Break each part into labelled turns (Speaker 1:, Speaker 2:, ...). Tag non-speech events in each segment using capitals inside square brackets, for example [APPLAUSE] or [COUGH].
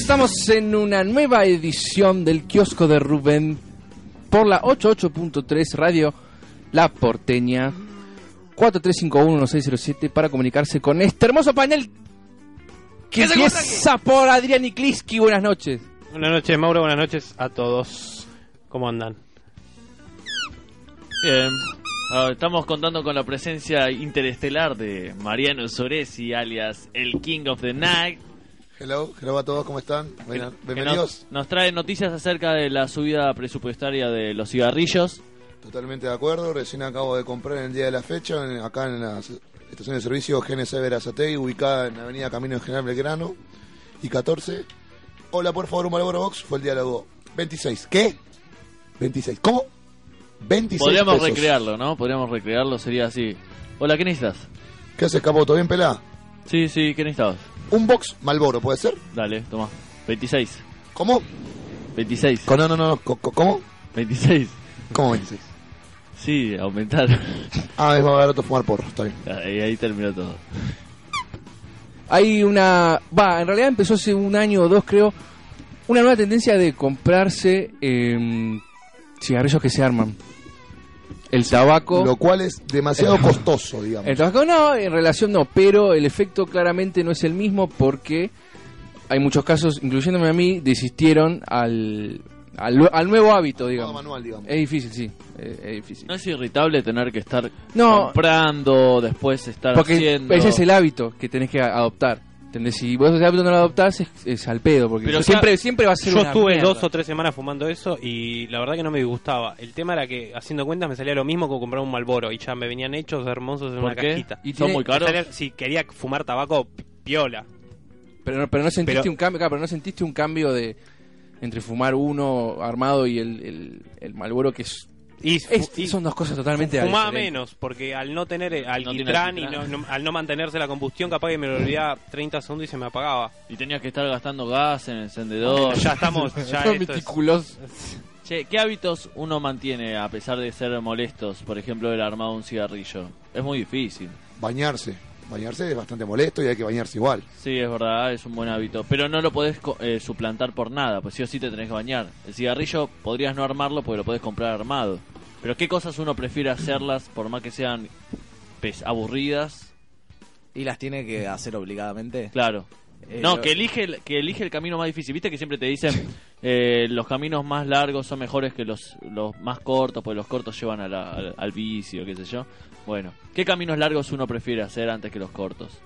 Speaker 1: Estamos en una nueva edición del kiosco de Rubén por la 88.3 Radio La Porteña 43511607 para comunicarse con este hermoso panel que empieza por Adrián Ikliski. Buenas noches.
Speaker 2: Buenas noches, Mauro. Buenas noches a todos. ¿Cómo andan?
Speaker 3: Bien. Ah, estamos contando con la presencia interestelar de Mariano Soresi, alias el King of the Night.
Speaker 4: Hello, hello a todos, ¿cómo están? Bienvenidos.
Speaker 3: Nos, nos trae noticias acerca de la subida presupuestaria de los cigarrillos.
Speaker 4: Totalmente de acuerdo, recién acabo de comprar en el día de la fecha, en- acá en la estación de servicio GNC Verazatei, ubicada en la avenida Camino de General Belgrano, y 14. Hola, por favor, un Malboro Box, fue el diálogo 26. ¿Qué? 26. ¿Cómo? 26
Speaker 3: Podríamos
Speaker 4: pesos.
Speaker 3: recrearlo, ¿no? Podríamos recrearlo, sería así. Hola, ¿qué necesitas?
Speaker 4: ¿Qué haces, capo? ¿Todo bien, pelá?
Speaker 3: Sí, sí, ¿qué necesitabas?
Speaker 4: Un box Malboro, ¿puede ser?
Speaker 3: Dale, toma. 26.
Speaker 4: ¿Cómo?
Speaker 3: 26.
Speaker 4: Co- No, no, no, co- co- ¿cómo?
Speaker 3: 26.
Speaker 4: ¿Cómo 26?
Speaker 3: Sí, aumentar.
Speaker 4: Ah, es más barato fumar porro, está bien.
Speaker 3: Ahí, ahí terminó todo.
Speaker 1: Hay una... Va, en realidad empezó hace un año o dos creo una nueva tendencia de comprarse em, cigarrillos que se arman. El tabaco...
Speaker 4: Lo cual es demasiado [LAUGHS] costoso, digamos.
Speaker 1: El tabaco no, en relación no, pero el efecto claramente no es el mismo porque hay muchos casos, incluyéndome a mí, desistieron al, al, al nuevo hábito, digamos.
Speaker 4: manual, digamos.
Speaker 1: Es difícil, sí, es, es difícil.
Speaker 3: ¿No es irritable tener que estar
Speaker 1: No.
Speaker 3: comprando, después estar
Speaker 1: Porque
Speaker 3: haciendo?
Speaker 1: ese es el hábito que tenés que adoptar. ¿Entendés? Si vos ese hábito no lo adoptás, es, es al pedo, porque
Speaker 2: Pero
Speaker 1: siempre, siempre va a ser
Speaker 2: Yo estuve
Speaker 1: mierda.
Speaker 2: dos o tres semanas fumando eso y la verdad que no me gustaba. El tema era que, haciendo cuentas, me salía lo mismo que comprar un Malboro y ya me venían hechos hermosos en
Speaker 3: ¿Por
Speaker 2: una
Speaker 3: qué?
Speaker 2: cajita.
Speaker 1: Y
Speaker 3: ¿Son muy caros?
Speaker 2: Salía- si quería fumar tabaco, pi- piola.
Speaker 1: Pero no, pero no sentiste
Speaker 2: Pero-
Speaker 1: un cambio, claro, pero no sentiste un cambio de entre fumar uno armado y el, el, el Malboro que es,
Speaker 2: Y,
Speaker 1: es-
Speaker 2: y
Speaker 1: son dos cosas totalmente
Speaker 2: fumaba
Speaker 1: diferentes.
Speaker 2: menos, porque al no tener el
Speaker 3: No
Speaker 2: alquitrán y
Speaker 3: alquitrán.
Speaker 2: no- no- al no mantenerse la combustión, capaz que me lo olvidaba 30 segundos y se me apagaba.
Speaker 3: Y tenías que estar gastando gas en el encendedor.
Speaker 2: Ya estamos, [LAUGHS] ya es-.
Speaker 3: Che, ¿qué hábitos uno mantiene a pesar de ser molestos? Por ejemplo, el armado de un cigarrillo. Es muy difícil.
Speaker 4: Bañarse. Bañarse es bastante molesto y hay que bañarse igual.
Speaker 3: Sí, es verdad, es un buen hábito. Pero no lo podés co- eh, suplantar por nada, pues sí o sí te tenés que bañar. El cigarrillo podrías no armarlo porque lo podés comprar armado. Pero ¿qué cosas uno prefiere hacerlas por más que sean pues, aburridas?
Speaker 5: Y las tiene que hacer obligadamente.
Speaker 3: Claro.
Speaker 5: Eh,
Speaker 3: No,
Speaker 5: yo-
Speaker 3: que elige, el, que elige el camino más difícil. Viste que siempre te dicen [LAUGHS] eh, los caminos más largos son mejores que los, los más cortos, porque los cortos llevan a la- al, al vicio, qué sé yo. Bueno, ¿qué caminos largos uno prefiere hacer antes que los cortos?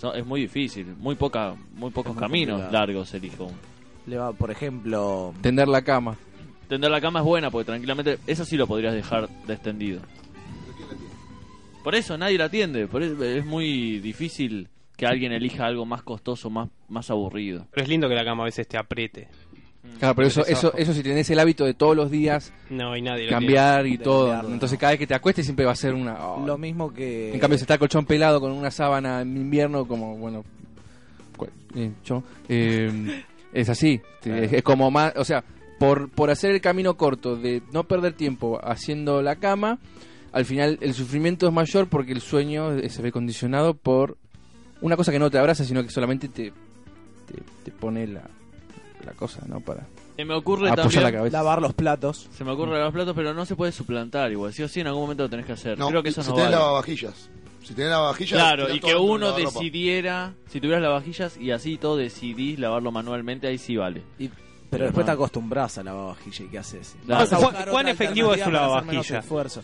Speaker 3: So- es muy difícil, muy poca, muy pocos
Speaker 5: muy
Speaker 3: caminos
Speaker 5: complicado.
Speaker 3: largos elijo uno.
Speaker 5: Le va, por ejemplo,
Speaker 1: Tender la cama.
Speaker 3: Tender la cama es buena porque tranquilamente eso sí lo podrías dejar extendido. Por eso nadie la atiende, por eso es muy difícil que alguien elija algo más costoso, más, más aburrido.
Speaker 2: Pero es lindo que la cama a veces te apriete.
Speaker 1: Claro, pero eso, eso, eso si tenés el hábito de todos los días
Speaker 2: No, y nadie lo
Speaker 1: cambiar y todo.
Speaker 5: cambiarlo.
Speaker 1: Entonces cada vez que te acuestes siempre va a ser una... oh.
Speaker 5: lo mismo que...
Speaker 1: En cambio si está el colchón pelado con una sábana en invierno como, bueno... eh, yo, eh, [LAUGHS] es así. Es, es como más... O sea, por, por hacer el camino corto de no perder tiempo haciendo la cama, al final el sufrimiento es mayor porque el sueño se ve condicionado por una cosa que no te abraza, sino que solamente te, te, te pone la, la cosa, ¿no? Para
Speaker 3: Se me ocurre
Speaker 1: la
Speaker 3: también,
Speaker 1: cabeza.
Speaker 5: Lavar los platos.
Speaker 3: se me ocurre los platos, pero no se puede suplantar igual. Sí o sí en algún momento lo tenés que hacer.
Speaker 4: No,
Speaker 3: Creo que eso
Speaker 4: si
Speaker 3: no
Speaker 4: tenés
Speaker 3: vale.
Speaker 4: lavavajillas. Si tenés lavavajillas...
Speaker 3: Claro, y que uno decidiera, si tuvieras lavavajillas y así todo decidís lavarlo manualmente, ahí sí vale.
Speaker 5: Y, pero
Speaker 3: Pero
Speaker 5: después
Speaker 3: no.
Speaker 5: te acostumbras a la lavavajilla y ¿qué haces?
Speaker 3: Claro.
Speaker 2: ¿Cuán- efectivo es
Speaker 5: menos
Speaker 2: lavavajilla?
Speaker 5: esfuerzo.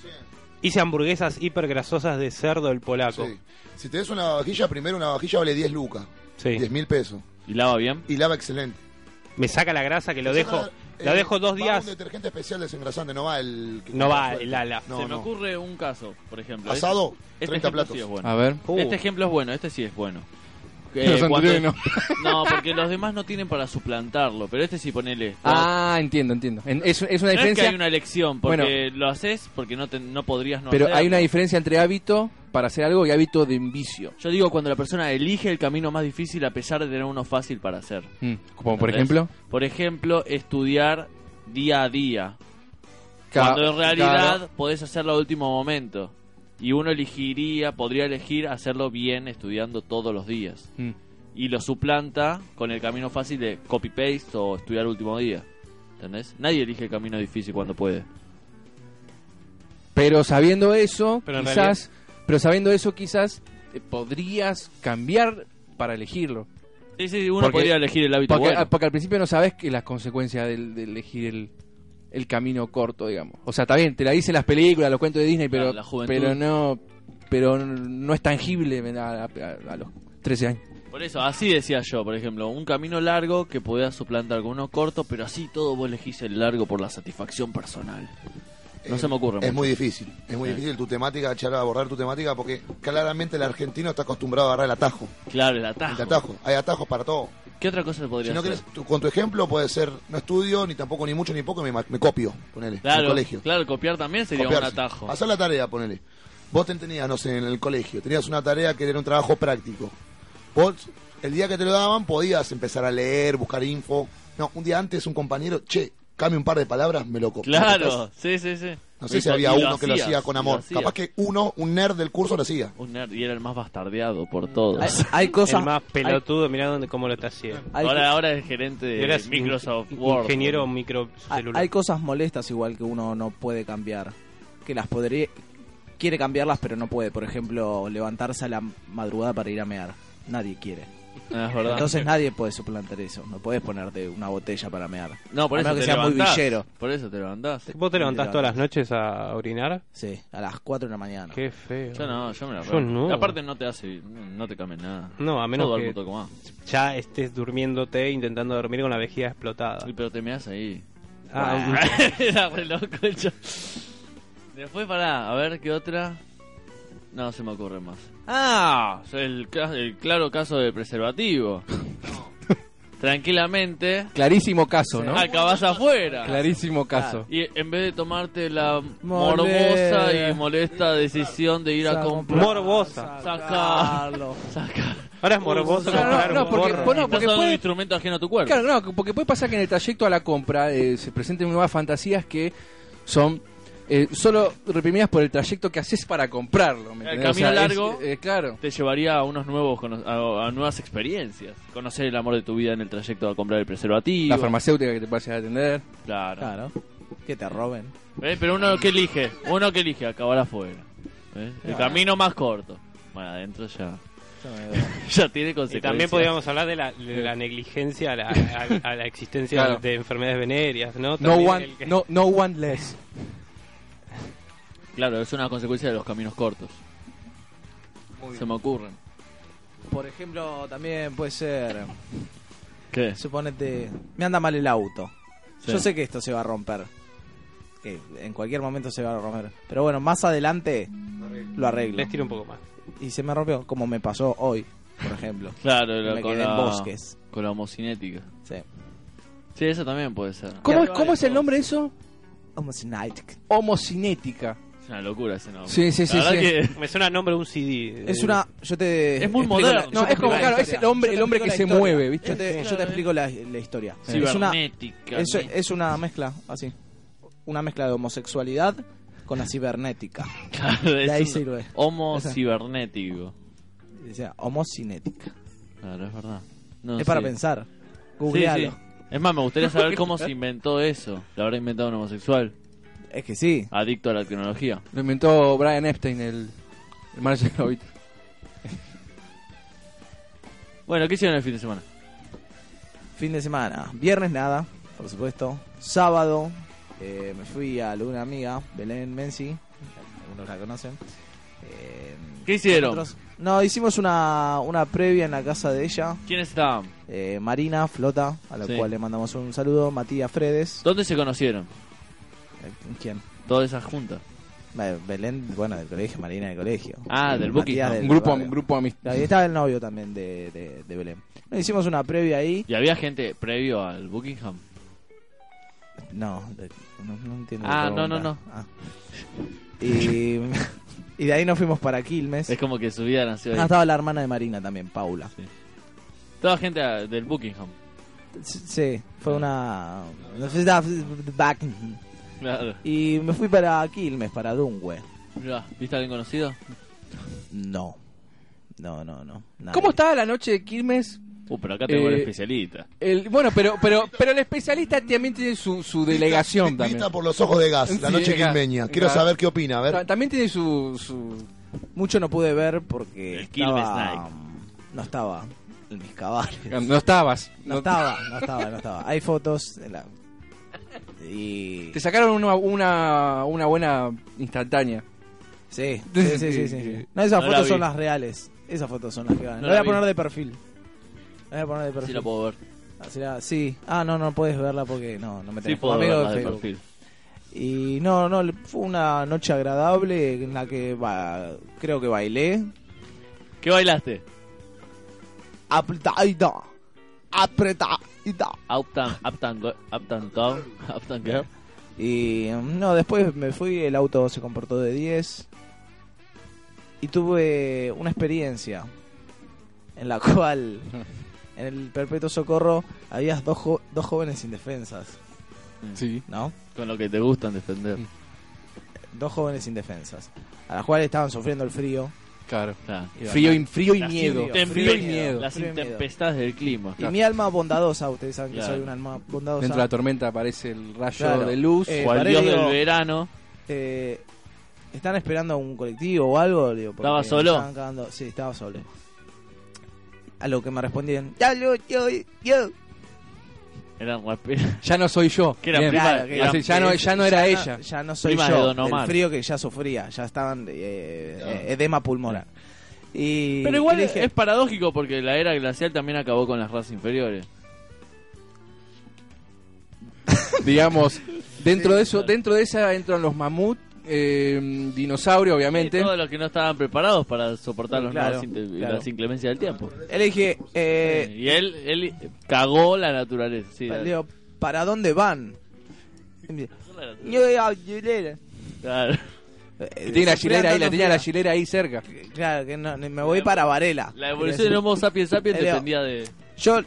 Speaker 2: Hice hamburguesas hipergrasosas de cerdo del polaco.
Speaker 4: Sí. Si tenés una lavavajilla, primero una lavavajilla vale 10 lucas.
Speaker 2: Sí.
Speaker 4: 10 mil pesos.
Speaker 3: ¿Y lava bien?
Speaker 4: Y lava excelente.
Speaker 2: Me saca la grasa que lo dejo.
Speaker 4: saca,
Speaker 2: Lo
Speaker 4: eh,
Speaker 2: dejo dos
Speaker 4: va
Speaker 2: días.
Speaker 4: un detergente especial desengrasante, no va el... que
Speaker 2: No va el ala.
Speaker 4: No,
Speaker 3: Se me
Speaker 4: no.
Speaker 3: ocurre un caso, por ejemplo.
Speaker 4: Asado,
Speaker 3: Este
Speaker 4: 30
Speaker 3: ejemplo
Speaker 4: platos.
Speaker 3: sí es bueno.
Speaker 1: A ver.
Speaker 2: Uh.
Speaker 3: Este ejemplo es bueno, este sí es bueno. Eh,
Speaker 1: Los
Speaker 3: cuando-
Speaker 1: no. [LAUGHS]
Speaker 3: No, porque los demás no tienen para suplantarlo, pero este sí ponele.
Speaker 1: Ah, entiendo, entiendo. En- es, es una
Speaker 3: no es que hay una elección, porque
Speaker 1: Bueno.
Speaker 3: lo haces porque no, te- no podrías no
Speaker 1: pero hay una diferencia entre hábito para hacer algo y hábito de vicio.
Speaker 3: Yo digo cuando la persona elige el camino más difícil a pesar de tener uno fácil para hacer.
Speaker 1: Mm, Como por ejemplo,
Speaker 3: Por ejemplo, estudiar día a día.
Speaker 1: Ca-
Speaker 3: Cuando en realidad
Speaker 1: claro.
Speaker 3: podés hacerlo a último momento. Y uno elegiría, podría elegir hacerlo bien estudiando todos los días.
Speaker 1: Mm.
Speaker 3: y lo suplanta con el camino fácil de copy-paste o estudiar último día. ¿Entendés? Nadie elige el camino difícil cuando puede.
Speaker 1: Pero sabiendo eso,
Speaker 2: Pero
Speaker 1: quizás, pero sabiendo eso quizás eh, podrías cambiar para elegirlo.
Speaker 3: Sí, sí, uno
Speaker 1: Porque-
Speaker 3: podría elegir el hábito
Speaker 1: Porque,
Speaker 3: bueno.
Speaker 1: porque al principio no sabes que las consecuencias del- de, elegir el, el camino corto, digamos. O sea, está bien, te la dicen las películas, los cuentos de Disney, pero,
Speaker 3: la
Speaker 1: pero no pero no es tangible a, a- a los 13 años.
Speaker 3: Por eso, así decía yo, por ejemplo, un camino largo que pueda suplantar con uno corto, pero así todo vos elegís el largo por la satisfacción personal. No se me ocurre.
Speaker 4: Es
Speaker 3: mucho.
Speaker 4: muy difícil, es muy
Speaker 3: Sí.
Speaker 4: difícil tu temática, echar a abordar tu temática, porque claramente el argentino está acostumbrado a agarrar el atajo.
Speaker 3: Claro, el atajo.
Speaker 4: El atajo. Hay atajos para todo.
Speaker 3: ¿Qué otra cosa podría
Speaker 4: Si no
Speaker 3: ser?
Speaker 4: querés, tú- con tu ejemplo puede ser, no estudio, ni tampoco ni mucho ni poco, me, copio, ponele, en
Speaker 3: Claro,
Speaker 4: el colegio.
Speaker 3: claro, copiar también sería
Speaker 4: Copiarse.
Speaker 3: un atajo.
Speaker 4: Hacer la tarea, ponele. Vos te tenías, no sé, en el colegio, tenías una tarea que era un trabajo práctico. Vos, el día que te lo daban, podías empezar a leer, buscar info. No, un día antes un compañero, che, cambia un par de palabras, me lo copio.
Speaker 3: Claro, sí, sí, sí.
Speaker 4: No sé
Speaker 3: Y
Speaker 4: si había
Speaker 3: lo
Speaker 4: uno que lo
Speaker 3: hacías,
Speaker 4: hacía con amor. Capaz que uno, un nerd del curso lo hacía.
Speaker 3: Un nerd, y era el más bastardeado por todos.
Speaker 5: Hay, hay [LAUGHS] cosas.
Speaker 2: el más
Speaker 5: hay-
Speaker 2: pelotudo, mirá dónde, cómo lo está haciendo.
Speaker 5: hay-
Speaker 3: ahora, ahora es gerente de
Speaker 2: Eras
Speaker 3: Microsoft
Speaker 2: in-
Speaker 3: Word.
Speaker 2: ingeniero
Speaker 5: hay,
Speaker 2: microcelular.
Speaker 5: hay cosas molestas igual que uno no puede cambiar. Que las podría. Quiere cambiarlas, pero no puede. Por ejemplo, levantarse a la madrugada para ir a mear. Nadie quiere.
Speaker 3: Es verdad.
Speaker 5: Entonces nadie puede suplantar eso. No puedes ponerte una botella para mear.
Speaker 3: no, por
Speaker 5: a
Speaker 3: eso
Speaker 5: menos
Speaker 3: te
Speaker 5: que sea muy villero.
Speaker 3: Por eso te levantás.
Speaker 2: ¿Vos te levantás todas las noches a orinar?
Speaker 5: Sí, a las 4 de la mañana.
Speaker 2: Qué feo.
Speaker 3: Yo no, yo me la
Speaker 2: Yo no.
Speaker 3: Aparte no te hace, no te cambia nada.
Speaker 2: No, a menos
Speaker 3: Todo
Speaker 2: que ya estés durmiéndote intentando dormir con la vejiga explotada.
Speaker 3: Uy, pero te meas ahí.
Speaker 2: Ah, [LAUGHS]
Speaker 3: Era re loco el Después pará, a ver qué otra. No se me ocurre más. Ah, el, claro caso del preservativo. [LAUGHS] Tranquilamente,
Speaker 1: Clarísimo caso, ¿no?
Speaker 3: acabas afuera.
Speaker 1: Clarísimo caso.
Speaker 3: Y en vez de tomarte la morbosa y molesta decisión de ir a comprar.
Speaker 2: Morbosa.
Speaker 5: Sacarlo. [LAUGHS]
Speaker 3: Sacar.
Speaker 2: Ahora es morboso
Speaker 1: No, no,
Speaker 2: comprar
Speaker 1: no,
Speaker 2: un
Speaker 1: porque-
Speaker 2: porro.
Speaker 3: Estás
Speaker 1: porque
Speaker 3: usando un
Speaker 1: puede-
Speaker 3: instrumento ajeno a tu cuerpo.
Speaker 1: Claro, no, porque puede pasar que en el trayecto a la compra eh, se presenten nuevas fantasías que son eh, solo reprimidas por el trayecto que haces para comprarlo. ¿me
Speaker 3: El camino largo.
Speaker 1: eh, claro.
Speaker 3: te llevaría a unos nuevos cono- a, a nuevas experiencias conocer el amor de tu vida en el trayecto a comprar el preservativo
Speaker 1: La farmacéutica que te pase a atender.
Speaker 3: claro,
Speaker 5: Claro. Que te roben.
Speaker 3: ¿Eh? pero uno que elige uno que elige acabar afuera ¿Eh? el camino más corto bueno adentro ya [LAUGHS] ya tiene
Speaker 2: Y
Speaker 3: consecuencias
Speaker 2: también podríamos hablar de la, de la negligencia a la, a- a la [LAUGHS] existencia
Speaker 1: Claro.
Speaker 2: de enfermedades venéreas, ¿no?
Speaker 1: No one,
Speaker 2: el
Speaker 1: no, no one less.
Speaker 3: Claro es una consecuencia de los caminos cortos se me ocurren
Speaker 5: Por ejemplo, también puede ser.
Speaker 3: ¿qué?
Speaker 5: Suponete. Me anda mal el auto.
Speaker 3: Sí.
Speaker 5: Yo sé que esto se va a romper. Que en cualquier momento se va a romper. Pero bueno, más adelante lo arreglo.
Speaker 2: Les tiro un poco más.
Speaker 5: Y se me rompió, como me pasó hoy, por ejemplo. [LAUGHS]
Speaker 3: claro
Speaker 5: me
Speaker 3: con,
Speaker 5: quedé en
Speaker 3: la,
Speaker 5: bosques.
Speaker 3: con la homocinética
Speaker 5: Sí.
Speaker 3: sí eso también puede ser
Speaker 1: ¿Cómo, ¿cómo es el nombre de eso?
Speaker 5: Homocinética.
Speaker 1: Homocinética.
Speaker 3: Es una locura ese nombre
Speaker 1: Sí, sí, sí,
Speaker 3: La verdad
Speaker 1: sí.
Speaker 3: que-
Speaker 2: Me suena a nombre de un CD.
Speaker 5: Es una. Yo te.
Speaker 3: Es muy moderno.
Speaker 5: la-
Speaker 3: No,
Speaker 1: es como, claro, es el hombre- el hombre que se
Speaker 5: historia.
Speaker 1: mueve, ¿viste?
Speaker 5: Yo te, yo te explico la, la historia. Es una,
Speaker 3: cibernética
Speaker 5: es, es una mezcla, así. Una mezcla de homosexualidad con la cibernética. [LAUGHS]
Speaker 3: Claro,
Speaker 5: De ahí sirve.
Speaker 3: Homo cibernético.
Speaker 5: O sea, homocinética.
Speaker 3: Claro, es verdad. No,
Speaker 5: es para
Speaker 3: sí.
Speaker 5: pensar.
Speaker 3: Sí,
Speaker 5: Googlealo.
Speaker 3: sí. Es más, me gustaría saber [LAUGHS] cómo se inventó eso. ¿Lo habrá inventado un homosexual?
Speaker 5: Es que sí.
Speaker 3: Adicto a la tecnología.
Speaker 1: Lo inventó Brian Epstein, el, el manager de Hobbit. [LAUGHS]
Speaker 3: Bueno, ¿qué hicieron el fin de semana?
Speaker 5: Fin de semana. Viernes nada, por supuesto. Sábado eh, me fui a una amiga, Belén Menzi. Algunos la conocen. Eh,
Speaker 3: ¿Qué hicieron?
Speaker 5: nosotros- no, hicimos una, una previa en la casa de ella.
Speaker 3: ¿Quiénes estaban?
Speaker 5: Eh, Marina Flota, a la
Speaker 3: Sí.
Speaker 5: cual le mandamos un saludo. Matías Fredes.
Speaker 3: ¿Dónde se conocieron?
Speaker 5: ¿Quién?
Speaker 3: Todas esas juntas.
Speaker 5: Belén, bueno, del colegio, Marina del colegio.
Speaker 3: Ah, del Buckingham.
Speaker 5: del
Speaker 1: Un grupo,
Speaker 5: barrio.
Speaker 1: grupo amistad.
Speaker 5: Ahí estaba el novio también de, de, de Belén. Nos hicimos una previa ahí.
Speaker 3: ¿Y había gente previo al Buckingham?
Speaker 5: No, de- no, no entiendo.
Speaker 3: Ah, no, no,
Speaker 5: pregunta. Ah. Y, [LAUGHS] y de ahí nos fuimos para Quilmes.
Speaker 3: Es como que su vida nació ahí.
Speaker 5: Ah, estaba la hermana de Marina también, Paula.
Speaker 3: Toda gente del Buckingham.
Speaker 5: Sí, fue una... back.
Speaker 3: Claro.
Speaker 5: Y me fui para Quilmes, para Dungue.
Speaker 3: Mirá, ¿Viste a alguien conocido?
Speaker 5: No. No, no, no. nadie.
Speaker 1: ¿Cómo estaba la noche de Quilmes
Speaker 3: Uh, pero acá tengo
Speaker 1: Eh,
Speaker 3: el especialista.
Speaker 1: El, bueno, pero, pero, pero el especialista también tiene su, su delegación
Speaker 4: Vista
Speaker 1: también.
Speaker 4: por los ojos de gas, la
Speaker 1: Sí,
Speaker 4: noche quilmeña. Quiero
Speaker 1: Claro.
Speaker 4: saber qué opina, a ver.
Speaker 1: Ta- También tiene su, su...
Speaker 5: Mucho no pude ver porque
Speaker 3: El Quilmes
Speaker 5: estaba,
Speaker 3: Night.
Speaker 5: no estaba en mis cabales.
Speaker 1: No estabas.
Speaker 5: No estaba, no estaba, no estaba. Hay fotos de la... Y...
Speaker 1: Te sacaron una, una, una buena instantánea. [LAUGHS]
Speaker 5: Sí, sí, sí, sí, sí. No, esas
Speaker 3: No la
Speaker 5: fotos
Speaker 3: vi.
Speaker 5: son las reales. Esas fotos son las que van.
Speaker 3: No
Speaker 5: Lo voy
Speaker 3: la
Speaker 5: a
Speaker 3: vi.
Speaker 5: poner de perfil. Lo voy a poner de perfil.
Speaker 3: Sí la puedo ver.
Speaker 5: Ah, será- sí. Ah, no, no puedes verla porque no, no me
Speaker 3: Sí
Speaker 5: tenés
Speaker 3: puedo
Speaker 5: amigo
Speaker 3: verla
Speaker 5: de
Speaker 3: de
Speaker 5: Facebook.
Speaker 3: perfil.
Speaker 5: Y no, no, fue una noche agradable en la que ba- creo que bailé.
Speaker 3: ¿Qué bailaste?
Speaker 5: Apretadita. Apretadita.
Speaker 3: Uptown, Uptown, Go- Uptown Girl, [LAUGHS] Uptown Girl.
Speaker 5: Y mm, no, después me fui, el auto se comportó de 10. Y tuve una experiencia en la [LAUGHS] cual en el Perpetuo Socorro había dos, jo- dos jóvenes indefensas,
Speaker 1: Sí.
Speaker 5: ¿no?
Speaker 3: Con lo que te gustan defender.
Speaker 5: Dos jóvenes indefensas, a las cuales estaban sufriendo el frío.
Speaker 1: Claro. Frío y, frío y
Speaker 3: Las
Speaker 1: miedo. Frío y miedo.
Speaker 3: Las
Speaker 5: Frío miedo.
Speaker 3: intempestades del clima.
Speaker 5: Y mi alma bondadosa, ustedes saben que soy un alma bondadosa.
Speaker 1: Dentro de la tormenta aparece el rayo
Speaker 5: Claro.
Speaker 1: de luz.
Speaker 5: Eh,
Speaker 3: o al dios del verano.
Speaker 5: eh, ¿Están esperando un colectivo o algo? Digo,
Speaker 3: ¿Estaba solo?
Speaker 5: cagando- Sí, estaba solo. A lo que me respondían, ya lo, yo, yo.
Speaker 3: Eran raperas.
Speaker 1: Ya no soy yo.
Speaker 3: Que era
Speaker 1: Bien.
Speaker 3: prima-
Speaker 5: Claro, que-
Speaker 1: Así, ya no, ya no era
Speaker 5: ya
Speaker 1: ella.
Speaker 5: ya no soy
Speaker 3: Prima de
Speaker 5: yo.
Speaker 3: Don Omar.
Speaker 5: El frío que ya sufría, ya estaban eh, eh, edema pulmonar. Y,
Speaker 3: Pero igual
Speaker 5: y dije,
Speaker 3: es paradójico porque la era glacial también acabó con las razas inferiores. [LAUGHS]
Speaker 1: Digamos, dentro de eso, dentro de esa entran los mamut, eh, dinosaurio, obviamente.
Speaker 3: Y todos los que no estaban preparados para soportar los
Speaker 5: Claro,
Speaker 3: nuevas inte-
Speaker 5: claro.
Speaker 3: las inclemencias del tiempo.
Speaker 5: le dije, eh,
Speaker 3: y él, él cagó la naturaleza. Sí,
Speaker 5: digo, ¿para dónde van?
Speaker 3: Claro.
Speaker 5: Eh,
Speaker 1: tiene la chilera ahí, la tenía la chilera ahí cerca.
Speaker 5: Claro, que no, me voy para Varela.
Speaker 3: La evolución del Homo sapiens sapiens dependía de.
Speaker 5: Yo,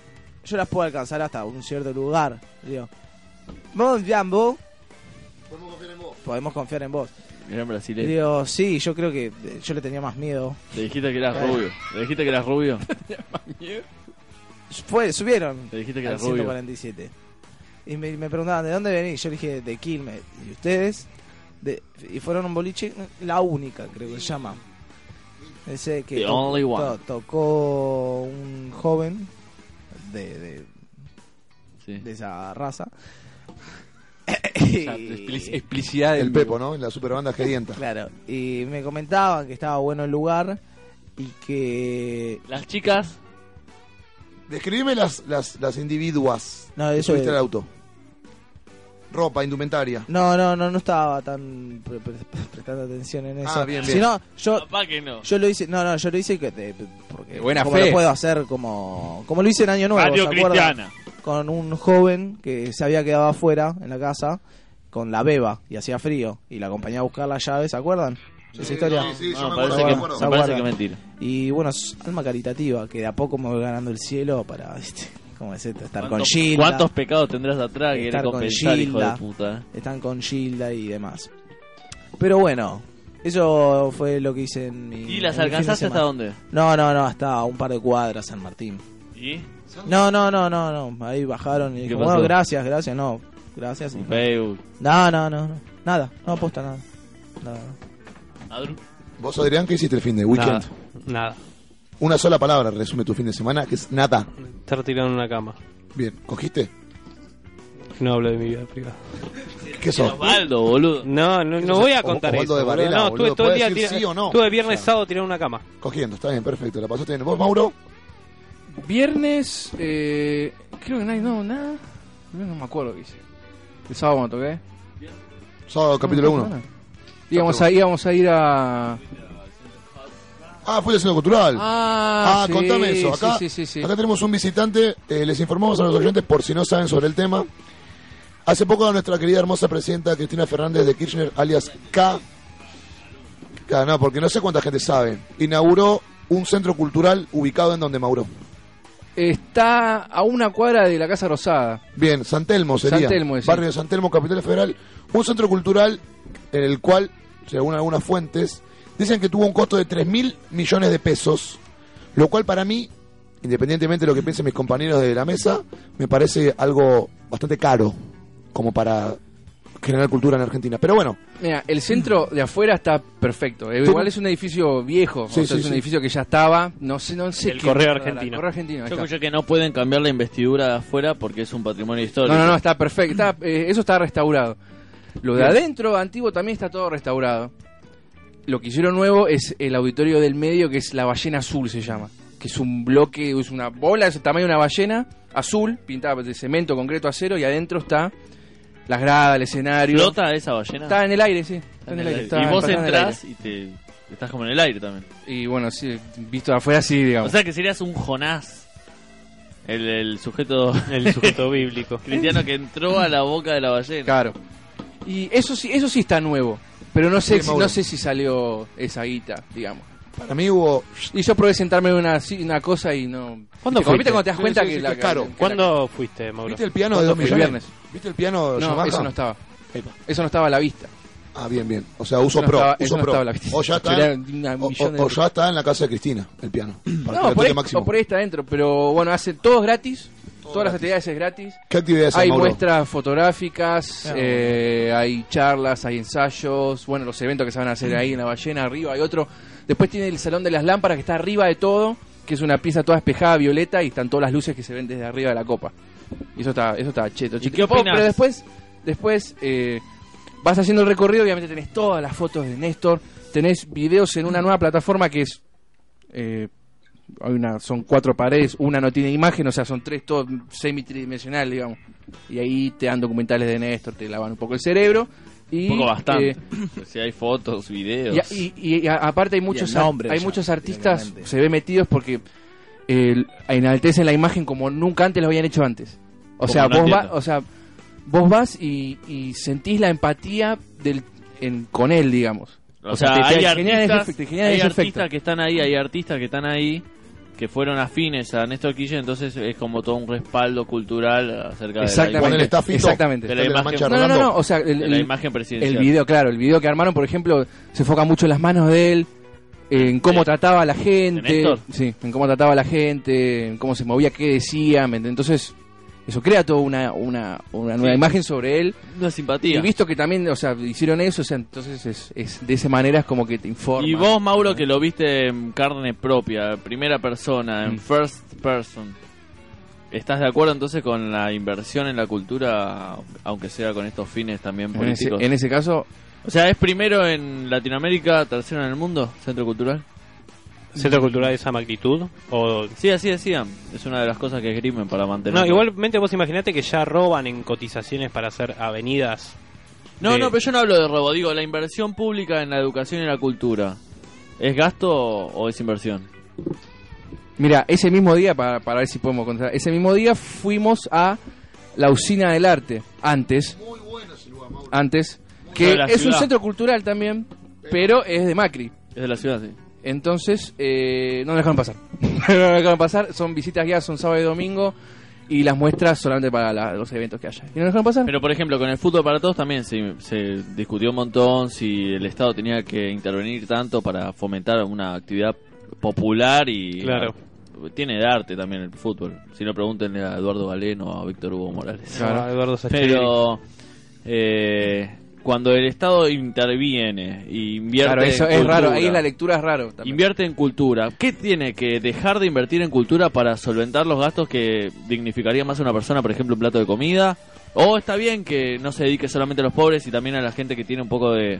Speaker 5: yo las puedo alcanzar hasta un cierto lugar. Digo, vos, Jan, vos,
Speaker 4: Podemos confiar en vos.
Speaker 3: Eran
Speaker 5: Le
Speaker 3: brasileños.
Speaker 5: digo, sí, yo creo que eh, yo le tenía más miedo.
Speaker 3: Le dijiste que eras rubio. [LAUGHS] Le dijiste que eras rubio.
Speaker 5: Fue, subieron
Speaker 3: Le dijiste que eras rubio.
Speaker 5: 147. Y me, me preguntaban, ¿de dónde venís? Yo le dije, de Quilmes. ¿Y ustedes? De, y fueron un boliche, la única, creo que se llama. Ese que
Speaker 3: The
Speaker 5: to-
Speaker 3: only one.
Speaker 5: to- tocó un joven de, de,
Speaker 3: Sí.
Speaker 5: de esa raza. [LAUGHS]
Speaker 1: Explicidad del
Speaker 4: El Pepo, ¿no? La super banda gerienta.
Speaker 5: Claro, y me comentaban que estaba bueno el lugar y que...
Speaker 3: Las chicas.
Speaker 4: Describime las, las, las individuas
Speaker 5: No,
Speaker 4: que
Speaker 5: eso
Speaker 4: subiste
Speaker 5: es-
Speaker 4: al auto. Ropa, indumentaria.
Speaker 5: No, no, no, no estaba tan pre- pre- prestando atención en eso.
Speaker 4: Ah, bien, bien.
Speaker 5: Si no, yo,
Speaker 3: Papá que no.
Speaker 5: yo lo hice, no, no, yo lo hice que de, porque
Speaker 1: De buena
Speaker 5: como
Speaker 1: fe.
Speaker 5: lo puedo hacer como como lo hice en Año Nuevo,
Speaker 3: Radio
Speaker 5: ¿se?
Speaker 3: Cristiana.
Speaker 5: Con un joven que se había quedado afuera en la casa con la beba y hacía frío y la acompañé a buscar las llaves, ¿se acuerdan? Esa historia.
Speaker 4: Sí, sí, yo
Speaker 3: No,
Speaker 4: me
Speaker 3: parece que,
Speaker 4: me
Speaker 5: me
Speaker 4: acuerdo.
Speaker 5: ¿Se
Speaker 3: me parece que mentira.
Speaker 5: Y bueno, es alma caritativa, que de a poco me voy ganando el cielo para, ¿viste? ¿Cómo es esto? Estar con
Speaker 3: ¿Cuántos-
Speaker 5: Gilda.
Speaker 3: ¿Cuántos pecados tendrás atrás que
Speaker 5: Estar con
Speaker 3: hijo
Speaker 5: Gilda.
Speaker 3: de puta?
Speaker 5: están con Gilda y demás. Pero bueno, eso fue lo que hice en mi.
Speaker 3: ¿Y las alcanzaste hasta dónde?
Speaker 5: No, no, no, hasta un par de cuadras San Martín.
Speaker 3: ¿Y?
Speaker 5: No, no, no, no, no. Ahí bajaron y gracias, gracias, no. Gracias. y-
Speaker 3: Facebook.
Speaker 5: No, no, no, no. Nada, no aposta nada. Nada.
Speaker 3: Adru.
Speaker 4: Vos, Adrián, ¿qué hiciste el fin de weekend?
Speaker 2: Nada, nada.
Speaker 4: Una sola palabra resume tu fin de semana, que es nada.
Speaker 2: Estar tirado en una cama.
Speaker 4: Bien, ¿cogiste?
Speaker 2: No hablo de mi vida privada.
Speaker 4: ¿Qué sos?
Speaker 3: Osvaldo, boludo.
Speaker 2: No, no, no voy a contar
Speaker 4: Osvaldo
Speaker 2: eso.
Speaker 4: de. Varela,
Speaker 2: no,
Speaker 4: boludo.
Speaker 2: estuve todo el
Speaker 4: ¿Puedes
Speaker 2: día
Speaker 4: decir
Speaker 2: tira-
Speaker 4: sí o no?
Speaker 2: Estuve viernes,
Speaker 4: O sea.
Speaker 2: sábado tirado en una cama.
Speaker 4: Cogiendo, está bien, perfecto. La pasaste bien. ¿Vos, Mauro?
Speaker 1: Viernes, eh, creo que no hay no, nada. No, me acuerdo qué hice. El sábado me toqué.
Speaker 4: Sábado, capítulo
Speaker 1: No,
Speaker 4: 1.
Speaker 1: no. Íbamos a, íbamos a ir a...
Speaker 4: Ah, fue el centro cultural.
Speaker 1: Ah,
Speaker 4: Ah,
Speaker 1: sí,
Speaker 4: contame eso. Acá,
Speaker 1: sí, sí.
Speaker 4: acá tenemos un visitante. eh, les informamos a los oyentes por si no saben sobre el tema. Hace poco nuestra querida hermosa presidenta Cristina Fernández de Kirchner, alias K, K, no, porque no sé cuánta gente sabe, inauguró un centro cultural ubicado en donde Mauro.
Speaker 1: Está a una cuadra de la Casa Rosada.
Speaker 4: Bien, San Telmo sería.
Speaker 1: San Telmo, sí.
Speaker 4: Barrio de San Telmo, Capital Federal. Un centro cultural en el cual, según algunas fuentes, dicen que tuvo un costo de 3 mil millones de pesos, lo cual para mí independientemente de lo que piensen mis compañeros de la mesa, me parece algo bastante caro como para generar cultura en Argentina. Pero bueno,
Speaker 1: Mira, el centro de afuera está perfecto. Eh,
Speaker 4: Tú-
Speaker 1: Igual es un edificio viejo,
Speaker 4: Sí,
Speaker 1: o sea,
Speaker 4: sí,
Speaker 1: es un
Speaker 4: sí.
Speaker 1: edificio que ya estaba, no sé, no sé
Speaker 2: El
Speaker 1: qué-
Speaker 2: Correo Argentino.
Speaker 1: Correo Argentino.
Speaker 3: Yo escuché que no pueden cambiar la investidura de afuera porque es un patrimonio histórico.
Speaker 1: No, no, no, está perfecto. está, eh, eso está restaurado. Lo de adentro, antiguo, también está todo restaurado. Lo que hicieron nuevo es el auditorio del medio, que es la ballena azul, se llama. Que es un bloque, es una bola, es el tamaño de una ballena azul, pintada de cemento, concreto, acero, y adentro está las gradas, el escenario.
Speaker 3: ¿Flota esa ballena?
Speaker 1: Está en el aire, sí. Está en el aire. está-
Speaker 3: y vos
Speaker 1: está en el
Speaker 3: entrás y te estás como en el aire también.
Speaker 1: Y bueno, sí, visto de afuera, sí, digamos.
Speaker 3: O sea que serías un Jonás. El, el sujeto [LAUGHS]
Speaker 2: El sujeto bíblico. [LAUGHS]
Speaker 3: cristiano que entró a la boca de la ballena.
Speaker 1: Claro. Y eso sí, eso sí está nuevo. Pero no sé,
Speaker 4: Sí,
Speaker 1: si,
Speaker 4: Mauro.
Speaker 1: no sé si salió esa guita, digamos.
Speaker 4: Para mí hubo...
Speaker 1: Y yo probé sentarme en una, una cosa y no.
Speaker 2: ¿Cuándo
Speaker 1: ¿Viste,
Speaker 2: fuiste?
Speaker 1: cuando te das cuenta
Speaker 4: sí,
Speaker 1: que
Speaker 4: sí,
Speaker 1: la
Speaker 4: que es caro.
Speaker 1: que la-
Speaker 2: ¿Cuándo fuiste, Mauro?
Speaker 4: ¿Viste el piano de 2
Speaker 1: El
Speaker 4: millones?
Speaker 1: viernes.
Speaker 4: ¿Viste el piano
Speaker 1: No,
Speaker 4: Yamaha?
Speaker 1: eso no estaba. Eso no estaba a la vista.
Speaker 4: Ah, bien, bien. O sea, uso
Speaker 1: no
Speaker 4: pro.
Speaker 1: estaba-
Speaker 4: uso
Speaker 1: eso no
Speaker 4: pro.
Speaker 1: estaba a la vista.
Speaker 4: O ya está, o, ya está en la casa de Cristina, el piano. [CLEARS THROAT] Para que
Speaker 1: No,
Speaker 4: lo
Speaker 1: por ahí,
Speaker 4: máximo.
Speaker 1: o por ahí está adentro. Pero bueno, hace todo es gratis. Todas las actividades es gratis.
Speaker 4: ¿Qué actividades
Speaker 1: Hay
Speaker 4: Mauro?
Speaker 1: muestras fotográficas,
Speaker 5: Ah,
Speaker 1: eh, hay charlas, hay ensayos, bueno, los eventos que se van a hacer ahí en la ballena, arriba hay otro. Después tiene el Salón de las Lámparas que está arriba de todo, que es una pieza toda espejada violeta y están todas las luces que se ven desde arriba de la copa. Y eso está, eso está cheto. cheto.
Speaker 3: qué
Speaker 1: Oh, pero después, después eh, vas haciendo el recorrido, obviamente tenés todas las fotos de Néstor, tenés videos en una nueva plataforma que es... eh, hay una, son cuatro paredes, una no tiene imagen, o sea, son tres, todo semi-tridimensional, digamos. Y ahí te dan documentales de Néstor, te lavan un poco el cerebro. Y,
Speaker 3: Un poco bastante.
Speaker 1: eh,
Speaker 3: si hay fotos, videos.
Speaker 1: y, y- aparte hay muchos,
Speaker 5: nombre
Speaker 1: hay
Speaker 5: ya,
Speaker 1: muchos artistas, se ve metidos porque eh, enaltecen la imagen como nunca antes lo habían hecho antes. O
Speaker 3: Como
Speaker 1: sea,
Speaker 3: no
Speaker 1: vos vas,
Speaker 3: entiendo.
Speaker 1: o sea, vos vas y, y sentís la empatía del, en, con él, digamos.
Speaker 3: O
Speaker 1: O
Speaker 3: sea,
Speaker 1: sea, te-
Speaker 3: hay
Speaker 1: te generan ese
Speaker 3: artistas,
Speaker 1: te
Speaker 3: hay artistas
Speaker 1: efecto.
Speaker 3: que están ahí, hay artistas que están ahí que fueron afines a Néstor Kirchner, entonces es como todo un respaldo cultural acerca de
Speaker 1: Exactamente.
Speaker 4: Ponele está Fito.
Speaker 1: Exactamente.
Speaker 3: De la
Speaker 4: de la
Speaker 3: imagen-
Speaker 1: No, no, no, o sea, el,
Speaker 3: la, de la imagen presidencial.
Speaker 1: El video, claro, el video que armaron, por ejemplo, se enfoca mucho en las manos de él, en cómo
Speaker 3: ¿De-
Speaker 1: trataba a la
Speaker 3: de
Speaker 1: gente, sí, en cómo trataba a la gente, en cómo se movía, qué decía, entonces eso crea toda una, una, una nueva
Speaker 3: Sí.
Speaker 1: imagen sobre él.
Speaker 3: Una simpatía.
Speaker 1: Y visto que también, o sea, hicieron eso, o sea, entonces es, es de esa manera es como que te informa.
Speaker 3: Y vos, Mauro, que lo viste en carne propia, primera persona, en
Speaker 1: Mm.
Speaker 3: first person, ¿estás de acuerdo entonces con la inversión en la cultura, aunque sea con estos fines también
Speaker 1: en ese,
Speaker 3: políticos?
Speaker 1: en ese caso,
Speaker 3: O sea, ¿es primero en Latinoamérica, tercero en el mundo, centro cultural?
Speaker 2: ¿Centro cultural de esa magnitud? O...
Speaker 3: Sí, así decían. Es una de las cosas que esgrimen para mantener.
Speaker 2: No, igualmente vos imaginate que ya roban en cotizaciones para hacer avenidas.
Speaker 3: No,
Speaker 2: de-
Speaker 3: no, pero yo no hablo de robo, digo, la inversión pública en la educación y la cultura. ¿Es gasto o es inversión?
Speaker 1: mira, ese mismo día, para, para ver si podemos contar, ese mismo día fuimos a la usina del arte, antes,
Speaker 4: Muy bueno ese lugar, Mauro.
Speaker 1: antes, que es un centro cultural también, pero es de Macri.
Speaker 3: Es de la ciudad, sí.
Speaker 1: Entonces, eh, no nos dejaron pasar. [LAUGHS] no nos dejaron pasar. Son visitas guiadas, son sábado y domingo. Y las muestras solamente para la- los eventos que haya. ¿Y no nos dejaron pasar?
Speaker 3: Pero, por ejemplo, con el fútbol para todos también se, se discutió un montón si el Estado tenía que intervenir tanto para fomentar una actividad popular y...
Speaker 2: Claro.
Speaker 3: Tiene de arte también el fútbol. Si no, pregúntenle a Eduardo Galeno o a Víctor Hugo Morales.
Speaker 1: Claro.
Speaker 2: a Eduardo Sacheri.
Speaker 3: Pero eh, cuando el Estado interviene y invierte
Speaker 1: claro, eso
Speaker 3: en
Speaker 1: es
Speaker 3: cultura,
Speaker 1: raro. Ahí la lectura es raro. también.
Speaker 3: invierte en cultura, ¿qué tiene que dejar de invertir en cultura para solventar los gastos que dignificaría más a una persona, por ejemplo, un plato de comida? ¿O está bien que no se dedique solamente a los pobres y también a la gente que tiene un poco de...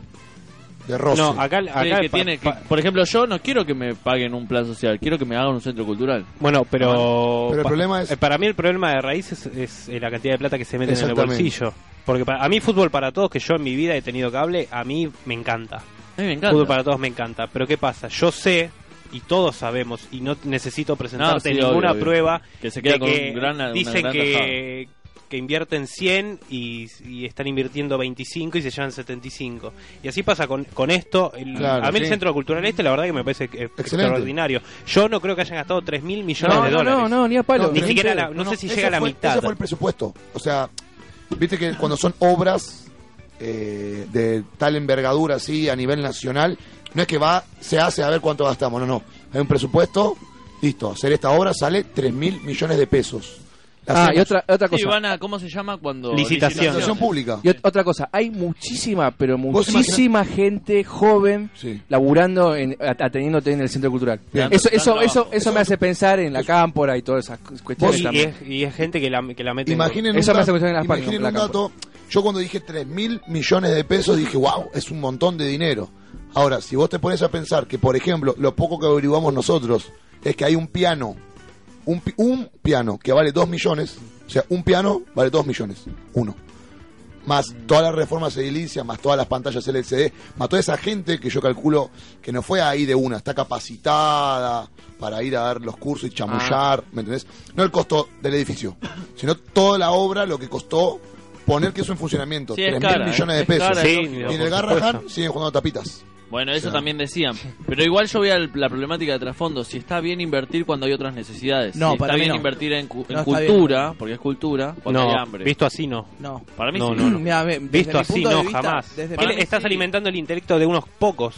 Speaker 4: De roce.
Speaker 2: No, acá, acá
Speaker 3: que
Speaker 2: pa-
Speaker 3: tiene, que- por ejemplo, yo no quiero que me paguen un plan social, quiero que me hagan un centro cultural.
Speaker 2: Bueno, pero...
Speaker 4: Pero el
Speaker 2: pa-
Speaker 4: problema es-
Speaker 2: eh, Para mí el problema de raíz es, es, la cantidad de plata que se mete en el bolsillo. Porque para, a mí fútbol para todos, que yo en mi vida he tenido cable, a mí me encanta.
Speaker 3: A mí me encanta.
Speaker 2: Fútbol para todos me encanta. Pero ¿qué pasa? Yo sé, y todos sabemos, y no necesito presentarte
Speaker 3: sí,
Speaker 2: ninguna
Speaker 3: obvio, obvio.
Speaker 2: prueba,
Speaker 3: Que se queda
Speaker 2: de
Speaker 3: con
Speaker 2: que
Speaker 3: un gran,
Speaker 2: dicen
Speaker 3: gran
Speaker 2: que, que invierten 100 y, y están invirtiendo 25 y se llevan 75. Y así pasa con, con esto. El-
Speaker 4: Claro,
Speaker 2: a mí el. Centro Cultural Este, la verdad que me parece
Speaker 4: Excelente.
Speaker 2: extraordinario. Yo no creo que hayan gastado 3 mil millones
Speaker 1: No,
Speaker 2: de
Speaker 1: no,
Speaker 2: dólares.
Speaker 1: no, no, ni a palo.
Speaker 2: Ni
Speaker 4: pero
Speaker 2: siquiera la- no sé si llega a la
Speaker 4: fue-
Speaker 2: mitad.
Speaker 4: Ese fue el presupuesto. O sea, viste que cuando son obras eh, de tal envergadura así a nivel nacional, no es que va, se hace a ver cuánto gastamos, no, no. Hay un presupuesto Listo, hacer esta obra sale 3 mil millones de pesos.
Speaker 1: Ah, y otra, otra cosa.
Speaker 3: van a, ¿cómo se llama cuando?
Speaker 2: Licitación.
Speaker 4: Licitación pública.
Speaker 1: Y ot- otra cosa, hay muchísima, pero
Speaker 4: ¿Vos
Speaker 1: muchísima gente joven
Speaker 4: Sí.
Speaker 1: laburando, en, at- atendiéndote en el centro cultural.
Speaker 4: Bien.
Speaker 1: Eso, eso,
Speaker 3: trabajo.
Speaker 1: eso, eso me hace pensar en la cámpora y todas esas cuestiones
Speaker 2: Y, y
Speaker 1: también.
Speaker 2: es, y es gente que la, que la mete en-
Speaker 4: Imaginen un,
Speaker 1: me hace
Speaker 4: dato,
Speaker 1: cuestión en las
Speaker 4: imaginen
Speaker 1: páginas,
Speaker 4: un
Speaker 1: la
Speaker 4: dato. Yo cuando dije 3 mil millones de pesos dije, wow, es un montón de dinero. Ahora, si vos te pones a pensar que, por ejemplo, lo poco que averiguamos nosotros es que hay un piano, un, pi- un piano que vale 2 millones, o sea, un piano vale 2 millones, uno. Más todas las reformas edilicias, más todas las pantallas LCD, más toda esa gente que yo calculo que no fue ahí de una, está capacitada para ir a dar los cursos y chamullar, ¿me entendés? No el costo del edificio, sino toda la obra, lo que costó poner que eso en funcionamiento.
Speaker 3: Sí, es
Speaker 4: 3 mil millones de
Speaker 3: es
Speaker 4: pesos.
Speaker 3: cara,
Speaker 2: Sí,
Speaker 4: y en el Garrahan siguen jugando tapitas.
Speaker 3: Bueno, eso
Speaker 4: O sea.
Speaker 3: también decían. Pero igual yo veía el- la problemática de trasfondo. Si está bien invertir cuando hay otras necesidades.
Speaker 5: No,
Speaker 3: si
Speaker 5: para
Speaker 3: está
Speaker 5: mí
Speaker 3: bien
Speaker 5: no.
Speaker 3: invertir en, cu- en
Speaker 5: No está
Speaker 3: cultura, porque es cultura, cuando hay
Speaker 2: No,
Speaker 3: hambre.
Speaker 2: visto así no.
Speaker 5: No.
Speaker 3: Para mí
Speaker 2: No,
Speaker 3: sí.
Speaker 2: no, no. [CLEARS THROAT]
Speaker 5: Mira,
Speaker 2: Visto así no,
Speaker 5: vista,
Speaker 2: jamás. Él estás
Speaker 3: sí.
Speaker 2: alimentando el intelecto de unos pocos.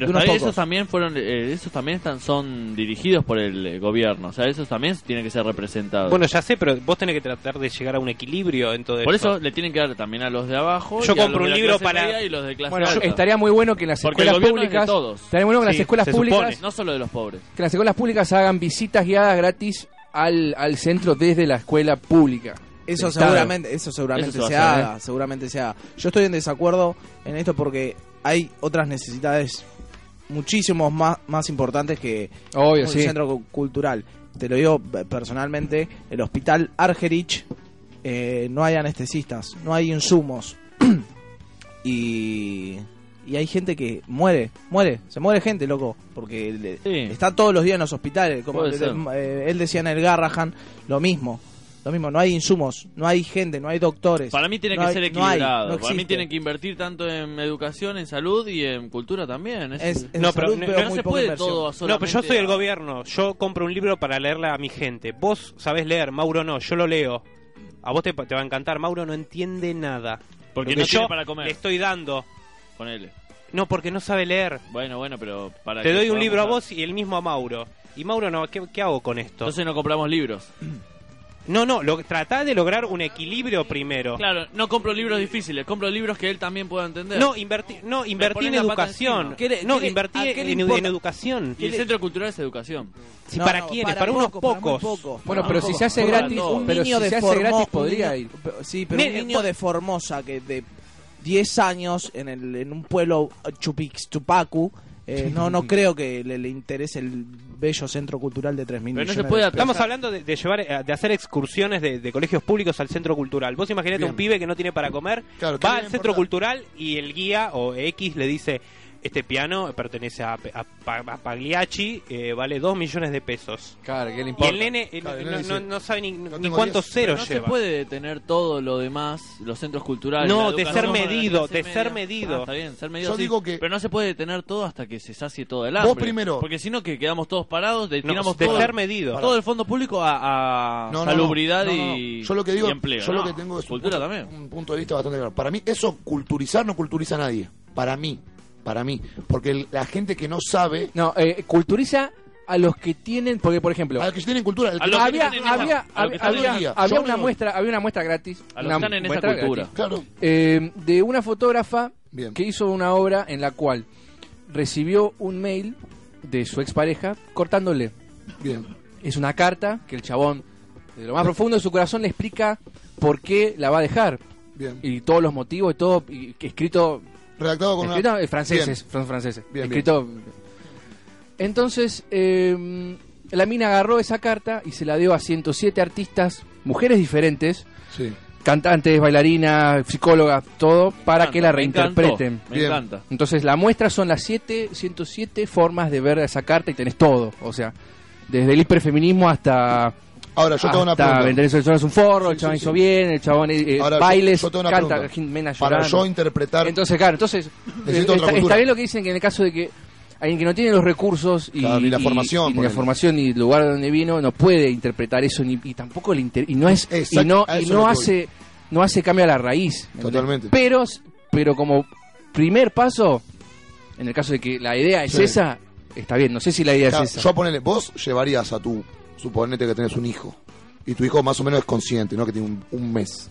Speaker 3: Pero
Speaker 5: unos pocos.
Speaker 3: esos también fueron, eh, esos también están, son dirigidos por el eh, gobierno. O sea, esos también tienen que ser representados.
Speaker 2: Bueno, ya sé, pero vos tenés que tratar de llegar a un equilibrio en todo
Speaker 3: por
Speaker 2: esto.
Speaker 3: eso le tienen que dar también a los de abajo.
Speaker 2: Yo
Speaker 3: y a
Speaker 2: compro
Speaker 3: los
Speaker 2: un libro para-
Speaker 3: media y los de clase
Speaker 1: Bueno,
Speaker 3: alta.
Speaker 1: estaría muy bueno que en las
Speaker 3: Porque el
Speaker 1: escuelas
Speaker 3: gobierno es de
Speaker 1: públicas,
Speaker 3: todos.
Speaker 1: estaría muy bueno que las escuelas públicas,
Speaker 2: supone.
Speaker 3: No solo de los pobres.
Speaker 1: que las escuelas públicas hagan visitas guiadas gratis al, al centro desde la escuela pública.
Speaker 5: Eso
Speaker 1: Estado.
Speaker 5: seguramente, eso seguramente
Speaker 3: Eso se
Speaker 5: se, haga, seguramente se haga. Yo estoy en desacuerdo en esto porque hay otras necesidades muchísimos más, más importantes que
Speaker 1: Obvio,
Speaker 5: un
Speaker 1: sí.
Speaker 5: centro cu- cultural. Te lo digo personalmente, el hospital Argerich eh, no hay anestesistas, no hay insumos. [CLEARS THROAT] y, y hay gente que muere, muere, se muere gente, loco, porque le-
Speaker 3: Sí.
Speaker 5: está todos los días en los hospitales. Como
Speaker 3: ser.
Speaker 5: eh, él decía en el Garrahan, lo mismo. Lo mismo, no hay insumos, no hay gente, no hay doctores.
Speaker 3: Para mí tiene
Speaker 5: No
Speaker 3: que
Speaker 5: hay-
Speaker 3: ser
Speaker 5: no hay,
Speaker 3: equilibrado.
Speaker 5: no
Speaker 3: Para mí tienen que invertir tanto en educación, en salud y en cultura también. Es-
Speaker 5: Es, en
Speaker 2: No, pero
Speaker 5: salud
Speaker 2: no-
Speaker 3: se puede
Speaker 5: inversión.
Speaker 3: todo
Speaker 2: No, pero yo soy el gobierno. Yo compro un libro para leerle a mi gente. Vos sabés leer, Mauro no. Yo lo leo. A vos te, te va a encantar. Mauro no entiende nada.
Speaker 3: Porque
Speaker 2: Lo
Speaker 3: no
Speaker 2: que
Speaker 3: tiene
Speaker 2: yo
Speaker 3: para comer.
Speaker 2: le estoy dando.
Speaker 3: Ponele.
Speaker 2: No, porque no sabe leer.
Speaker 3: Bueno, bueno, pero para
Speaker 2: Te doy un libro a vos y el mismo a Mauro. Y Mauro no, ¿qué, qué hago con esto?
Speaker 3: Entonces no compramos libros.
Speaker 2: No, no, lo, tratá de lograr un equilibrio primero.
Speaker 3: Claro, no compro libros difíciles, compro libros que él también pueda entender.
Speaker 2: No, invertí, no, invertí en educación.
Speaker 3: encima.
Speaker 5: ¿Qué le-
Speaker 2: no,
Speaker 5: qué
Speaker 2: invertí
Speaker 5: le
Speaker 2: en, educación.
Speaker 3: y el centro cultural es educación.
Speaker 2: Si
Speaker 5: No,
Speaker 2: ¿Para
Speaker 5: no,
Speaker 2: quiénes? Para, unos
Speaker 5: poco, para
Speaker 2: pocos.
Speaker 5: poco.
Speaker 1: Bueno,
Speaker 5: Para
Speaker 1: pero si se hace gratis,
Speaker 5: todo.
Speaker 1: pero
Speaker 5: un niño
Speaker 1: si
Speaker 5: de
Speaker 1: se hace gratis
Speaker 5: un
Speaker 1: podría
Speaker 5: niño-
Speaker 1: ir.
Speaker 5: Sí, pero un niño de Formosa que de 10 años en, el, en un pueblo Chupix, Chupacu, eh, no no creo que le, le interese el bello centro cultural de 3.000
Speaker 3: Pero no
Speaker 5: millones
Speaker 3: se
Speaker 5: de
Speaker 3: puede.
Speaker 2: Estamos hablando de, de llevar, eh, de hacer excursiones de, de colegios públicos al centro cultural. Vos imaginate
Speaker 4: Bien.
Speaker 2: un pibe que no tiene para comer,
Speaker 4: Claro, ¿qué
Speaker 2: va al centro cultural y el guía o X le dice, este piano pertenece a, a- a Pagliacci, eh, vale 2 millones de pesos.
Speaker 1: Claro, ¿qué le
Speaker 2: Y
Speaker 1: importa?
Speaker 2: el nene eh,
Speaker 4: Claro, el
Speaker 2: no,
Speaker 4: nene
Speaker 2: no-
Speaker 4: dice,
Speaker 2: no sabe ni,
Speaker 4: "No
Speaker 2: ni cuántos
Speaker 4: 10".
Speaker 3: Pero
Speaker 2: ceros
Speaker 3: no se
Speaker 2: lleva.
Speaker 3: puede tener todo lo demás, los centros culturales.
Speaker 2: No, de ser medido, de
Speaker 3: media.
Speaker 2: ser medido.
Speaker 3: Ah, está bien, ser medido.
Speaker 4: Yo
Speaker 3: sí,
Speaker 4: digo que-
Speaker 3: Pero no se puede tener todo hasta que se sacie todo el
Speaker 4: Vos
Speaker 3: hambre.
Speaker 4: primero.
Speaker 3: Porque si no, que quedamos todos parados,
Speaker 2: No,
Speaker 3: destinamos
Speaker 2: de
Speaker 3: todo,
Speaker 2: ser medido.
Speaker 3: todo el fondo público a, a
Speaker 4: No, no,
Speaker 3: salubridad
Speaker 4: no, no, no.
Speaker 3: Y,
Speaker 4: Yo lo que digo,
Speaker 3: y empleo.
Speaker 4: yo lo
Speaker 3: No,
Speaker 4: que tengo es un
Speaker 3: cultura
Speaker 4: punto,
Speaker 3: también.
Speaker 4: un punto de vista bastante claro. Para mí eso culturizar no culturiza a nadie. Para mí, para mí, porque el- la gente que no sabe,
Speaker 1: No, eh, culturiza a los que tienen, porque por ejemplo,
Speaker 4: a los que tienen cultura, el que
Speaker 3: A los
Speaker 4: no
Speaker 3: que
Speaker 1: había,
Speaker 4: tiene-
Speaker 3: tienen
Speaker 1: había,
Speaker 3: esa- a los que
Speaker 1: había,
Speaker 3: están
Speaker 1: había,
Speaker 4: en día.
Speaker 1: había
Speaker 4: Yo
Speaker 1: una
Speaker 4: no-
Speaker 1: muestra, había una muestra gratis,
Speaker 3: A los
Speaker 1: una
Speaker 3: que están en esa
Speaker 1: muestra
Speaker 3: cultura.
Speaker 1: gratis,
Speaker 4: Claro,
Speaker 1: eh, de una fotógrafa
Speaker 4: Bien.
Speaker 1: que hizo una obra en la cual recibió un mail de su expareja cortándole.
Speaker 4: bien.
Speaker 1: Es una carta que el chabón, de lo más profundo de su corazón, le explica por qué la va a dejar.
Speaker 4: Bien.
Speaker 1: Y todos los motivos y todo, y que escrito
Speaker 4: Redactado con
Speaker 1: Escrito
Speaker 4: una...
Speaker 1: eh, franceses, fran- franceses.
Speaker 4: Bien,
Speaker 1: Escrito. Entonces, eh, la mina agarró esa carta y se la dio a 107 artistas, mujeres diferentes,
Speaker 4: Sí.
Speaker 1: cantantes, bailarinas, psicólogas, todo, para que la
Speaker 3: me
Speaker 1: reinterpreten.
Speaker 3: encantó, Me
Speaker 4: Bien.
Speaker 3: encanta.
Speaker 1: Entonces, la muestra son las siete, 107 formas de ver esa carta y tenés todo. O sea, desde el hiperfeminismo hasta.
Speaker 4: Ahora, yo tengo una pregunta.
Speaker 1: Vender es un forro, el chabón
Speaker 4: sí,
Speaker 1: hizo bien, el chabón eh, eh,
Speaker 4: Ahora,
Speaker 1: bailes,
Speaker 4: yo tengo una
Speaker 1: canta. Jimena
Speaker 4: Para yo interpretar...
Speaker 1: Entonces, claro, entonces
Speaker 4: Necesito
Speaker 1: eh,
Speaker 4: otra
Speaker 1: está, está bien lo que dicen que en el caso de que alguien que no tiene los recursos y,
Speaker 4: Claro, ni la formación,
Speaker 1: y ni la formación ni el lugar de donde vino no puede interpretar eso ni y tampoco le inter- y no es
Speaker 4: Exacto,
Speaker 1: y no y hace no hace cambio a la raíz ¿me
Speaker 4: Totalmente.
Speaker 1: pero pero como primer paso en el caso de que la idea es esa está bien. No sé si la idea
Speaker 4: Claro,
Speaker 1: es esa.
Speaker 4: yo ponele, vos llevarías a tu, suponete que tenés un hijo, y tu hijo más o menos es consciente, ¿no? Que tiene un, un mes.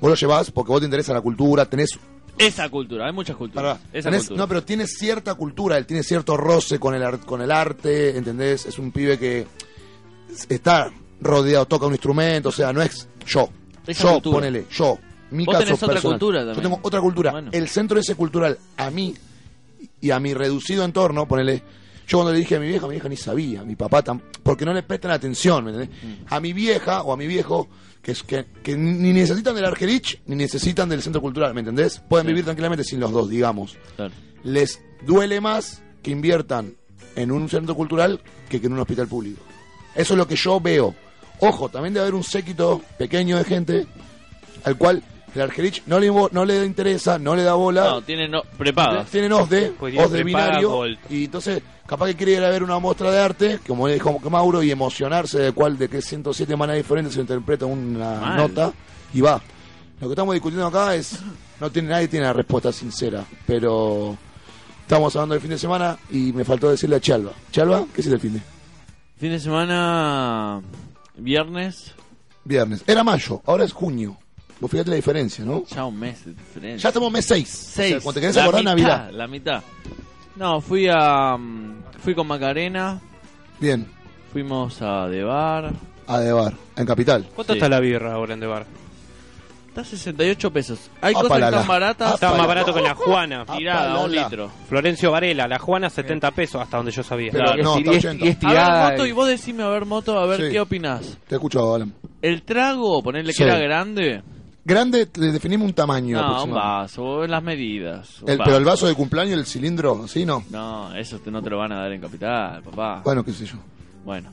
Speaker 4: Vos lo llevás porque vos te interesa la cultura, tenés
Speaker 3: Esa cultura, hay muchas culturas.
Speaker 4: Pará,
Speaker 3: Esa
Speaker 4: tenés-
Speaker 3: cultura.
Speaker 4: no, pero tiene cierta cultura, él tiene cierto roce con el, con el arte, ¿entendés? Es un pibe que está rodeado, toca un instrumento, o sea, no es yo.
Speaker 3: Esa
Speaker 4: yo,
Speaker 3: cultura.
Speaker 4: ponele, yo. Mi
Speaker 3: Vos
Speaker 4: caso
Speaker 3: tenés otra cultura
Speaker 4: Yo
Speaker 3: también.
Speaker 4: tengo otra cultura.
Speaker 3: Bueno.
Speaker 4: El centro ese cultural, a mí y a mi reducido entorno, ponele. Yo cuando le dije a mi vieja, mi vieja ni sabía, mi papá tam- porque no le prestan atención, ¿me entendés?
Speaker 3: Mm.
Speaker 4: A mi vieja o a mi viejo, que, es, que, que ni necesitan del Argerich ni necesitan del centro cultural, ¿me entendés? Pueden vivir tranquilamente sin los dos, digamos
Speaker 3: Claro.
Speaker 4: les duele más que inviertan en un centro cultural que, que en un hospital público. Eso es lo que yo veo. Ojo, también debe haber un séquito pequeño de gente al cual el Argerich no le, no le interesa, no le da bola.
Speaker 3: No, tienen no, prepagas.
Speaker 4: Tienen OSDE,
Speaker 2: Pues
Speaker 4: OSDE binario,
Speaker 2: Gold.
Speaker 4: y entonces capaz que quiere ir a ver una muestra de arte, como le dijo Mauro, y emocionarse de cuál, de qué 107 maneras diferentes se interpreta una
Speaker 3: Mal.
Speaker 4: nota, y va. Lo que estamos discutiendo acá es, no tiene nadie tiene la respuesta sincera, pero estamos hablando del fin de semana y me faltó decirle a Chalva. Chalva, ¿qué es el fin de?
Speaker 3: Fin de semana, viernes,
Speaker 4: Viernes. Era mayo, ahora es junio. Vos fíjate la diferencia, ¿no?
Speaker 3: ya un mes de diferencia.
Speaker 4: Ya estamos mes 6.
Speaker 3: Seis.
Speaker 4: cuando te querés
Speaker 3: La
Speaker 4: acordar,
Speaker 3: mitad,
Speaker 4: Navidad.
Speaker 3: La mitad. No, fui a. mm, Fui con Macarena,
Speaker 4: Bien,
Speaker 3: fuimos a Debar.
Speaker 4: a Debar, en Capital.
Speaker 2: ¿Cuánto
Speaker 3: Sí.
Speaker 2: está la birra ahora en Debar?
Speaker 3: Está 68 pesos. Hay
Speaker 4: Ah,
Speaker 3: cosas que están baratas.
Speaker 2: Estaba más barato que la Juana.
Speaker 3: Tirada, un litro.
Speaker 2: Florencio Varela, la Juana 70 pesos, hasta donde yo sabía.
Speaker 4: Pero
Speaker 3: Claro.
Speaker 4: no,
Speaker 1: y,
Speaker 4: está
Speaker 1: es,
Speaker 4: 80.
Speaker 1: y es
Speaker 3: A ver,
Speaker 1: tirada.
Speaker 3: Moto, y vos decime, a ver, Moto, a ver
Speaker 4: Sí.
Speaker 3: qué opinás.
Speaker 4: Te he escuchado, Alan.
Speaker 3: El trago, ponerle
Speaker 4: Sí.
Speaker 3: que era grande.
Speaker 4: Grande, le definimos un tamaño.
Speaker 3: No, un vaso, las medidas.
Speaker 4: El,
Speaker 3: vaso.
Speaker 4: pero el vaso de cumpleaños, el cilindro, ¿sí no?
Speaker 3: No, eso te- no te lo van a dar en capital, papá.
Speaker 4: Bueno, qué sé yo.
Speaker 3: Bueno.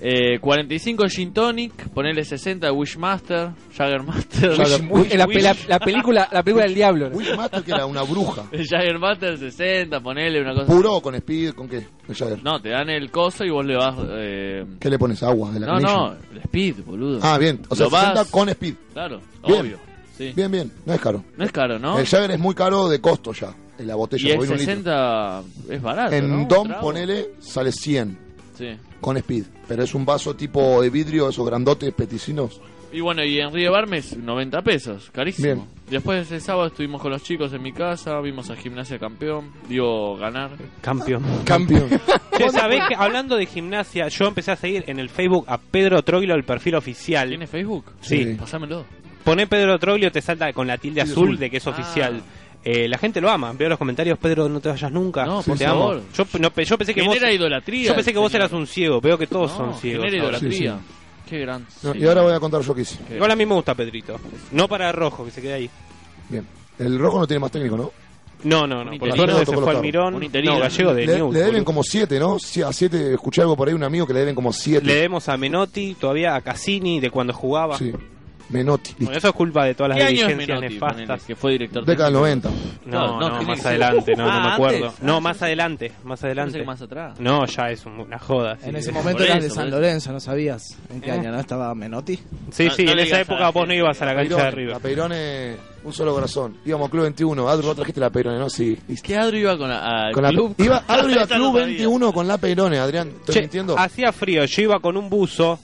Speaker 3: Eh, 45 Gin Tonic, ponerle 60 Wishmaster, Jaggermaster.
Speaker 4: Jagger-
Speaker 1: Uy, la, la- la película, la película del diablo.
Speaker 4: Wishmaster que era una bruja. [LAUGHS]
Speaker 3: Jaggermaster 60, ponerle una cosa.
Speaker 4: ¿Puro o con speed? ¿Con qué? El Jagger.
Speaker 3: No, te dan el coso y vos le vas. Eh...
Speaker 4: ¿Qué le pones? Agua de la
Speaker 3: No,
Speaker 4: canilla?
Speaker 3: no, el speed, boludo.
Speaker 4: Ah, bien. O sea,
Speaker 3: Lo vas-
Speaker 4: 60 con speed.
Speaker 3: Claro,
Speaker 4: Bien.
Speaker 3: obvio. Sí.
Speaker 4: Bien, bien. No es caro.
Speaker 3: No es caro, ¿no?
Speaker 4: El Jagger es muy caro de costo ya. En la botella.
Speaker 3: y el
Speaker 4: porque viene un litro.
Speaker 3: 60 es barato.
Speaker 4: En
Speaker 3: ¿no? Un
Speaker 4: Dom, ponele, sale 100
Speaker 3: Sí.
Speaker 4: con speed. Pero es un vaso tipo de vidrio, esos grandotes peticinos.
Speaker 3: Y bueno, y en Río Barmes, 90 pesos, carísimo.
Speaker 4: Bien.
Speaker 3: Después ese sábado estuvimos con los chicos en mi casa, vimos a Gimnasia Campeón, digo, ganar.
Speaker 2: Campeón.
Speaker 4: Campeón. [LAUGHS]
Speaker 2: Che, ¿sabés que hablando de gimnasia, yo empecé a seguir en el Facebook a Pedro Troglio, el perfil oficial.
Speaker 3: ¿Tiene Facebook?
Speaker 2: Sí.
Speaker 4: Sí.
Speaker 3: Pásamelo.
Speaker 2: Poné Pedro Troglio, te salta con la tilde azul. de que es
Speaker 3: Ah.
Speaker 2: oficial. Eh, la gente lo ama. Veo los comentarios, Pedro, no te vayas nunca.
Speaker 3: No,
Speaker 2: te
Speaker 3: por
Speaker 2: amo.
Speaker 3: favor.
Speaker 2: Yo, no, yo pensé que vos,
Speaker 3: idolatría.
Speaker 2: yo pensé que vos eras un ciego. Veo que todos
Speaker 3: No,
Speaker 2: son ciegos.
Speaker 3: Genera idolatría.
Speaker 4: Sí,
Speaker 3: Qué gran.
Speaker 4: No, y ahora voy a contar yo qué hice.
Speaker 3: Qué
Speaker 2: Igual a mí me gusta Pedrito. No para rojo, que se quede ahí.
Speaker 4: Bien. El rojo no tiene más técnico, ¿no?
Speaker 2: No, no, no. Por
Speaker 3: interino,
Speaker 2: suerte se fue al. Mirón.
Speaker 3: Un.
Speaker 2: No, gallego de
Speaker 4: Le,
Speaker 2: News.
Speaker 4: le deben como 7, ¿no? Sí, A 7, escuché algo por ahí, un amigo que le deben como 7.
Speaker 2: Le debemos a Menotti, todavía a Cassini, de cuando jugaba.
Speaker 4: Sí. Menotti.
Speaker 2: Bueno, eso es culpa de todas las
Speaker 3: ¿Qué año es
Speaker 2: dirigencias
Speaker 3: Menotti,
Speaker 2: nefastas.
Speaker 3: ponele, que fue director
Speaker 4: Década del
Speaker 3: técnico?
Speaker 4: 90.
Speaker 2: No,
Speaker 3: No,
Speaker 2: no,
Speaker 3: no,
Speaker 2: más adelante, no, no
Speaker 3: Ah,
Speaker 2: me acuerdo.
Speaker 3: antes.
Speaker 2: No,
Speaker 3: Ah,
Speaker 2: más adelante, más adelante.
Speaker 3: Más atrás.
Speaker 2: No, ya es un- una joda. sí.
Speaker 5: En ese momento eras de San. Lorenzo, ¿no sabías? ¿En qué
Speaker 2: Eh.
Speaker 5: año no estaba Menotti?
Speaker 2: sí,
Speaker 3: No-
Speaker 2: sí,
Speaker 3: no
Speaker 2: en esa
Speaker 3: a
Speaker 2: época vos no ibas a la cancha de
Speaker 4: Peirone,
Speaker 2: River.
Speaker 4: La Peirone, un solo corazón. Íbamos Club 21. Adro, vos trajiste la Peirone, ¿no? Sí. listo.
Speaker 3: ¿Qué Adro iba con la, al
Speaker 4: Con la,
Speaker 3: club?
Speaker 4: iba, [LAUGHS] Adro iba a Club
Speaker 3: no sabía.
Speaker 4: 21 con la Peirone, Adrián. ¿Estoy
Speaker 2: Che,
Speaker 4: mintiendo?
Speaker 2: hacía frío, yo iba con un buzo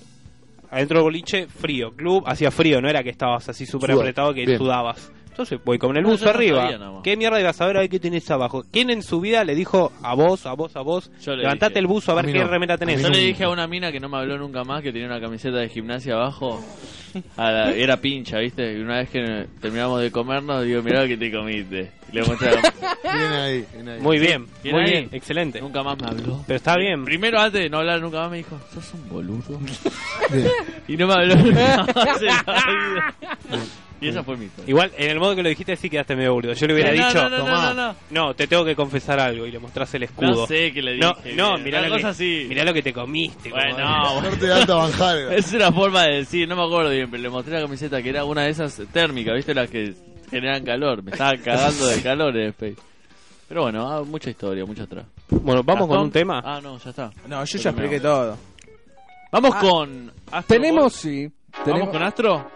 Speaker 2: adentro del boliche, frío. Club hacía frío, no era que estabas así súper apretado que
Speaker 4: Bien.
Speaker 2: sudabas. Entonces voy con el
Speaker 3: No,
Speaker 2: buzo
Speaker 3: no
Speaker 2: arriba. ¿Qué mierda ibas a ver a ver qué tenés abajo? ¿Quién en su vida le dijo a vos, a vos, a vos,
Speaker 3: le
Speaker 2: levantate
Speaker 3: dije.
Speaker 2: el buzo a ver
Speaker 4: A
Speaker 2: qué
Speaker 4: no.
Speaker 2: remera tenés?
Speaker 3: Yo le dije a una mina que no me habló nunca más que tenía una camiseta de gimnasia abajo. [LAUGHS] A la- era pincha, ¿viste? Y una vez que terminamos de comernos, digo, mirá lo que te comiste. Y le mostré la-
Speaker 4: Bien [LAUGHS] ahí, bien ahí.
Speaker 2: Muy bien,
Speaker 3: ¿Quién
Speaker 2: muy
Speaker 3: ahí?
Speaker 2: bien, excelente.
Speaker 3: Nunca más me habló.
Speaker 2: Pero está bien.
Speaker 3: Primero, antes de no hablar nunca más, me dijo, sos un boludo. [LAUGHS] Y no me habló nunca más en la vida. Y esa fue mi historia.
Speaker 2: Igual, en el modo que lo dijiste, sí quedaste medio boludo. Yo le hubiera
Speaker 3: no,
Speaker 2: dicho,
Speaker 3: no, no, no,
Speaker 4: "Tomá".
Speaker 3: no, no.
Speaker 2: no, te tengo que confesar algo y le mostrás el escudo.
Speaker 3: No sé qué le dije.
Speaker 2: No, no, mirá lo,
Speaker 3: cosa
Speaker 2: que,
Speaker 3: así.
Speaker 2: mirá lo que te comiste.
Speaker 3: Bueno,
Speaker 2: como-
Speaker 3: no,
Speaker 4: Corte de alta banjar. [LAUGHS]
Speaker 3: Es una forma de decir, no me acuerdo bien, pero le mostré la camiseta que era una de esas térmicas, ¿viste? Las que generan calor. Me estaba cagando de calor en el Face. Pero bueno, ah, mucha historia, mucha atrás.
Speaker 2: Bueno, vamos con un tema.
Speaker 3: Ah, no, ya está.
Speaker 5: No, yo ya expliqué todo.
Speaker 3: Vamos
Speaker 5: Ah,
Speaker 3: con Astro
Speaker 1: Tenemos,
Speaker 3: Boy.
Speaker 1: sí.
Speaker 3: ¿Vamos
Speaker 1: Tenemos,
Speaker 3: con Astro?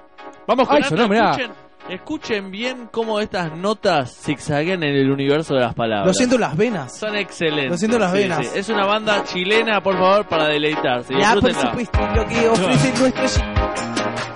Speaker 3: Vamos con
Speaker 1: Ay, sonó, mirá.
Speaker 3: escuchen. Escuchen bien cómo estas notas zigzaguean en el universo de las palabras.
Speaker 6: Lo siento en las venas.
Speaker 3: Son excelentes.
Speaker 6: Lo siento en las
Speaker 3: Sí,
Speaker 6: venas.
Speaker 3: sí. Es una banda chilena, por favor, para deleitarse.
Speaker 6: Ya, por
Speaker 3: Disfrútenla.
Speaker 6: supuesto, lo que ofrece nuestro...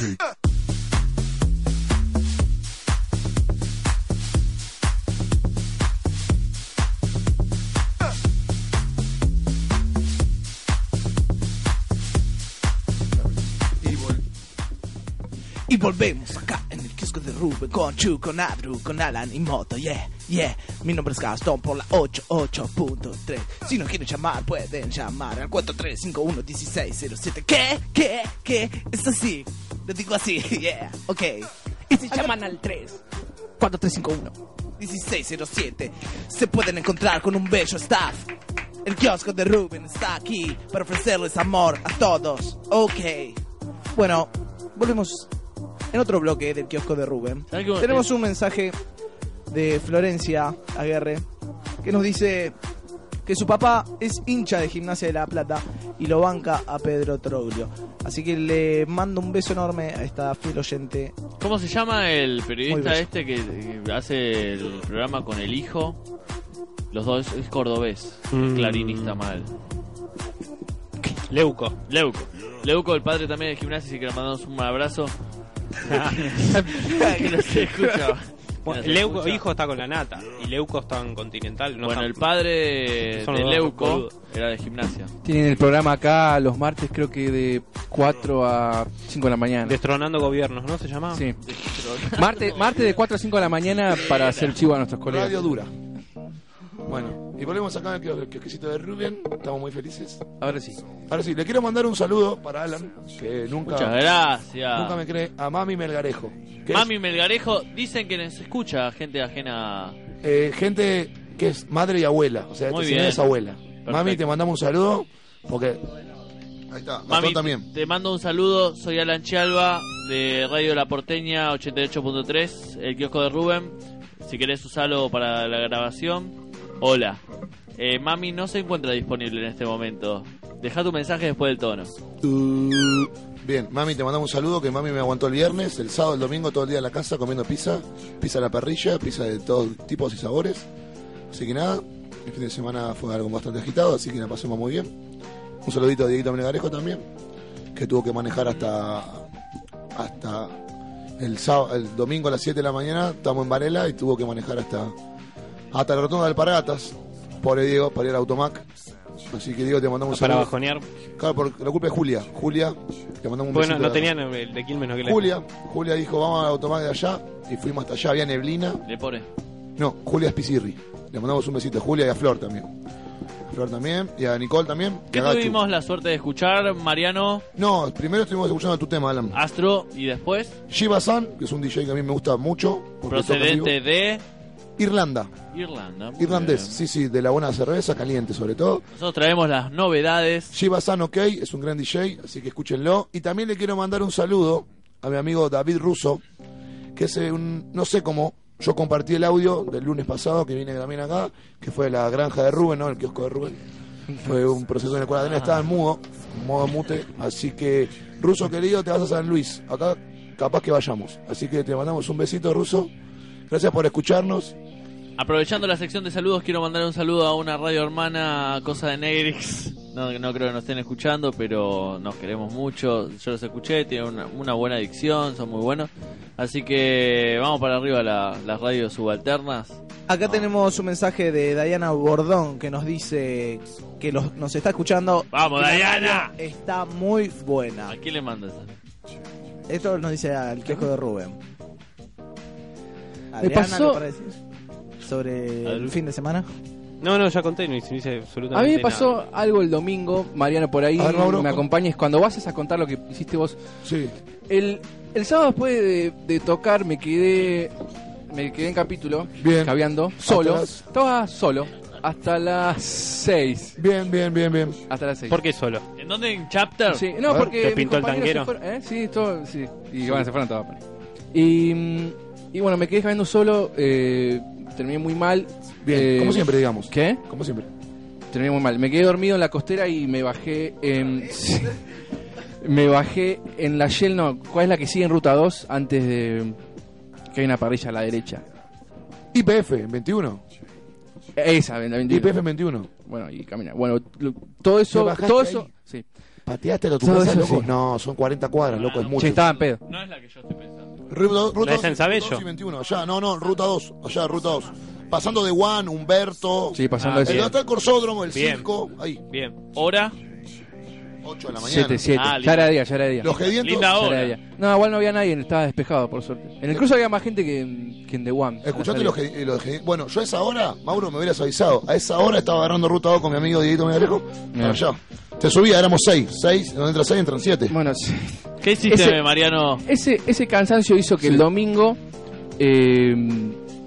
Speaker 7: Y
Speaker 5: volvemos acá en el kiosco de Rubén con Chu, con Adru, con Alan y Moto, yeah, yeah. Mi nombre es Gastón por la 88.3. Si no quieren llamar, pueden llamar al 4351-1607. ¿Qué? ¿Qué? ¿Qué? Es así. Lo digo así, [LAUGHS] yeah, ok. Y si llaman al 3 4351 1607 se pueden encontrar con un bello staff. El kiosco de Rubén está aquí para ofrecerles amor a todos. Ok. Bueno, volvemos en otro bloque del kiosco de Rubén. Tenemos un mensaje de Florencia Aguerre que nos dice que su papá es hincha de Gimnasia de La Plata y lo banca a Pedro Troglio. Así que le mando un beso enorme a esta fiel oyente.
Speaker 3: ¿Cómo se llama el periodista este que, que hace el programa con el hijo? Los dos es cordobés,
Speaker 2: Mm.
Speaker 3: clarinista mal.
Speaker 2: Leuco.
Speaker 3: Leuco. Leuco, el padre también de gimnasia, así que le mandamos un abrazo. [LAUGHS] [LAUGHS] que no se escucha.
Speaker 2: Bueno, Leuco, hijo está con la nata. Y Leuco está en Continental. No
Speaker 3: bueno,
Speaker 2: está-
Speaker 3: el padre
Speaker 2: Son
Speaker 3: de Leuco era de gimnasia.
Speaker 1: Tienen el programa acá los martes, creo que de 4 a 5 de la mañana.
Speaker 2: Destronando gobiernos, ¿no se llamaba?
Speaker 1: Sí. Martes, martes de 4 a 5 de la mañana para hacer chivo a nuestros colegas.
Speaker 4: Radio dura. Bueno, y volvemos acá al kios- kiosquecito de Rubén. Estamos muy felices.
Speaker 1: Ahora sí.
Speaker 4: Ahora sí, le quiero mandar un saludo para Alan, que nunca,
Speaker 3: Muchas gracias.
Speaker 4: nunca me cree, a Mami Melgarejo.
Speaker 3: Mami Melgarejo, dicen que nos escucha gente ajena.
Speaker 4: eh, gente que es madre y abuela. O sea,
Speaker 3: Muy
Speaker 4: señora
Speaker 3: bien.
Speaker 4: es abuela. Mami, te mandamos un saludo, porque... Ahí está,
Speaker 3: Mami,
Speaker 4: también.
Speaker 3: te mando un saludo. Soy Alan Chialba de Radio La Porteña 88.3, el kiosco de Rubén. Si querés usarlo para la grabación, hola. Eh, mami no se encuentra disponible en este momento. Deja tu mensaje después del tono.
Speaker 4: Uh, Bien, Mami, te mandamos un saludo, que Mami me aguantó el viernes, el sábado, el domingo, todo el día en la casa comiendo pizza. Pizza a la parrilla, pizza de todos tipos y sabores. Así que nada, el fin de semana fue algo bastante agitado, así que la pasamos muy bien. Un saludito a Dieguito Melgarejo también, que tuvo que manejar hasta hasta el sábado, el domingo a las 7 de la mañana, estamos en Varela y tuvo que manejar hasta hasta la rotonda de Alpargatas. Pobre Diego, para ir a Automac. Así que Diego te mandamos un
Speaker 2: Para
Speaker 4: saludo.
Speaker 2: bajonear.
Speaker 4: Claro, por la culpa de Julia. Julia, te mandamos un
Speaker 2: Bueno,
Speaker 4: besito
Speaker 2: no
Speaker 4: de-
Speaker 2: tenían el de Quilmes, no que la-
Speaker 4: Julia, Julia dijo, vamos al automático de allá. Y fuimos hasta allá, había neblina.
Speaker 3: Le pone.
Speaker 4: No, Julia es Pisirri. Le mandamos un besito a Julia y a Flor también. A Flor también, y a Nicole también. y
Speaker 3: ¿Qué
Speaker 4: a Gachu.
Speaker 3: tuvimos la suerte de escuchar? Mariano,
Speaker 4: No, primero estuvimos escuchando tu tema, Alan.
Speaker 3: Astro y después
Speaker 4: Shiba San, que es un DJ que a mí me gusta mucho. porque toca en vivo.
Speaker 3: procedente de
Speaker 4: Irlanda.
Speaker 3: Irlanda.
Speaker 4: Irlandés,
Speaker 3: bien.
Speaker 4: sí, sí, de la buena cerveza, caliente sobre todo.
Speaker 3: Nosotros traemos las novedades.
Speaker 4: Shiba San, ok, es un gran DJ, así que escúchenlo. Y también le quiero mandar un saludo a mi amigo David Russo, que es eh, un, no sé cómo, yo compartí el audio del lunes pasado, que viene también acá, que fue la granja de Rubén, ¿no? El kiosco de Rubén. Fue un proceso en el cual Adrián estaba en mudo, en modo mute, así que, Russo querido, te vas a San Luis, acá capaz que vayamos. Así que te mandamos un besito, Russo. Gracias por escucharnos.
Speaker 3: Aprovechando la sección de saludos, quiero mandar un saludo a una radio hermana, Cosa de Negrix. No, no creo que nos estén escuchando, pero nos queremos mucho. Yo los escuché, tienen una, una buena adicción, son muy buenos. Así que vamos para arriba la- las radios subalternas.
Speaker 5: Acá
Speaker 3: No.
Speaker 5: tenemos un mensaje de Diana Bordón que nos dice que los- nos está escuchando.
Speaker 3: ¡Vamos, Diana!
Speaker 5: Está muy buena.
Speaker 3: ¿A quién le mandas?
Speaker 5: Esto nos dice al quejo de Rubén. Adriana,
Speaker 1: pasó-
Speaker 5: ¿qué Sobre el fin de semana.
Speaker 2: No, no, ya conté, no hice, hice
Speaker 1: A
Speaker 2: absolutamente
Speaker 1: mí me pasó
Speaker 2: nada.
Speaker 1: algo el domingo, Mariano por ahí
Speaker 4: ver, Mauro.
Speaker 1: me acompañes cuando vas a contar lo que hiciste vos.
Speaker 4: Sí,
Speaker 1: El, el sábado después de, de tocar me quedé me quedé en capítulo,
Speaker 4: Bien.
Speaker 1: caviando, solo.
Speaker 4: las-
Speaker 1: Estaba solo hasta las 6.
Speaker 4: bien, bien, bien, bien.
Speaker 1: Hasta las 6.
Speaker 2: ¿Por qué solo?
Speaker 3: ¿En dónde? ¿En Chapter?
Speaker 1: Sí, no, porque
Speaker 2: ¿te pintó el
Speaker 1: se fueron, ¿eh? Sí, todo, sí. Y bueno, se fueron todos. Y, mm, y bueno, me quedé caminando solo, eh, terminé muy mal.
Speaker 4: Bien,
Speaker 1: eh,
Speaker 4: como siempre, digamos.
Speaker 1: ¿Qué?
Speaker 4: Como siempre.
Speaker 1: Terminé muy mal. Me quedé dormido en la costera y me bajé en... me bajé en la Shell, no, ¿cuál es la que sigue en Ruta 2? Antes de que hay una parrilla a la derecha.
Speaker 4: IPF, 21.
Speaker 1: Esa, la 21.
Speaker 4: IPF 21.
Speaker 1: Bueno, y camina. Bueno, lo- todo eso,
Speaker 4: ¿Te bajaste
Speaker 1: todo eso, sí.
Speaker 4: ¿Pateaste a tu casa,
Speaker 1: eso
Speaker 4: loco?
Speaker 1: sí.
Speaker 4: No, son 40 cuadras, loco, es mucho.
Speaker 1: Sí, estaba en pedo.
Speaker 3: No es la que yo estoy pensando.
Speaker 4: Ruta, ruta
Speaker 2: ¿No es
Speaker 4: 2,
Speaker 2: en Sabello?
Speaker 4: ruta 2 y 21, allá, no, no, ruta 2, allá, ruta 2. Pasando de Juan, Humberto,
Speaker 1: Sí, pasando
Speaker 2: Ah, bien.
Speaker 4: donde está el corsódromo, el
Speaker 2: Bien.
Speaker 4: circo, ahí.
Speaker 2: Bien.
Speaker 3: ¿Hora?
Speaker 4: 8 de la mañana.
Speaker 1: 7, 7.
Speaker 3: Ah,
Speaker 1: ya era día, ya era día.
Speaker 4: Los gedientos.
Speaker 3: Linda
Speaker 1: Ya
Speaker 3: hora.
Speaker 1: era día. No, igual no había nadie, estaba despejado, por suerte. En el cruce había más gente que, en- que en The One.
Speaker 4: Escuchaste los, los Bueno, yo a esa hora, Mauro, me hubieras avisado. A esa hora estaba agarrando ruta 2 con mi amigo Dieguito Megalejo. Para allá. Te subía, éramos 6. 6, donde entra 6 entran 7.
Speaker 1: Bueno, sí.
Speaker 3: ¿Qué hiciste,
Speaker 1: Ese-
Speaker 3: Mariano?
Speaker 1: ese, ese cansancio hizo que
Speaker 4: Sí.
Speaker 1: el domingo eh,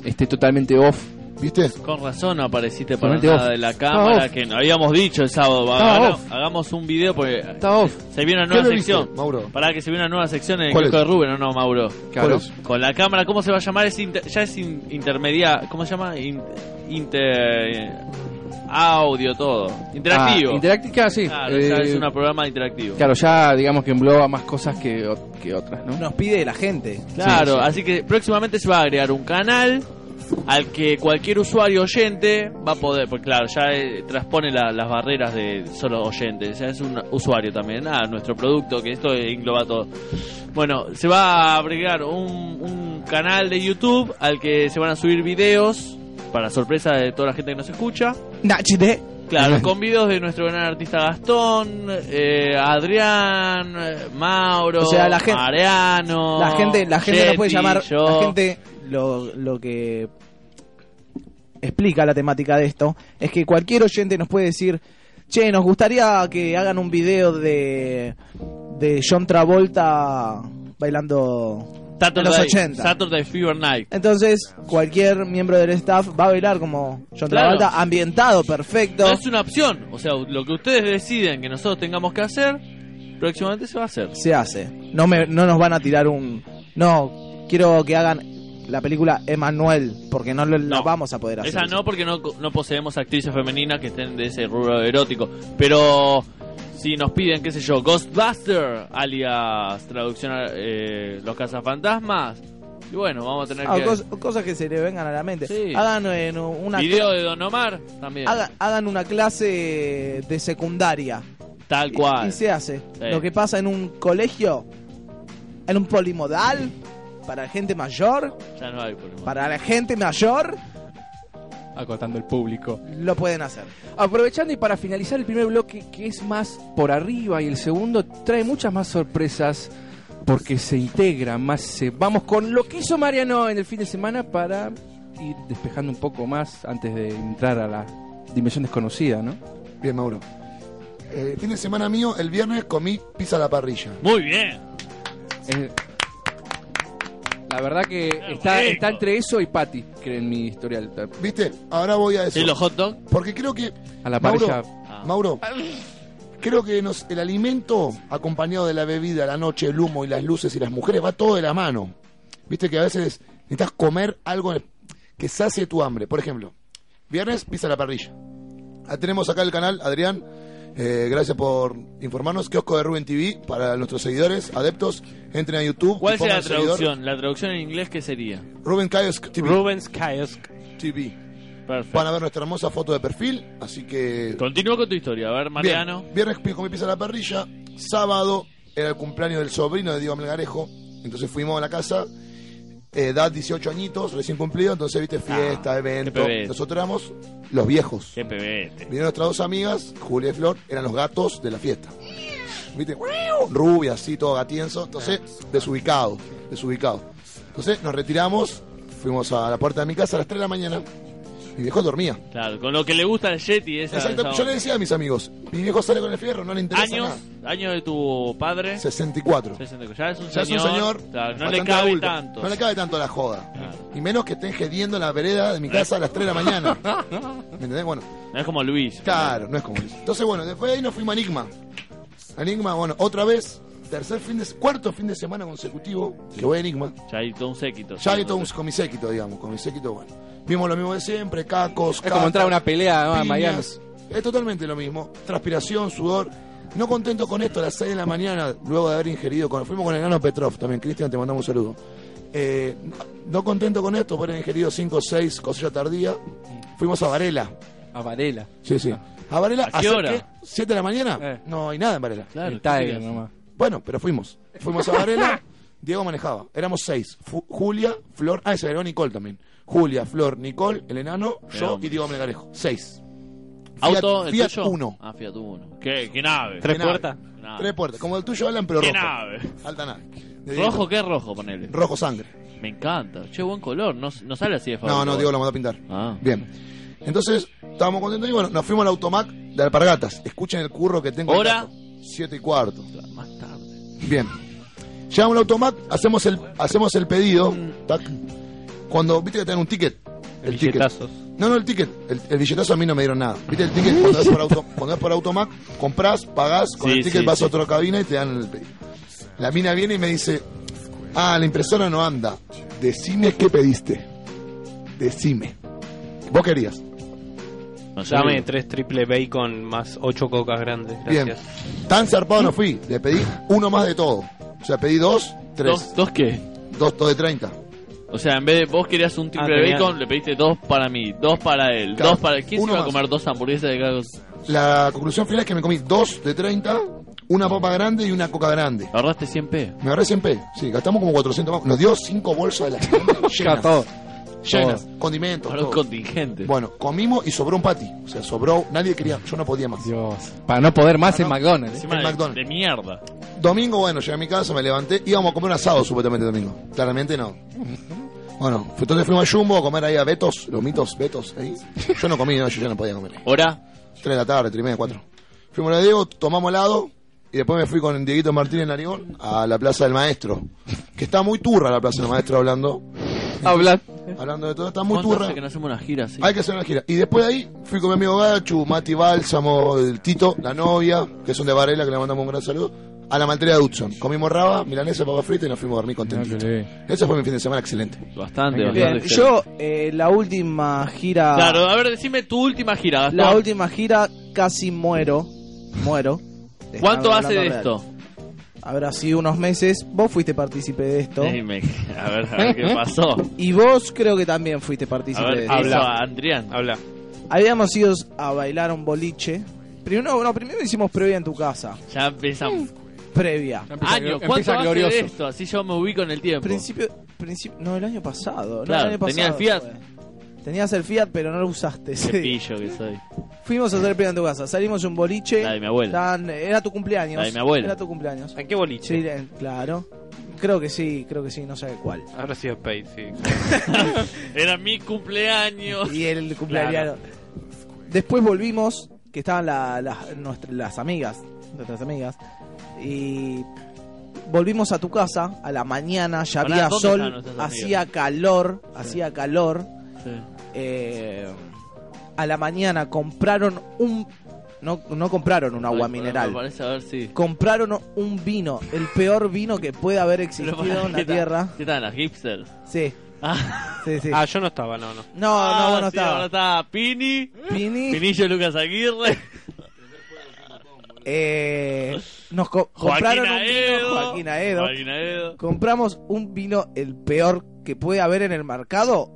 Speaker 1: esté totalmente off.
Speaker 4: ¿Viste?
Speaker 3: Con razón no apareciste para nada
Speaker 1: off.
Speaker 3: de la cámara que no habíamos dicho el sábado.
Speaker 1: Estaba
Speaker 3: Haga-
Speaker 1: off.
Speaker 3: hagamos un video porque
Speaker 1: Está off.
Speaker 3: se viene una
Speaker 4: ¿Qué
Speaker 3: nueva
Speaker 4: lo viste,
Speaker 3: sección.
Speaker 4: Mauro?
Speaker 3: Para que se viene una nueva sección en el
Speaker 4: ¿Cuál
Speaker 3: kiosco
Speaker 4: es?
Speaker 3: de Rubén, ¿o no, Mauro?
Speaker 1: Claro.
Speaker 3: Con la cámara, ¿cómo se va a llamar? Es inter- ya es in- intermedia. ¿Cómo se llama? In- inter. Audio, todo. Interactivo.
Speaker 1: Ah, interactiva, sí.
Speaker 3: Claro, ya
Speaker 1: Eh,
Speaker 3: es un programa interactivo.
Speaker 1: Claro, ya digamos que engloba más cosas que, o- que otras, ¿no?
Speaker 5: Nos pide la gente.
Speaker 3: Claro,
Speaker 1: Sí, sí.
Speaker 3: así que próximamente se va a agregar un canal al que cualquier usuario oyente va a poder, porque claro, ya eh, transpone la- las barreras de solo oyentes, ya es un usuario también, a nuestro producto, que esto engloba todo. Bueno, se va a agregar un, un canal de YouTube al que se van a subir videos, para sorpresa de toda la gente que nos escucha.
Speaker 5: Nachide.
Speaker 3: Claro, [LAUGHS] con videos de nuestro gran artista Gastón, eh, Adrián, eh, Mauro,
Speaker 5: O sea, la gen-
Speaker 3: Mariano,
Speaker 5: La gente, la gente nos puede llamar.
Speaker 3: yo.
Speaker 5: La gente lo, lo que explica la temática de esto es que cualquier oyente nos puede decir, che, nos gustaría que hagan un video de de John Travolta bailando
Speaker 3: Saturday,
Speaker 5: en los 80.
Speaker 3: Saturday Fever Night.
Speaker 5: Entonces, cualquier miembro del staff va a bailar como John
Speaker 3: Claro.
Speaker 5: Travolta, ambientado, perfecto.
Speaker 3: No es una opción, o sea, lo que ustedes deciden que nosotros tengamos que hacer, próximamente se va a hacer.
Speaker 5: Se hace. No, me, no nos van a tirar un... No, quiero que hagan la película Emanuel, porque no lo vamos a poder hacer.
Speaker 3: Esa no, porque no, no poseemos actrices femeninas que estén de ese rubro erótico. Pero si nos piden, qué sé yo, Ghostbuster, alias traducción a eh, Los Cazafantasmas, y bueno, vamos a tener
Speaker 5: Ah,
Speaker 3: que...
Speaker 5: cos- cosas que se le vengan a la mente.
Speaker 3: Sí.
Speaker 5: Hagan eh, una
Speaker 3: Video de Don Omar, también.
Speaker 5: haga- hagan una clase de secundaria.
Speaker 3: Tal cual.
Speaker 5: Y, se hace.
Speaker 3: Sí.
Speaker 5: Lo que pasa en un colegio, en un polimodal, para gente mayor,
Speaker 3: Ya no hay problema.
Speaker 5: para la gente mayor,
Speaker 1: Acotando el público.
Speaker 5: lo pueden hacer.
Speaker 1: Aprovechando y para finalizar el primer bloque, que es más por arriba, y el segundo trae muchas más sorpresas porque se integra más. se- Vamos con lo que hizo Mariano en el fin de semana para ir despejando un poco más antes de entrar a la dimensión desconocida, ¿no?
Speaker 4: Bien, Mauro. Eh, fin de semana mío, el viernes comí pizza a la parrilla.
Speaker 3: Muy bien.
Speaker 1: Eh, la verdad que está,
Speaker 3: rico.
Speaker 1: está entre eso y Patty, que en mi historial.
Speaker 4: ¿Viste? Ahora voy a eso.
Speaker 3: ¿Y los hot dogs?
Speaker 4: Porque creo que,
Speaker 1: A la
Speaker 4: Mauro,
Speaker 1: parrilla.
Speaker 3: Ah.
Speaker 4: Mauro, creo que nos, el alimento acompañado de la bebida, la noche, el humo y las luces y las mujeres va todo de la mano. Viste que a veces necesitas comer algo que sacie tu hambre. Por ejemplo, viernes, pizza a la parrilla. Ah, tenemos acá el canal, Adrián. Eh, gracias por informarnos. Kiosco de Rubén TV para nuestros seguidores, adeptos. Entren a YouTube.
Speaker 3: ¿Cuál
Speaker 4: y
Speaker 3: sería la
Speaker 4: pongan seguidor.
Speaker 3: traducción? La traducción en inglés, ¿qué sería?
Speaker 4: Rubén Kiosk TV.
Speaker 2: Rubens Kiosk.
Speaker 4: TV.
Speaker 3: Perfecto.
Speaker 4: Van a ver nuestra hermosa foto de perfil. Así que
Speaker 3: Continúa con tu historia. A ver, Mariano.
Speaker 4: Bien, viernes comí pizza a la parrilla. Sábado era el cumpleaños del sobrino de Diego Melgarejo. Entonces fuimos a la casa. Eh, edad 18 añitos, recién cumplido. Entonces, viste, fiesta,
Speaker 3: qué
Speaker 4: evento. Nosotros éramos los viejos.
Speaker 3: Qué pebete.
Speaker 4: Vinieron nuestras dos amigas, Julia y Flor, eran los gatos de la fiesta. ¿Viste? Rubia, así, todo gatienzo. Entonces, desubicado, desubicado. Entonces, nos retiramos, fuimos a la puerta de mi casa a las 3 de la mañana. Mi viejo dormía.
Speaker 3: Claro, con lo que le gusta al Yeti. Esa,
Speaker 4: Exacto.
Speaker 3: esa
Speaker 4: Yo le decía a mis amigos, mi viejo sale con el fierro, no le interesa
Speaker 3: años,
Speaker 4: nada.
Speaker 3: años de tu padre.
Speaker 4: 64.
Speaker 3: 64. Ya es un
Speaker 4: Ya es un
Speaker 3: señor.
Speaker 4: señor.
Speaker 3: Claro, no le cabe
Speaker 4: adulto.
Speaker 3: tanto.
Speaker 4: No le cabe tanto la joda.
Speaker 3: Claro.
Speaker 4: Y menos que estén gediendo en la vereda de mi casa a las 3 de la mañana. [LAUGHS] ¿Me entendés? Bueno,
Speaker 3: No es como Luis.
Speaker 4: claro, no es como eso. Entonces, bueno, después de ahí nos fuimos a Enigma. Enigma, bueno, otra vez, tercer fin de cuarto fin de semana consecutivo que voy a Enigma.
Speaker 3: Ya hay todo un séquito.
Speaker 4: Ya hay todo un, con mi séquito, digamos, con mi séquito, bueno. Vimos lo mismo de siempre, cacos,
Speaker 1: Es como entrar a una pelea ¿no? a Miami.
Speaker 4: Es totalmente lo mismo. Transpiración, sudor. No contento con esto, a las 6 de la mañana, luego de haber ingerido, con, fuimos con el enano Petrov también. Cristian, te mandamos un saludo. Eh, no contento con esto, por haber ingerido 5 o 6 cosillas tardía, fuimos a Varela.
Speaker 1: A Varela.
Speaker 4: Sí, sí. ¿A Varela?
Speaker 3: ¿A qué hora?
Speaker 4: ¿7 de la mañana?
Speaker 1: Eh.
Speaker 4: No hay nada en Varela.
Speaker 3: Claro,
Speaker 1: el
Speaker 3: ¿qué
Speaker 1: Tiger nomás. [LAUGHS]
Speaker 4: Bueno, pero fuimos. Fuimos a Varela. Diego manejaba. Éramos seis. Fu- Julia, Flor. Ah, se agregó Nicole también. Julia, Flor, Nicole, el enano,
Speaker 3: Qué
Speaker 4: yo
Speaker 3: hombre.
Speaker 4: y Diego Melgarejo. Seis.
Speaker 3: ¿Auto? ¿El
Speaker 4: Fiat
Speaker 3: tuyo?
Speaker 4: Uno.
Speaker 3: Ah, Fiat Uno. ¿Qué, qué nave?
Speaker 2: ¿Tres
Speaker 4: nave.
Speaker 2: puertas?
Speaker 3: Nave.
Speaker 4: Tres puertas. Como el tuyo, Alan, pero
Speaker 3: ¿Qué
Speaker 4: rojo.
Speaker 3: nave?
Speaker 4: Alta nave. De
Speaker 3: ¿Rojo qué rojo? Ponele.
Speaker 4: Rojo sangre.
Speaker 3: Me encanta. Che, buen color. No, no sale así de favor.
Speaker 4: No, no, Diego lo mandó a pintar.
Speaker 3: Ah.
Speaker 4: Bien. Entonces, estábamos contentos y bueno, nos fuimos al automac de Alpargatas. Escuchen el curro que tengo.
Speaker 3: ¿Hora?
Speaker 4: acá. Siete y cuarto.
Speaker 3: Más tarde.
Speaker 4: Bien. Llegamos al automac, hacemos el, hacemos el pedido. tac. Cuando, viste que te dan un ticket. El ticket.
Speaker 2: Billetazos.
Speaker 4: No, no, el ticket. El, el billetazo a mí no me dieron nada. ¿Viste el ticket? Cuando vas por, auto, [LAUGHS] cuando vas por Automac, compras, pagás, con
Speaker 3: Sí,
Speaker 4: el ticket
Speaker 3: sí,
Speaker 4: vas
Speaker 3: sí.
Speaker 4: a otra cabina y te dan el pedido. La mina viene y me dice, ah, la impresora no anda. Decime qué pediste. Decime. ¿Vos querías?
Speaker 3: No sé.
Speaker 2: Dame tres triple bacon más ocho cocas grandes.
Speaker 4: Bien.
Speaker 2: Gracias.
Speaker 4: Tan zarpado no fui. Le pedí uno más de todo. O sea, pedí dos, tres.
Speaker 3: ¿Dos, ¿Dos qué?
Speaker 4: Dos, dos de 30.
Speaker 3: O sea, en vez de vos querías un triple
Speaker 2: Ah, tenía-
Speaker 3: bacon, le pediste dos para mí, dos para él,
Speaker 4: Claro,
Speaker 3: dos para... ¿Quién se
Speaker 4: uno
Speaker 3: iba a
Speaker 4: más.
Speaker 3: comer dos hamburguesas de cada?
Speaker 4: La conclusión final es que me comí dos de 30, una papa grande y una coca grande.
Speaker 3: Ahorraste 100 p.
Speaker 4: Me ahorré 100 p. Sí, gastamos como 400 más. Nos dio cinco bolsas de [LAUGHS] grandes llenas.
Speaker 1: todo.
Speaker 4: llenas. Condimentos.
Speaker 3: Para un contingente.
Speaker 4: Bueno, comimos y sobró un patty. O sea, sobró. Nadie quería. Yo no podía más.
Speaker 1: Dios. Para no poder más
Speaker 4: Ah,
Speaker 1: en
Speaker 4: no.
Speaker 1: McDonald's.
Speaker 4: El
Speaker 3: de,
Speaker 4: McDonald's.
Speaker 3: de mierda.
Speaker 4: Domingo, bueno, llegué a mi casa, me levanté. Íbamos a comer un asado supuestamente domingo. Claramente no. Bueno, entonces fuimos a Jumbo a comer ahí a Betos, los mitos Betos ahí. Yo no comí, no, yo ya no podía comer ahí.
Speaker 3: ¿Hora?
Speaker 4: 3 de la tarde, 3 y media, 4. Fuimos a la Diego, tomamos helado y después me fui con Dieguito Martínez Narigón a la Plaza del Maestro. Que está muy turra la Plaza del Maestro hablando.
Speaker 1: Habla.
Speaker 4: Hablando de todo, está muy
Speaker 3: ¿Cuánto
Speaker 4: turra.
Speaker 3: hace que no hacemos una gira así?
Speaker 4: Hay que hacer una gira. Y después de ahí fui con mi amigo Gachu, Mati Bálsamo, el Tito, la novia, que son de Varela, que le mandamos un gran saludo, a la maltería de Hudson. Comimos raba, milanesa, papa frita y nos fuimos a dormir contentos. Ese fue mi fin de semana excelente.
Speaker 3: Bastante, bastante.
Speaker 5: Bien, yo eh, la última gira...
Speaker 3: Claro, a ver, decime tu última gira. Gastón.
Speaker 5: La última gira casi muero. Muero. [LAUGHS]
Speaker 3: ¿Cuánto hace de esto?
Speaker 5: Habrá sido unos meses. Vos fuiste partícipe de esto.
Speaker 3: Dime, a ver, a ver qué [LAUGHS] pasó.
Speaker 5: Y vos creo que también fuiste
Speaker 3: A
Speaker 5: partícipe
Speaker 3: ver,
Speaker 5: de esto.
Speaker 3: habla. Andrián.
Speaker 2: Habla.
Speaker 5: Habíamos ido a bailar un boliche. Primero, no, primero hicimos previa en tu casa.
Speaker 3: Ya empezamos.
Speaker 5: Previa.
Speaker 1: Glo-
Speaker 3: ¿cuánto
Speaker 1: empieza
Speaker 3: hace
Speaker 1: glorioso.
Speaker 3: de esto? Así yo me ubico en el tiempo.
Speaker 5: Principio, principio, no, el año pasado. no,
Speaker 3: Claro,
Speaker 5: el año
Speaker 3: tenía el
Speaker 5: pasado
Speaker 3: Fiat.
Speaker 5: fue. Tenías el Fiat, pero no lo usaste.
Speaker 3: Qué
Speaker 5: día.
Speaker 3: pillo que soy.
Speaker 5: Fuimos a hacer previa en tu casa. Salimos de un boliche.
Speaker 3: La de mi abuela.
Speaker 5: Tan- era tu cumpleaños.
Speaker 3: La de mi abuela.
Speaker 5: Era tu cumpleaños.
Speaker 2: ¿En qué boliche?
Speaker 5: Sí, eh, claro. Creo que sí, creo que sí, no sé cuál.
Speaker 2: Habrá sido Paid, sí. [LAUGHS]
Speaker 3: Era mi cumpleaños.
Speaker 5: Y el cumpleaños. Después volvimos, que estaban la- la- nuestra- las amigas, nuestras amigas, y volvimos a tu casa a la mañana, ya había
Speaker 3: ¿dónde estaban
Speaker 5: sol, hacía calor, hacía calor.
Speaker 3: Sí.
Speaker 5: eh, a la mañana compraron un... No, no compraron un agua
Speaker 3: Ay,
Speaker 5: mineral.
Speaker 3: Me parece a ver si.
Speaker 5: Compraron un vino, el peor vino que puede haber [LAUGHS] existido en
Speaker 3: ¿qué
Speaker 5: la tierra.
Speaker 3: ¿Qué tal, las hipsters?
Speaker 5: Sí,
Speaker 3: Ah,
Speaker 5: sí, sí.
Speaker 2: Ah, yo no estaba, no, no.
Speaker 5: no, no, bueno,
Speaker 3: sí,
Speaker 5: estaba.
Speaker 3: ahora estaba Pini,
Speaker 5: Pini,
Speaker 3: Pinillo Lucas Aguirre,
Speaker 5: eh, nos co- [LAUGHS]
Speaker 3: Joaquín
Speaker 5: compraron un vino, Joaquín Aedo.
Speaker 3: Joaquín Aedo.
Speaker 5: Compramos un vino, el peor que puede haber en el mercado.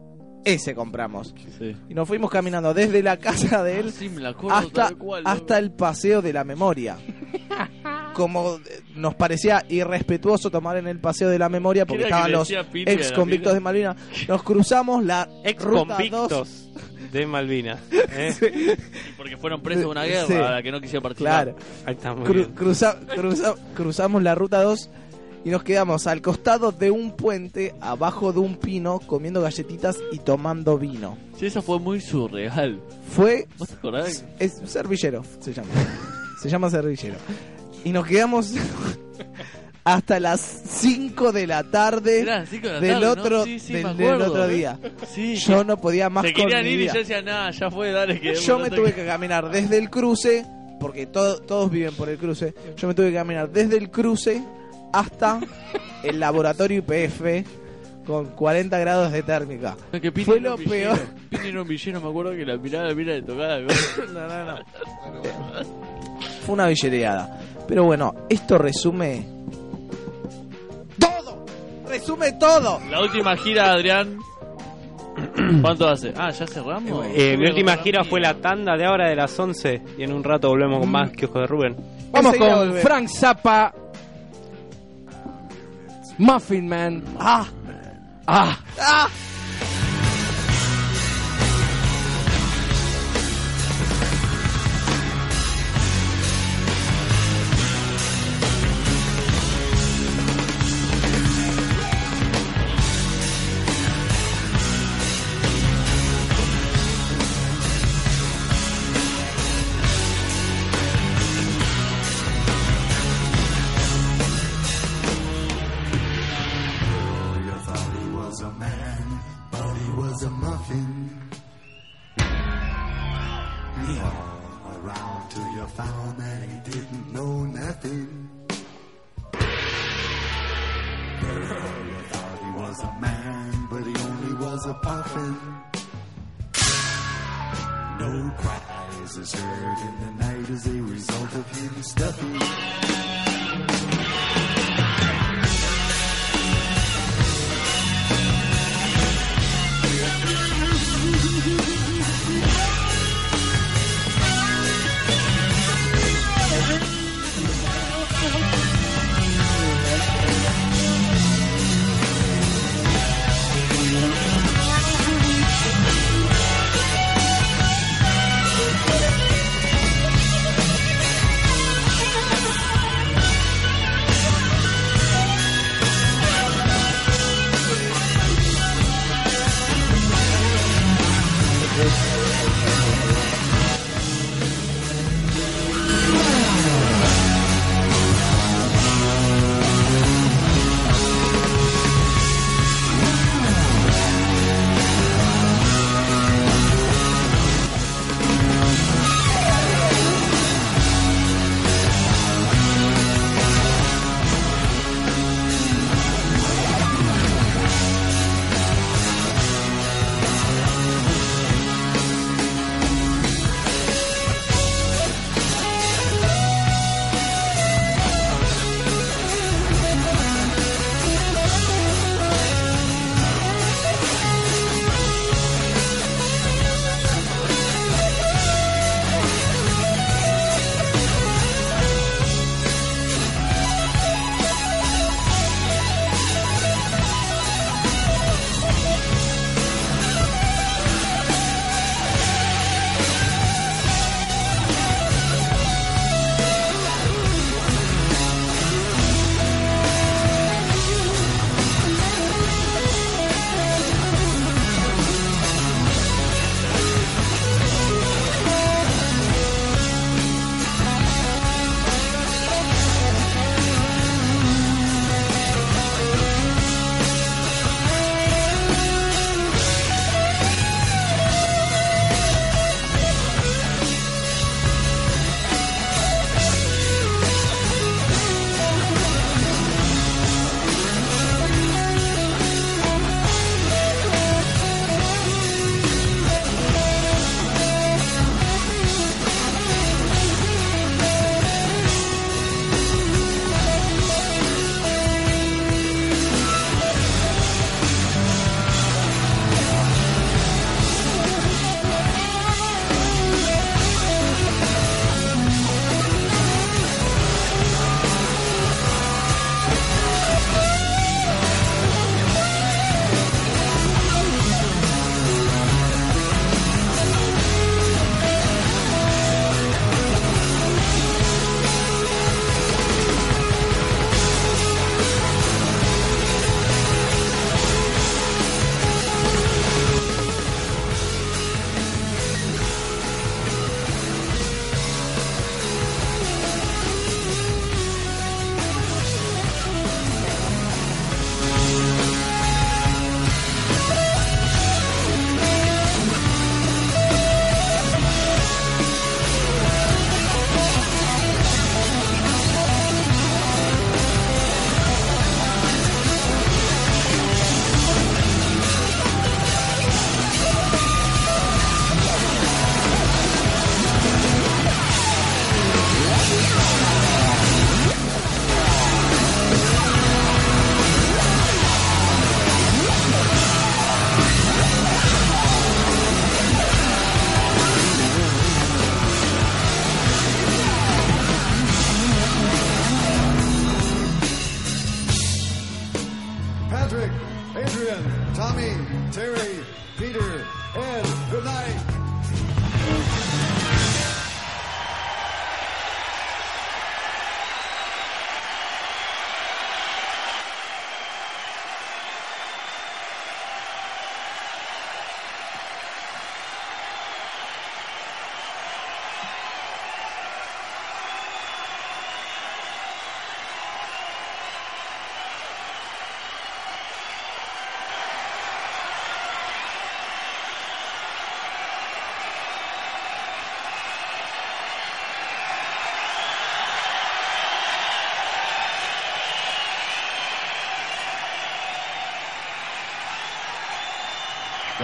Speaker 5: Ese compramos.
Speaker 3: Sí.
Speaker 5: Y nos fuimos caminando desde la casa de él
Speaker 3: Sí, me la acuerdo
Speaker 5: hasta,
Speaker 3: tal cual, loco.
Speaker 5: hasta el paseo de la memoria. [LAUGHS] Como eh, nos parecía irrespetuoso tomar en el paseo de la memoria porque
Speaker 3: ¿Qué era que
Speaker 5: estaban los ex convictos de Malvinas. Nos cruzamos la
Speaker 2: Ex
Speaker 5: ruta 2.
Speaker 2: convictos de Malvinas. [LAUGHS] ¿eh?
Speaker 3: Porque fueron presos de una guerra
Speaker 5: Sí.
Speaker 3: a la que no quisieron participar.
Speaker 5: Claro.
Speaker 2: Ahí está muy
Speaker 5: Cru-
Speaker 2: bien.
Speaker 5: cruza- cruza- cruzamos la ruta 2 y nos quedamos al costado de un puente, abajo de un pino, comiendo galletitas y tomando vino.
Speaker 3: Sí, eso fue muy surreal.
Speaker 5: Fue
Speaker 3: ¿Vos te acordás?
Speaker 5: es servillero, se llama. Se llama servillero. Y nos quedamos [LAUGHS] hasta las 5 de la tarde
Speaker 3: Era las cinco de la
Speaker 5: del
Speaker 3: tarde, ¿no?
Speaker 5: otro
Speaker 3: Sí, sí,
Speaker 5: del, otro
Speaker 3: ¿eh?
Speaker 5: día.
Speaker 3: Sí,
Speaker 5: Yo no podía más
Speaker 3: se
Speaker 5: con
Speaker 3: querían
Speaker 5: mi
Speaker 3: ir y
Speaker 5: vida.
Speaker 3: yo decía, nada, ya fue, dale, que
Speaker 5: Yo me tuve que caminar desde el cruce, porque to- todos viven por el cruce. Yo me tuve que caminar desde el cruce hasta el laboratorio IPF con 40 grados de térmica.
Speaker 3: Que Pini
Speaker 5: Fue
Speaker 3: era
Speaker 5: lo
Speaker 3: villero.
Speaker 5: peor.
Speaker 3: Pini era un villero, me acuerdo que la mirada, mira, le tocaba algo. [LAUGHS]
Speaker 5: No, no, no. Fue una villereada. Pero bueno, esto resume todo. Resume todo.
Speaker 3: La última gira, Adrián. [CLEARS THROAT] ¿Cuánto hace? Ah, ¿ya cerramos?
Speaker 2: Eh, mi
Speaker 3: Voy a
Speaker 2: última gira fue la tanda de ahora de las 11 y en un rato volvemos con más que Ojo de Rubén.
Speaker 1: Vamos
Speaker 5: Enseguida
Speaker 1: con. Frank Zappa. Muffin Man.
Speaker 5: Ah,
Speaker 1: Ah.
Speaker 5: ah.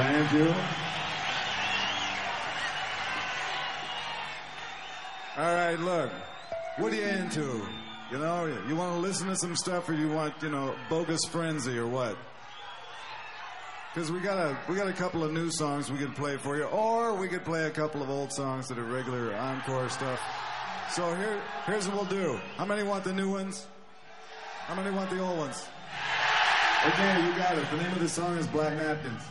Speaker 8: Thank you. All right, look. What are you into? You know, you want to listen to some stuff or you want, you know, bogus frenzy or what? Because we got a we got a couple of new songs we could play for you, or we could play a couple of old songs that are regular encore stuff. So here here's what we'll do. How many want the new ones? How many want the old ones? Okay, you got it. The name of the song is Black Napkins.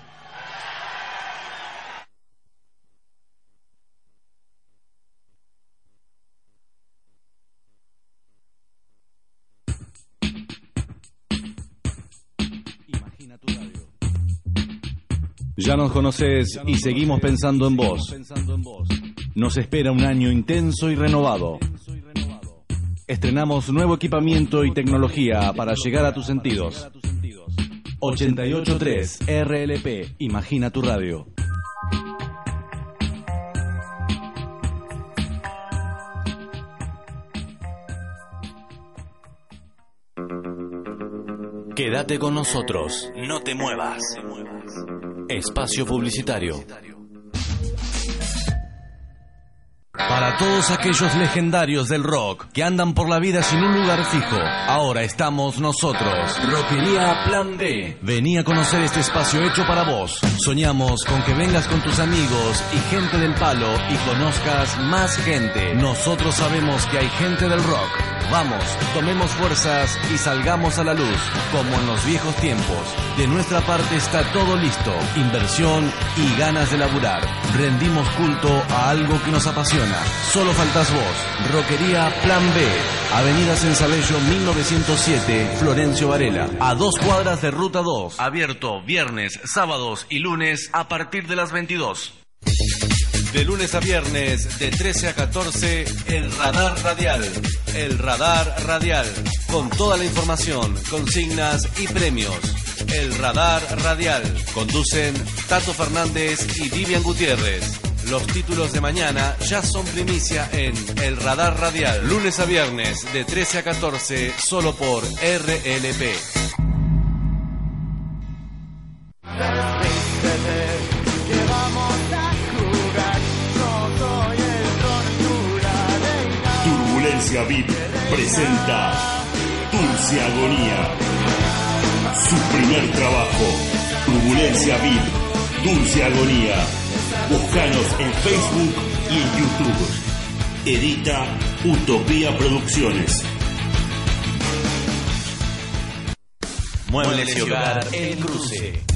Speaker 9: Ya nos conoces y seguimos pensando en vos. Nos espera un año intenso y renovado. Estrenamos nuevo equipamiento y tecnología para llegar a tus sentidos. 883 RLP, Imagina tu radio. Quédate con nosotros, no te muevas. Espacio publicitario. Para todos aquellos legendarios del rock que andan por la vida sin un lugar fijo, ahora estamos nosotros. Rockería Plan B. Vení a conocer este espacio hecho para vos. Soñamos con que vengas con tus amigos y gente del palo y conozcas más gente. Nosotros sabemos que hay gente del rock. Vamos, tomemos fuerzas y salgamos a la luz, como en los viejos tiempos. De nuestra parte está todo listo, inversión y ganas de laburar. Rendimos culto a algo que nos apasiona. Solo faltas vos. Roquería Plan B. Avenida Sensabello 1907, Florencio Varela. A dos cuadras de Ruta 2. Abierto viernes, sábados y lunes a partir de las 22. De lunes a viernes, de 13 a 14, el Radar Radial. El Radar Radial. Con toda la información, consignas y premios. El Radar Radial. Conducen Tato Fernández y Vivian Gutiérrez. Los títulos de mañana ya son primicia en El Radar Radial. Lunes a viernes, de 13 a 14, solo por RLP.
Speaker 10: Turbulencia VIP presenta Dulce Agonía. Su primer trabajo. Turbulencia VIP. Dulce Agonía. Búscanos en Facebook y en YouTube. Edita Utopía Producciones.
Speaker 9: Muebles y Hogar El Cruce.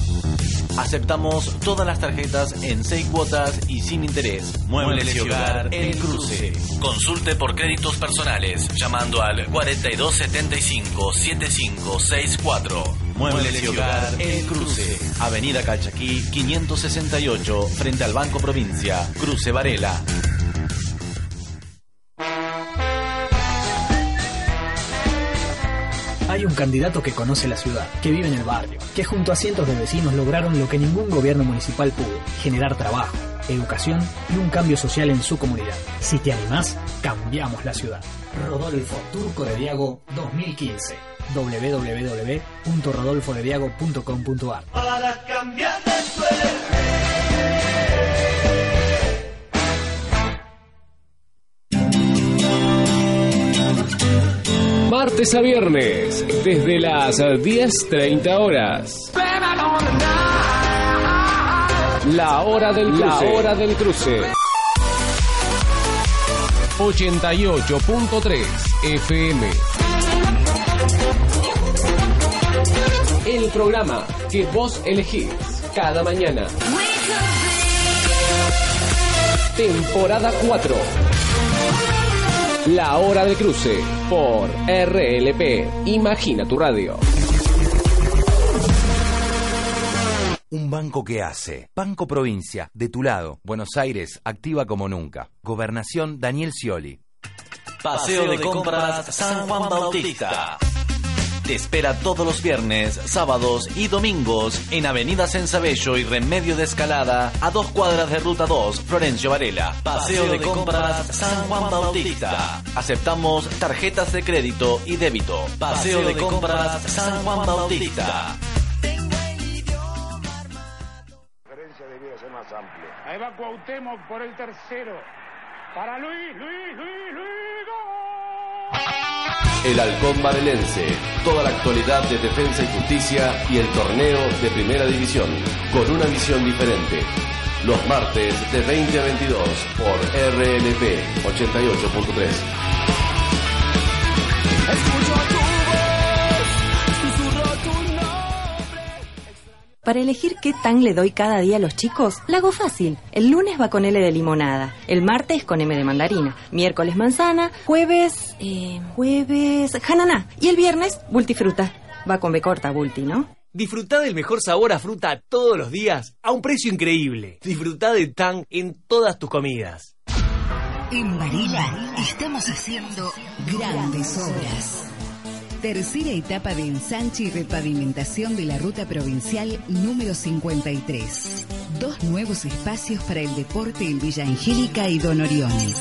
Speaker 9: Aceptamos todas las tarjetas en seis cuotas y sin interés. Muebles y Hogar El Cruce. Consulte por créditos personales llamando al 4275-7564. Muebles y Hogar El Cruce. Avenida Calchaquí 568 frente al Banco Provincia. Cruce Varela.
Speaker 11: Hay un candidato que conoce la ciudad, que vive en el barrio, que junto a cientos de vecinos lograron lo que ningún gobierno municipal pudo, generar trabajo, educación y un cambio social en su comunidad. Si te animás, cambiamos la ciudad. Rodolfo Turco de Diago 2015 www.rodolfodediago.com.ar
Speaker 12: Para cambiar de
Speaker 13: Martes a viernes, desde las 10.30 horas. La hora del cruce. La hora del cruce. 88.3 FM. El programa que vos elegís cada mañana. Temporada 4. La hora del cruce por RLP. Imagina tu radio.
Speaker 14: Un banco que hace. Banco Provincia, de tu lado. Buenos Aires, activa como nunca. Gobernación Daniel Scioli.
Speaker 9: Paseo de compras San Juan Bautista. Te espera todos los viernes, sábados y domingos en Avenida Sensabello y Remedio de Escalada, a dos cuadras de Ruta 2, Florencio Varela. Paseo de compras San Juan Bautista. Aceptamos tarjetas de crédito y débito. Paseo de compras San Juan Bautista.
Speaker 15: más amplio.
Speaker 16: Ahí va Cuauhtémoc por el tercero. Para Luis, Luis, Luis, Luis. ¡Gol!
Speaker 13: El Halcón Barelense. Toda la actualidad de defensa y justicia y el torneo de primera división. Con una visión diferente. Los martes de 20 a 22 por RLP 88.3.
Speaker 17: Para elegir qué tan le doy cada día a los chicos, la hago fácil. El lunes va con L de limonada, el martes con M de mandarina, miércoles manzana, jueves... Eh, jueves... jananá y el viernes multifruta. Va con B corta, multi, ¿no?
Speaker 18: Disfrutá del mejor sabor a fruta todos los días a un precio increíble. Disfrutá de Tang en todas tus comidas.
Speaker 19: En Varela estamos haciendo grandes obras. Tercera etapa de ensanche y repavimentación de la ruta provincial número 53. Dos nuevos espacios para el deporte en Villa Angélica y Don Orione.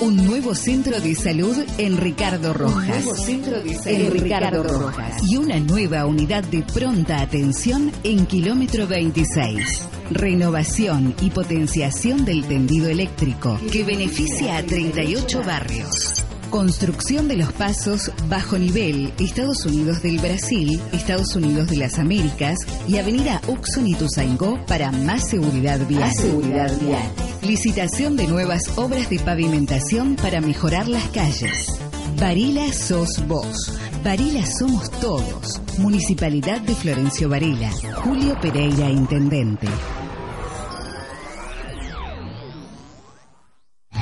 Speaker 19: Un nuevo centro de salud en Ricardo Rojas. nuevo centro de salud en en Ricardo Ricardo Rojas. Y una nueva unidad de pronta atención en kilómetro 26. Renovación y potenciación del tendido eléctrico que beneficia a 38 barrios. Construcción de los pasos bajo nivel Estados Unidos del Brasil, Estados Unidos de las Américas y Avenida Uxon y Tuzaingó para más seguridad vial. Más seguridad vial. Licitación de nuevas obras de pavimentación para mejorar las calles. Varela sos vos. Varela somos todos. Municipalidad de Florencio Varela. Julio Pereira, Intendente.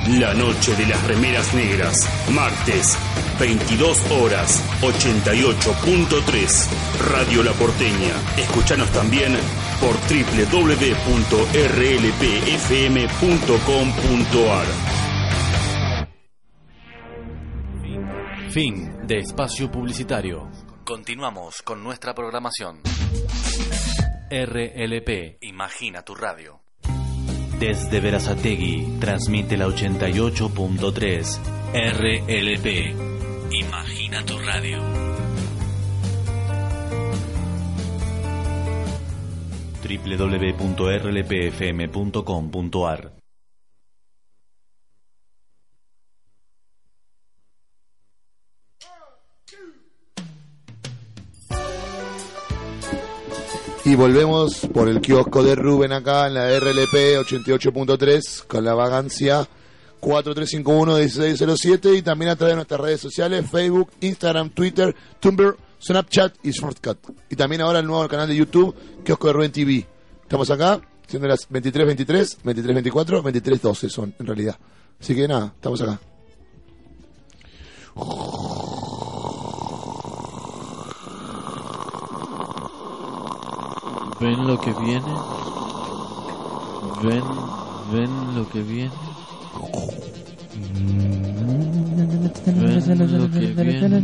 Speaker 10: La noche de las remeras negras, martes, 22 horas, 88.3, Radio La Porteña. Escuchanos también por www.rlpfm.com.ar.
Speaker 9: Fin de espacio publicitario. Continuamos con nuestra programación. RLP. Imagina tu radio. Desde Verazategui transmite la 88.3 RLP. Imagina tu radio. www.rlpfm.com.ar
Speaker 4: Y volvemos por el kiosco de Rubén acá en la RLP 88.3 con la vagancia 4351-1607 y también a través de nuestras redes sociales Facebook, Instagram, Twitter, Tumblr, Snapchat y Shortcut. Y también ahora el nuevo canal de YouTube, Kiosco de Rubén TV. Estamos acá, siendo las 23.23, 23.24, 23.12 son en realidad. Así que nada, estamos acá.
Speaker 3: ¿Ven lo que viene? ¿Ven, ven lo que viene? ¿Ven lo que viene?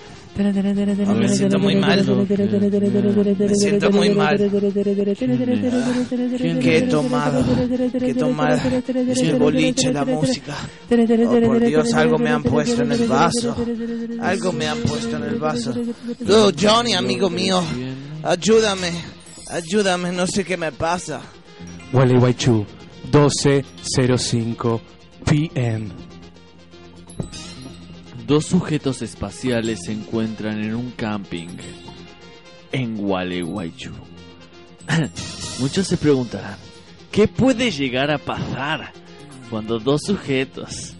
Speaker 5: Me siento muy mal. Me siento muy mal. ¿Qué he tomado? ¿Qué he tomado? Es el boliche, la música. Oh, por Dios, algo me han puesto en el vaso. Algo me han puesto en el vaso. Oh, Johnny, amigo mío, ayúdame. Ayúdame, no sé qué me pasa.
Speaker 1: Wally Waichu, 12.05 PM.
Speaker 3: Dos sujetos espaciales se encuentran en un camping en Gualeguaychú. [CLEARS THROAT] Muchos se preguntarán, ¿qué puede llegar a pasar cuando dos sujetos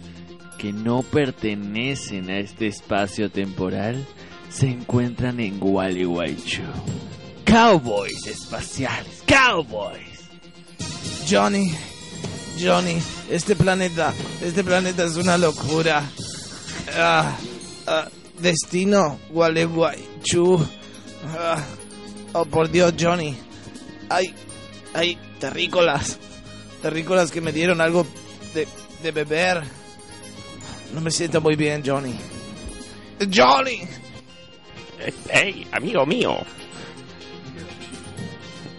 Speaker 3: que no pertenecen a este espacio temporal se encuentran en Gualeguaychú? Cowboys espaciales, cowboys.
Speaker 5: Johnny, Johnny, este planeta, este planeta es una locura. Ah, ah, destino, Gualeguaychú. Ah, oh, por Dios, Johnny. Hay, hay terrícolas. Terrícolas que me dieron algo de, de beber. No me siento muy bien, Johnny. Johnny.
Speaker 15: Hey, amigo mío.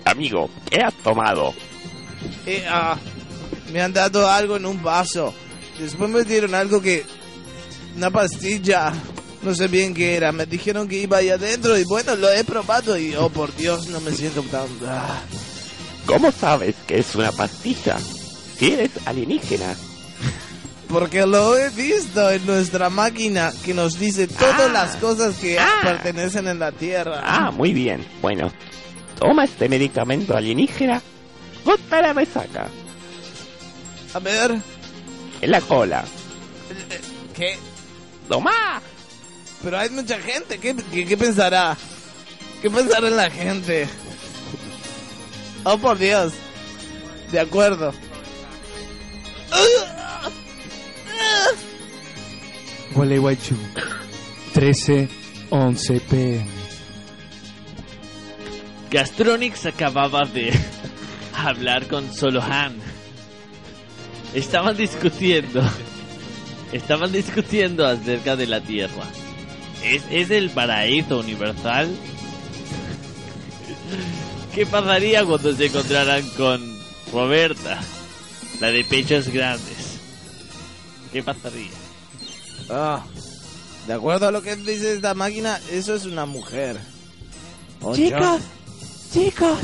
Speaker 15: Amigo, ¿qué has tomado?
Speaker 5: Eh, ah, me han dado algo en un vaso. Después me dieron algo que... Una pastilla. No sé bien qué era. Me dijeron que iba ahí adentro y bueno, lo he probado y oh por Dios, no me siento tan... ah.
Speaker 15: ¿Cómo sabes que es una pastilla? Si eres alienígena.
Speaker 5: Porque lo he visto en nuestra máquina que nos dice todas las cosas que pertenecen en la Tierra.
Speaker 15: Ah, muy bien. Bueno, toma este medicamento alienígena contra la resaca.
Speaker 5: A ver.
Speaker 15: En la cola.
Speaker 5: ¿Qué?
Speaker 15: ¡Toma!
Speaker 5: Pero hay mucha gente. ¿Qué, qué, qué pensará? ¿Qué pensará la gente? Oh, por Dios. De acuerdo.
Speaker 20: Gualeguaychú. 13, 11 pm.
Speaker 3: Gastronix acababa de hablar con Solohan. Estaban discutiendo. Estaban discutiendo acerca de la Tierra. ¿Es, es el paraíso universal? ¿Qué pasaría cuando se encontraran con Roberta? La de pechos grandes. ¿Qué pasaría?
Speaker 5: Ah, de acuerdo a lo que dice esta máquina, eso es una mujer. Oh,
Speaker 1: Chicos,
Speaker 5: John.
Speaker 1: chicos,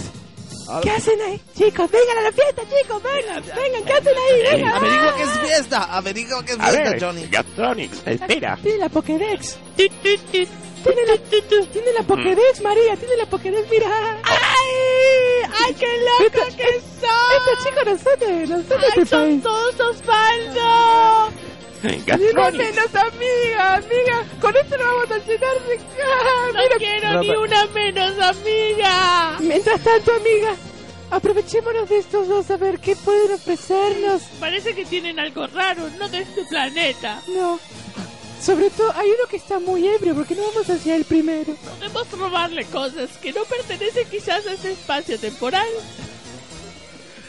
Speaker 1: ¿qué hacen ahí? Chicos, vengan a la fiesta, chicos, vengan, vengan, ¿qué hacen ahí? Vengan.
Speaker 5: Averigua qué es fiesta, averigua qué es
Speaker 15: A
Speaker 5: fiesta,
Speaker 15: ver,
Speaker 5: Johnny.
Speaker 15: Gastronix, espera.
Speaker 1: Tiene la Pokédex. Tiene la, tiene la Pokédex, María, tiene la Pokédex, mira. ¡Ay! ¡Ay, qué loco que son! Estos chicos no son de, no son de país. todos Osvaldo! Ni una
Speaker 15: Gastronix.
Speaker 1: menos amiga, amiga. Con esto no vamos a llenar de... ¡Ah,
Speaker 21: No quiero ni una menos amiga.
Speaker 1: Mientras tanto, amiga, aprovechémonos de estos dos a ver qué pueden ofrecernos.
Speaker 21: Parece que tienen algo raro, no de este planeta.
Speaker 1: No. Sobre todo, hay uno que está muy ebrio, porque no vamos hacia el primero.
Speaker 21: Podemos robarle cosas que no pertenecen quizás a este espacio temporal.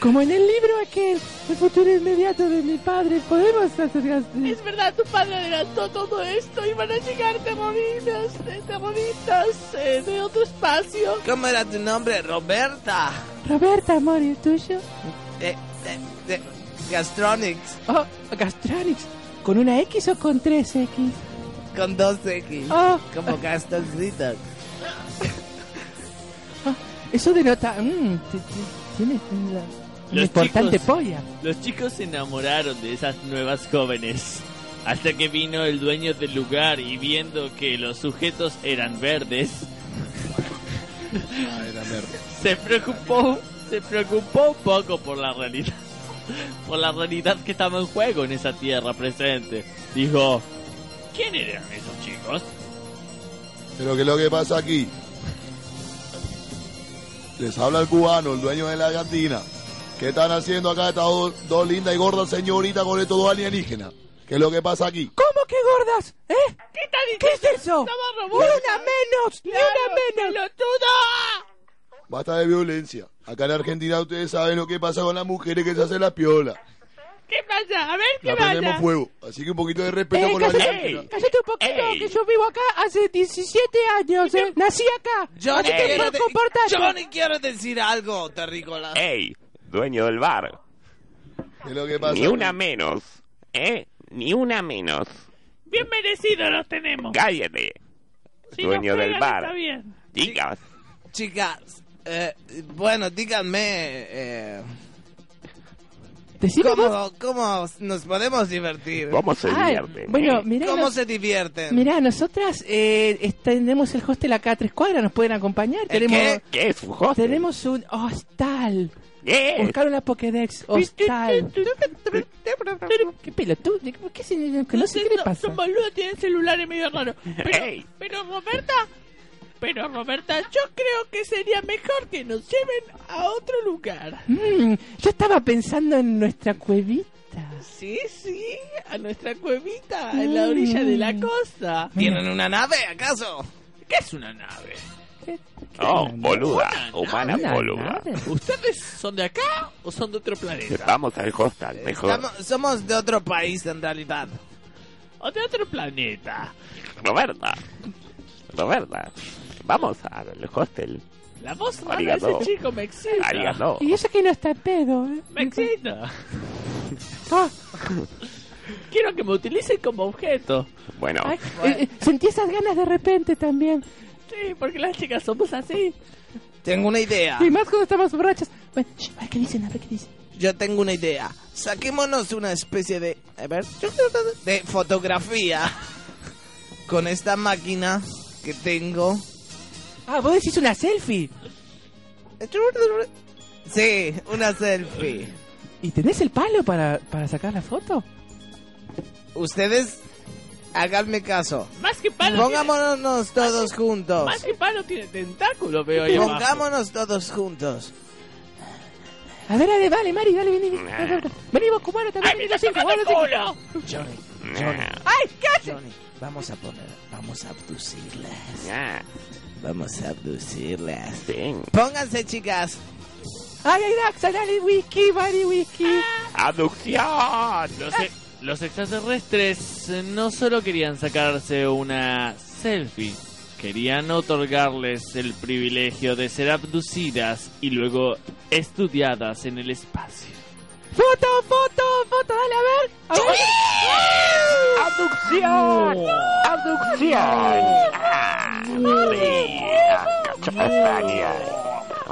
Speaker 1: Como en el libro aquel, el futuro inmediato de mi padre, podemos hacer gas-
Speaker 21: Es verdad, tu padre adelantó todo esto y van a llegar terroristas, eh, terroristas eh, de otro espacio.
Speaker 5: ¿Cómo era tu nombre? Roberta.
Speaker 1: Roberta, amor, ¿y el tuyo?
Speaker 5: Eh, eh, de Gastronix.
Speaker 1: Oh, Gastronix. ¿Con una X o con tres X?
Speaker 5: Con dos X.
Speaker 1: Oh.
Speaker 5: Como Gastoncito. [LAUGHS]
Speaker 1: Eso denota... mm, t-
Speaker 3: Los
Speaker 1: importante
Speaker 3: chicos-
Speaker 1: polla.
Speaker 3: Los chicos se enamoraron de esas nuevas jóvenes. Hasta que vino el dueño del lugar y viendo que los sujetos eran verdes, se preocupó, se preocupó un poco por la realidad, por la realidad que estaba en juego en esa tierra presente. Dijo, ¿quién eran esos chicos?
Speaker 4: Pero ¿qué es lo que pasa aquí? Les habla el cubano, el dueño de la cantina. ¿Qué están haciendo acá estas dos, dos lindas y gordas señoritas con estos dos alienígenas? ¿Qué es lo que pasa aquí?
Speaker 1: ¿Cómo que gordas? ¿Eh?
Speaker 21: ¿Qué está
Speaker 1: ¿Qué es eso? Ni una menos, ni una menos.
Speaker 4: Basta de violencia. Acá en Argentina ustedes saben lo que pasa con las mujeres que se hacen las piolas.
Speaker 21: ¿Qué pasa? A ver, ¿qué
Speaker 4: La
Speaker 21: pasa?
Speaker 4: fuego. Así que un poquito de respeto
Speaker 1: Eh,
Speaker 4: con
Speaker 1: cállate,
Speaker 4: alienígenas.
Speaker 1: cállate un poquito, que yo vivo acá hace 17 años, ¿eh? Nací acá.
Speaker 5: Johnny,
Speaker 1: Así que
Speaker 5: quiero de-
Speaker 1: comportarte.
Speaker 5: Johnny, quiero decir algo, terrícola.
Speaker 15: ¡Ey! Dueño del bar.
Speaker 4: ¿Qué es lo que pasa?
Speaker 15: Ni una menos. ¿Eh? Ni una menos.
Speaker 21: Bien merecido los tenemos.
Speaker 15: Cállate.
Speaker 21: Si
Speaker 15: Dueño del bar.
Speaker 21: está bien.
Speaker 15: Chicas.
Speaker 5: Chicas, eh, bueno, díganme, eh, ¿cómo, ¿cómo nos podemos divertir?
Speaker 15: ¿Cómo se divierte?
Speaker 1: bueno, mirá,
Speaker 5: ¿Cómo
Speaker 1: nos-
Speaker 5: se divierten?
Speaker 1: Mirá, nosotras eh, tenemos el hostel acá a tres cuadras, nos pueden acompañar. tenemos,
Speaker 5: qué?
Speaker 15: ¿Qué es un hostel?
Speaker 1: Tenemos un hostal. Buscaron la Pokédex, hostal. [LAUGHS] ¿Qué pelotudo? ¿Por qué se que no sé qué le pasa?
Speaker 21: Son boludos, tienen celulares medio raros. Pero, pero Roberta, pero Roberta, yo creo que sería mejor que nos lleven a otro lugar.
Speaker 1: Mm, yo estaba pensando en nuestra cuevita.
Speaker 21: Sí, sí, a nuestra cuevita en la orilla de la costa.
Speaker 5: ¿Tienen una nave, acaso?
Speaker 21: ¿Qué es una nave?
Speaker 15: Oh, boluda. Humana boluda.
Speaker 1: nave.
Speaker 21: ¿Ustedes son de acá o son de otro planeta?
Speaker 15: Vamos al hostel, mejor.
Speaker 5: Estamos- somos de otro país, en realidad.
Speaker 3: o de otro planeta.
Speaker 15: Roberta. Roberta. Vamos al hostel.
Speaker 3: La voz rara de
Speaker 15: Arigato.
Speaker 3: ese chico me excita.
Speaker 15: Arigato.
Speaker 22: Y eso que no está en pedo. ¿eh?
Speaker 3: Me excita.
Speaker 22: Ah,
Speaker 3: Quiero que me utilicen como objeto.
Speaker 15: Bueno,
Speaker 22: ay, eh, eh, sentí esas ganas de repente también.
Speaker 3: Sí, porque las chicas somos así.
Speaker 5: Tengo una idea.
Speaker 22: Y más cuando estamos borrachas. Bueno, shh, a ver qué dicen, a ver qué dicen.
Speaker 5: Yo tengo una idea. Saquémonos una especie de. A ver. De fotografía. Con esta máquina que tengo.
Speaker 22: Ah, vos decís una selfie.
Speaker 5: Sí, una selfie.
Speaker 22: ¿Y tenés el palo para, para sacar la foto?
Speaker 5: Ustedes. Háganme caso.
Speaker 3: Más que palo.
Speaker 5: Pongámonos todos juntos.
Speaker 3: Más que palo tiene tentáculo, veo abajo.
Speaker 5: Pongámonos todos juntos.
Speaker 22: A ver, dale, vale, Mari, dale, vení. vení. Vení vos, cubano, también. vení los cinco.
Speaker 5: Johnny, Johnny,
Speaker 22: ¡Ay, qué
Speaker 5: Johnny, vamos a poner, vamos a abducirlas. Vamos a abducirlas.
Speaker 15: Sí.
Speaker 5: Pónganse, chicas.
Speaker 22: Ay, ay, Daxa, dale whisky, Mari, whisky.
Speaker 15: ¡Abducción!
Speaker 3: Los, e- los extraterrestres no solo querían sacarse una selfie, querían otorgarles el privilegio de ser abducidas y luego estudiadas en el espacio.
Speaker 22: Foto, foto, foto, dale, a ver. A ver.
Speaker 15: ¡Abducción! ¡Abducción! ¡Ah! Cacho.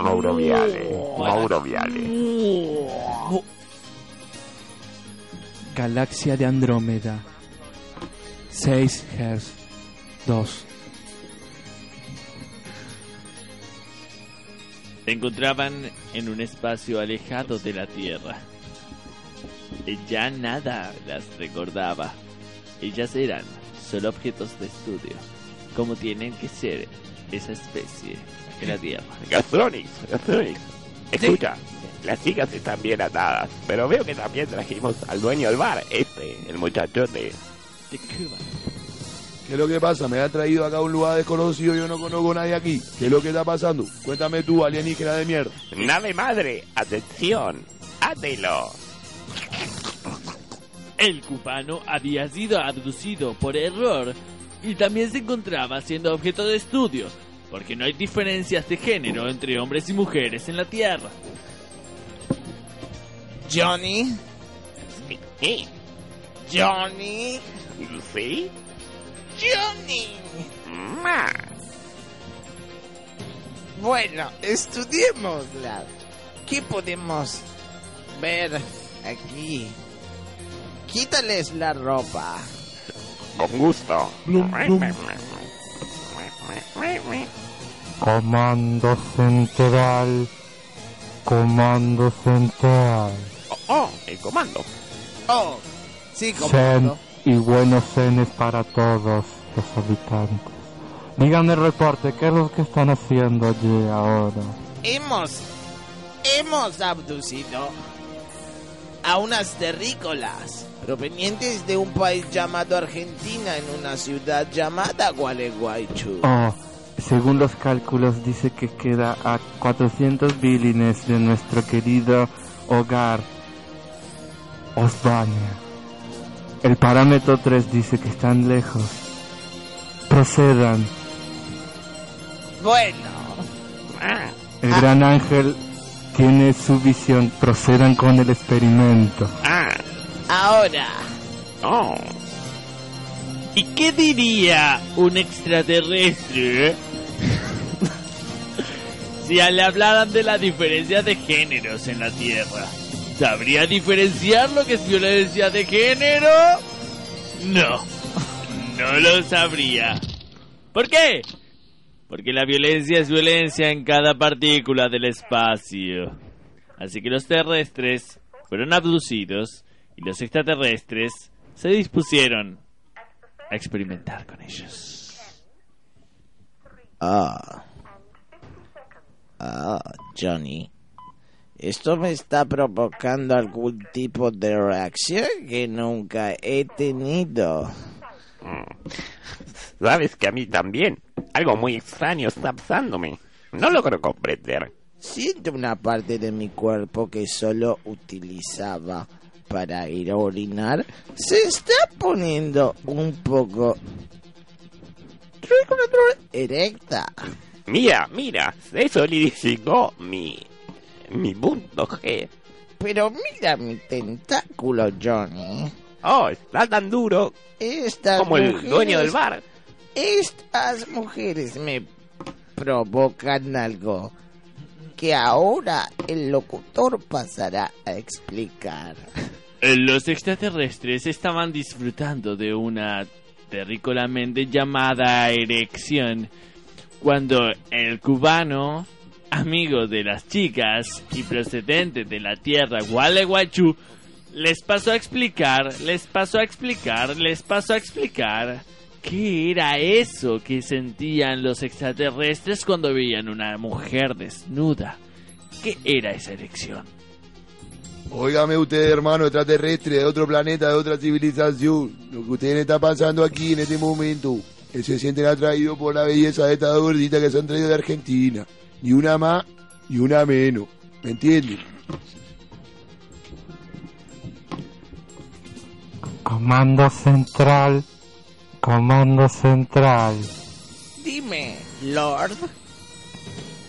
Speaker 15: Mauro Viale. Mauro Viale.
Speaker 1: Galaxia de Andrómeda. 6 Hz 2.
Speaker 3: Se encontraban en un espacio alejado de la Tierra. Y Ya nada las recordaba. Ellas eran solo objetos de estudio, como tienen que ser esa especie en la Tierra.
Speaker 15: Gastronix, Gastronix. Escucha, las chicas están bien atadas, pero veo que también trajimos al dueño del bar, este, el muchachote.
Speaker 3: De Cuba.
Speaker 4: ¿Qué es lo que pasa? Me ha traído acá a un lugar desconocido, yo no conozco a nadie aquí. ¿Qué es lo que está pasando? Cuéntame tú, alienígena de mierda.
Speaker 15: Nave madre, atención, átelo.
Speaker 3: El cubano había sido abducido por error y también se encontraba siendo objeto de estudio, porque no hay diferencias de género entre hombres y mujeres en la Tierra.
Speaker 5: Johnny,
Speaker 15: ¿Qué?
Speaker 5: Johnny,
Speaker 15: ¿Sí?
Speaker 5: Johnny.
Speaker 15: Ma.
Speaker 5: Bueno, estudiémosla. ¿Qué podemos ver aquí? Quítales la ropa.
Speaker 15: Con gusto.
Speaker 23: Comando central. Comando central.
Speaker 15: Oh, el comando.
Speaker 5: Oh, sí,
Speaker 23: Zen
Speaker 5: comando.
Speaker 23: y buenos cenes para todos los habitantes. Díganme el reporte, ¿qué es lo que están haciendo allí ahora?
Speaker 5: Hemos, hemos abducido a unas terrícolas provenientes de un país llamado Argentina en una ciudad llamada Gualeguaychú.
Speaker 23: Oh, según los cálculos dice que queda a 400 bilines de nuestro querido hogar, Osbania. El parámetro 3 dice que están lejos. Procedan.
Speaker 5: Bueno,
Speaker 23: El gran ángel tiene su visión. Procedan con el experimento.
Speaker 15: Ah,
Speaker 5: ahora,
Speaker 15: oh.
Speaker 3: ¿Y qué diría un extraterrestre [LAUGHS] si le hablaran de la diferencia de géneros en la Tierra? ¿Sabría diferenciar lo que es violencia de género? No, no lo sabría. ¿Por qué? Porque la violencia es violencia en cada partícula del espacio. Así que los terrestres fueron abducidos y los extraterrestres se dispusieron a experimentar con ellos.
Speaker 5: Ah. Ah, Johnny. Esto me está provocando algún tipo de reacción que nunca he tenido.
Speaker 15: Sabes que a mí también. Algo muy extraño está pasándome. No logro comprender.
Speaker 5: Siento una parte de mi cuerpo que solo utilizaba para ir a orinar, se está poniendo un poco erecta.
Speaker 15: Mira, mira, se solidificó mi, mi punto G.
Speaker 5: Pero mira mi tentáculo, Johnny.
Speaker 15: Oh, está tan duro
Speaker 5: Estas
Speaker 15: como el dueño del bar.
Speaker 5: Estas mujeres me provocan algo que ahora el locutor pasará a explicar. [LAUGHS]
Speaker 3: Los extraterrestres estaban disfrutando de una terrícolamente llamada erección cuando el cubano, amigo de las chicas y procedente de la tierra Gualeguaychú, les pasó a explicar, les pasó a explicar, les pasó a explicar qué era eso que sentían los extraterrestres cuando veían una mujer desnuda. ¿Qué era esa erección?
Speaker 4: Óigame usted, hermano extraterrestre de otro planeta, de otra civilización. Lo que ustedes está pasando aquí en este momento, que se sienten atraídos por la belleza de estas gorditas que se han traído de Argentina. Ni una más, ni una menos. ¿Me entienden?
Speaker 23: Comando central. Comando central.
Speaker 5: Dime, Lord.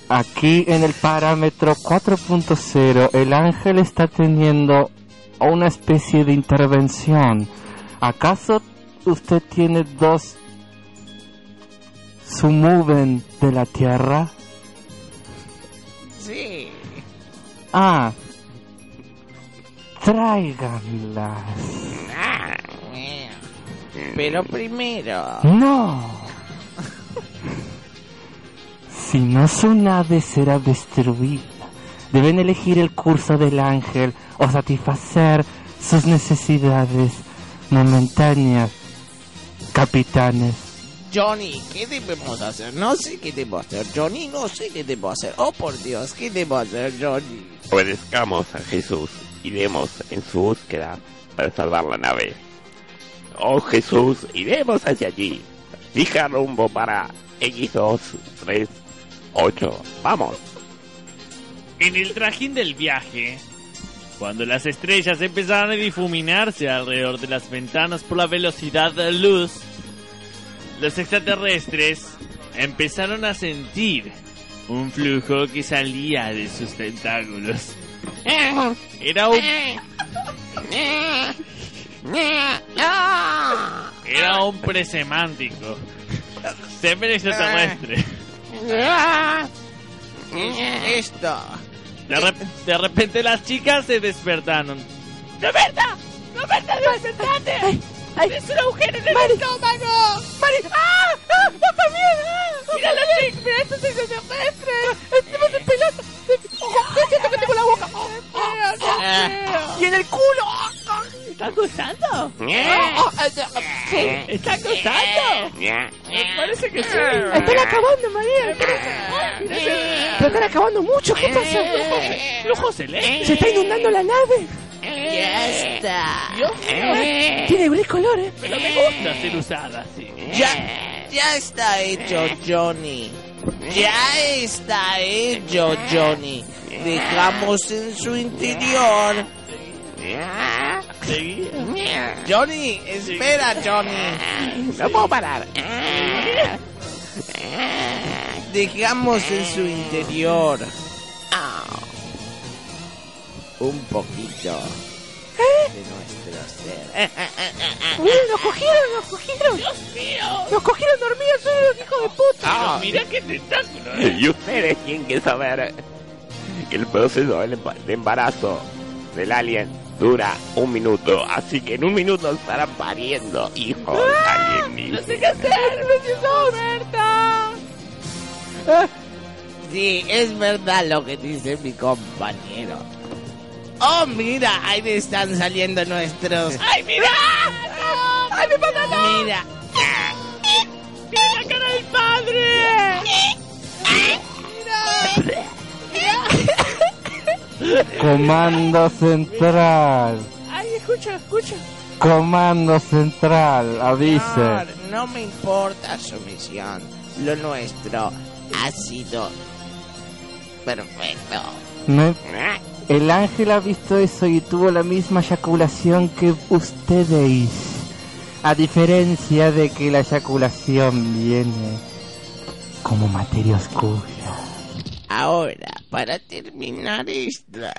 Speaker 23: Aquí en el parámetro 4.0 el ángel está teniendo una especie de intervención. ¿Acaso usted tiene dos sumuven de la Tierra? Ah, tráiganlas.
Speaker 5: Pero primero.
Speaker 23: No. Si no su nave será destruida, deben elegir el curso del ángel o satisfacer sus necesidades momentáneas, capitanes.
Speaker 5: Johnny, ¿qué debemos hacer? No sé qué debo hacer, Johnny, no sé qué debo hacer. Oh, por Dios, ¿qué debo hacer, Johnny?
Speaker 15: Obedezcamos a Jesús y demos en su búsqueda para salvar la nave. Oh Jesús, iremos hacia allí. Fija rumbo para X238. Vamos.
Speaker 3: En el trajín del viaje, cuando las estrellas empezaron a difuminarse alrededor de las ventanas por la velocidad de la luz, los extraterrestres empezaron a sentir un flujo que salía de sus tentáculos. Era un... Era un presemántico. Semen extraterrestre.
Speaker 5: Esto.
Speaker 3: De, rep- de repente las chicas se despertaron.
Speaker 21: ¡Roberta! ¡Roberta, despertate! ¡Es un agujero en el estómago! ¡Mari! ¡Ah! ¡Ah! ¡Papá, mira! ¡Mira los chicos! ¡Mira estos extraterrestres! ¡Estamos en pelota! ¡Ojo! ¡Yo siento que tengo la boca! ¡Oh, oh, oh! ¡Y en el culo! ¿Estás gozando? ¿Estás gozando? Me parece que sí. Están acabando, María. Pero están acabando mucho. ¿Qué pasa?
Speaker 3: Flujo celeste.
Speaker 21: Se está inundando la nave.
Speaker 5: Ya está.
Speaker 21: Dios mío. Tiene gris color, ¿eh?
Speaker 3: Pero me gusta ser usada así.
Speaker 5: Ya, ya está hecho, Johnny. Ya está hecho, Johnny. Dejamos en su interior. Johnny, espera, Johnny.
Speaker 15: No puedo parar.
Speaker 5: Dejamos en su interior un poquito de nuestro ser. [LAUGHS]
Speaker 21: Miren, nos cogieron, nos cogieron. Dios mío. Nos cogieron dormidos, soy los hijos de puta.
Speaker 15: Ah.
Speaker 3: Mira qué tentáculo.
Speaker 15: Y ustedes tienen que saber que el proceso de embarazo del alien dura un minuto, así que en un minuto estarán pariendo hijos alienígenas.
Speaker 21: No sé qué hacer, precioso. Roberta.
Speaker 5: Sí, es verdad lo que dice mi compañero. Oh, mira, ahí están saliendo nuestros. [LAUGHS]
Speaker 21: ¡Ay, mira! ¡Ay, mi pantalón!
Speaker 5: Mira,
Speaker 21: ¡Mira la cara del padre!
Speaker 23: Comando central.
Speaker 21: ¡Ay, escucha, escucha!
Speaker 23: Comando central, avise.
Speaker 5: Señor, no me importa su misión. Lo nuestro ha sido perfecto.
Speaker 23: Me- El ángel ha visto eso y tuvo la misma eyaculación que ustedes. A diferencia de que la eyaculación viene como materia oscura.
Speaker 24: Ahora, para terminar esta...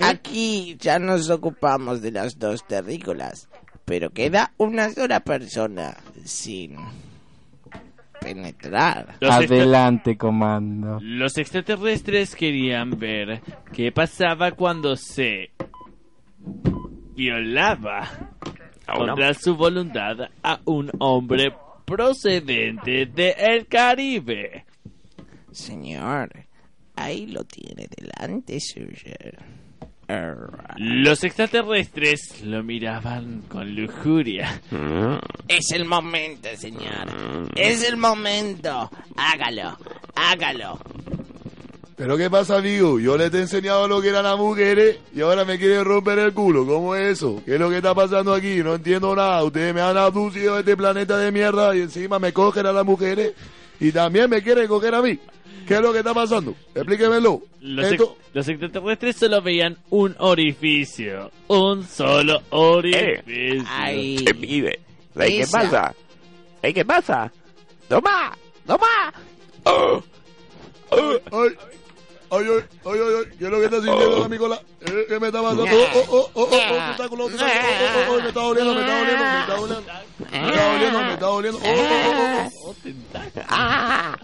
Speaker 24: Aquí ya nos ocupamos de las dos terrícolas, pero queda una sola persona sin penetrar.
Speaker 3: Los extra-
Speaker 23: Adelante, comando.
Speaker 3: Los extraterrestres querían ver qué pasaba cuando se violaba contra su voluntad a un hombre procedente del Caribe.
Speaker 24: Señor, ahí lo tiene delante suyo.
Speaker 3: Los extraterrestres lo miraban con lujuria.
Speaker 24: Es el momento, señor. Es el momento. Hágalo, hágalo.
Speaker 4: Pero ¿qué pasa, amigo? Yo les he enseñado lo que eran las mujeres y ahora me quieren romper el culo. ¿Cómo es eso? ¿Qué es lo que está pasando aquí? No entiendo nada. Ustedes me han abducido de este planeta de mierda y encima me cogen a las mujeres y también me quieren coger a mí. ¿Qué es lo que está pasando? Explíquemelo.
Speaker 3: Los, ex-
Speaker 4: Esto-
Speaker 3: los extraterrestres solo veían un orificio. Un solo orificio.
Speaker 15: ¿Qué pide? ¿Ay, ¿Qué
Speaker 3: Esa.
Speaker 15: pasa? ¿Ay, ¿Qué pasa? ¡Toma! ¡Toma! Oh.
Speaker 4: Ay, ay, ay, ay, ay, ay, ¿qué es lo que está sintiendo, Nicolás? Eh, ¿Qué me está pasando? Oh, oh, oh, oh, oh, tentáculo, oh, oh, oh, me está doliendo, me está doliendo, me está doliendo. Me está doliendo, me está doliendo. Oh, oh, oh, oh,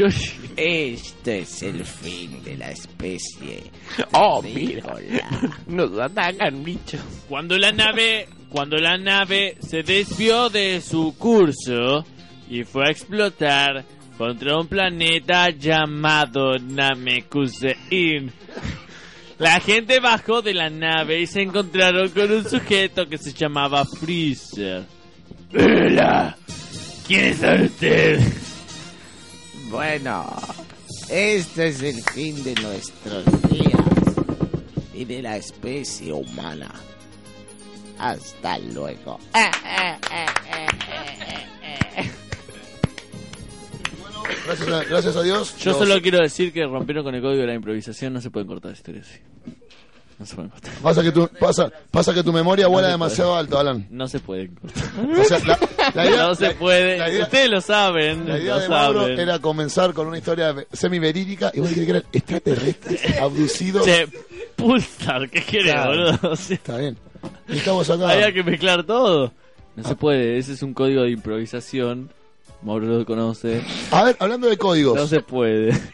Speaker 24: Ah. Este es el fin de la especie. [LAUGHS]
Speaker 15: Oh, mira. Nos atacan, bichos.
Speaker 3: Cuando la nave, cuando la nave se desvió de su curso y fue a explotar contra un planeta llamado Namekusein. [LAUGHS] La gente bajó de la nave y se encontraron con un sujeto que se llamaba Freezer. Hola, ¿quiénes son ustedes?
Speaker 24: Bueno, este es el fin de nuestros días y de la especie humana. Hasta luego.
Speaker 4: Gracias a, gracias a Dios.
Speaker 3: Yo
Speaker 4: los-
Speaker 3: solo quiero decir que rompieron con el código de la improvisación, no se pueden cortar historias así. No se pueden cortar.
Speaker 4: Pasa que tu, pasa, pasa que tu memoria vuela demasiado
Speaker 3: puede.
Speaker 4: alto, Alan.
Speaker 3: No se pueden cortar. [LAUGHS]
Speaker 4: O sea, la, la idea,
Speaker 3: no se
Speaker 4: la-
Speaker 3: puede.
Speaker 4: la idea-
Speaker 3: Ustedes lo saben.
Speaker 4: la idea
Speaker 3: lo
Speaker 4: de Mauro
Speaker 3: saben.
Speaker 4: era comenzar con una historia semi-verídica y vos dijiste que eran extraterrestres [LAUGHS] abducidos.
Speaker 3: Che, Pulsar, ¿qué querés,
Speaker 4: Claro.
Speaker 3: boludo? O sea,
Speaker 4: Está bien. Y estamos acá.
Speaker 3: Había que mezclar todo. No se puede, ese es un código de improvisación. Mauro lo conoce.
Speaker 4: A ver, hablando de códigos.
Speaker 3: No se puede. [LAUGHS]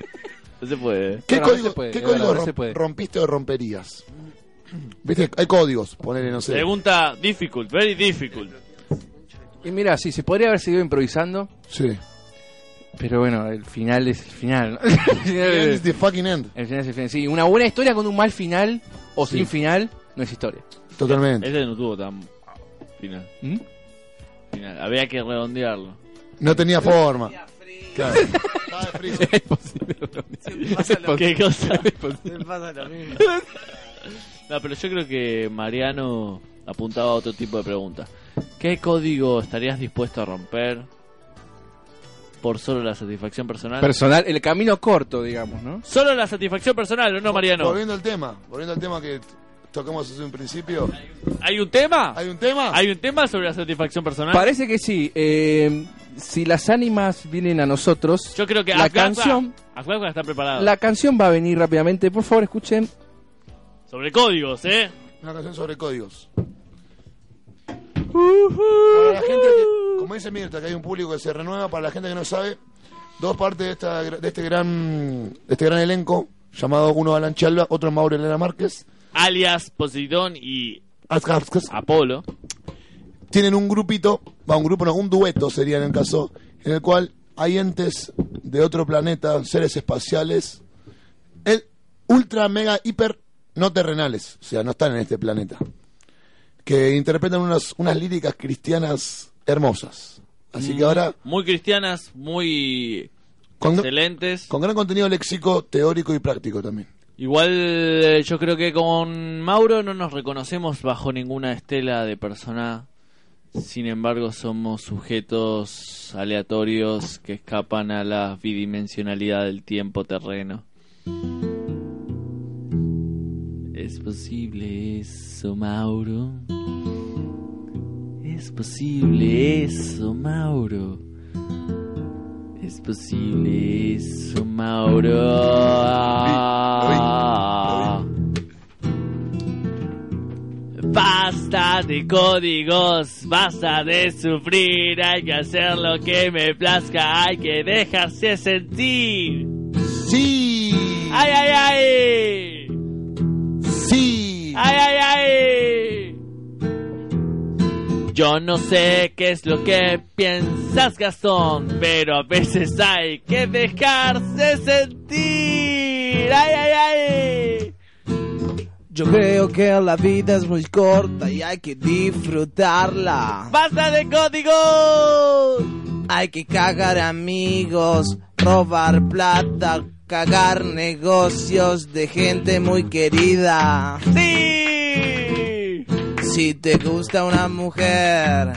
Speaker 3: No se puede.
Speaker 4: ¿Qué
Speaker 1: Bueno,
Speaker 4: código,
Speaker 1: se puede,
Speaker 4: ¿qué código
Speaker 1: verdad,
Speaker 4: rom-
Speaker 1: se puede.
Speaker 4: rompiste o romperías? Viste, hay códigos, ponele, no sé.
Speaker 3: Pregunta difficult, very difficult.
Speaker 1: Y mira, sí, se podría haber seguido improvisando.
Speaker 4: Sí.
Speaker 1: Pero bueno, el final es el final. ¿no? [LAUGHS] El final es-
Speaker 4: the fucking end.
Speaker 1: el final es el final. Sí, una buena historia con un mal final o
Speaker 4: Sí.
Speaker 1: sin final no es historia.
Speaker 4: Totalmente.
Speaker 3: Ese no tuvo tan final.
Speaker 1: ¿Mm?
Speaker 3: final. Había que redondearlo.
Speaker 4: No tenía forma. Claro. [LAUGHS] [LAUGHS]
Speaker 1: Es posible.
Speaker 3: ¿Qué cosa?
Speaker 5: Me pasa lo mismo.
Speaker 3: No, pero yo creo que Mariano apuntaba a otro tipo de pregunta. ¿Qué código estarías dispuesto a romper por solo la satisfacción personal?
Speaker 1: Personal, el camino corto, digamos, ¿no?
Speaker 3: Solo la satisfacción personal, ¿o no, Mariano?
Speaker 4: Volviendo al tema, volviendo al tema que tocamos hace un principio.
Speaker 3: ¿Hay un tema?
Speaker 4: ¿Hay un tema?
Speaker 3: ¿Hay un tema sobre la satisfacción personal?
Speaker 1: Parece que sí. eh, si las ánimas vienen a nosotros,
Speaker 3: Yo creo que
Speaker 1: la
Speaker 3: Afghan-
Speaker 1: canción,
Speaker 3: Afghan está preparado.
Speaker 1: la canción va a venir rápidamente. Por favor, escuchen.
Speaker 3: Sobre códigos, ¿eh?
Speaker 4: Una canción sobre códigos. Para la gente que, como dice Mirta, que hay un público que se renueva, para la gente que no sabe, dos partes de, esta, de este gran de este gran elenco, llamado uno Alan Chalva, otro Mauro Elena Márquez,
Speaker 3: Alias Poseidón y Apolo.
Speaker 4: tienen un grupito, va, un grupo, no, un dueto sería en el caso, en el cual hay entes de otro planeta, seres espaciales, el ultra, mega, hiper, no terrenales, o sea, no están en este planeta, que interpretan unas, unas líricas cristianas hermosas. Así que ahora,
Speaker 3: Muy cristianas, muy
Speaker 4: Con-
Speaker 3: excelentes.
Speaker 4: con gran contenido léxico, teórico y práctico también.
Speaker 3: Igual eh, yo creo que con Mauro no nos reconocemos bajo ninguna estela de persona Sin embargo, somos sujetos aleatorios que escapan a la bidimensionalidad del tiempo terreno. ¿Es posible eso, Mauro? ¿Es posible eso, Mauro? ¿Es posible eso, Mauro? Basta de códigos, basta de sufrir, hay que hacer lo que me plazca, hay que dejarse sentir.
Speaker 4: Sí.
Speaker 3: Ay, ay, ay. Ay, ay, ay. Yo no sé qué es lo que piensas, Gastón, pero a veces hay que dejarse sentir. Ay, ay, ay.
Speaker 5: Yo creo que la vida es muy corta y hay que disfrutarla.
Speaker 3: ¡Basta de códigos!
Speaker 5: Hay que cagar amigos, robar plata, cagar negocios de gente muy querida.
Speaker 3: ¡Sí!
Speaker 5: Si te gusta una mujer,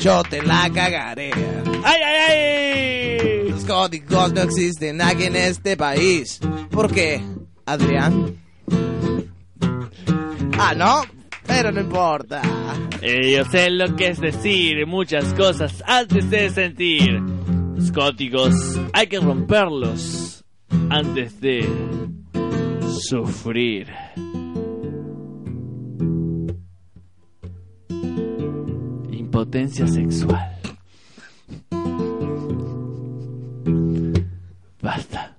Speaker 5: yo te la cagaré.
Speaker 3: ¡Ay, ay, ay!
Speaker 5: Los códigos no existen aquí en este país. ¿Por qué, Adrián? Ah, no, pero no importa.
Speaker 3: Eh, yo sé lo que es decir muchas cosas antes de sentir. Los hay que romperlos antes de sufrir. Impotencia sexual. Basta.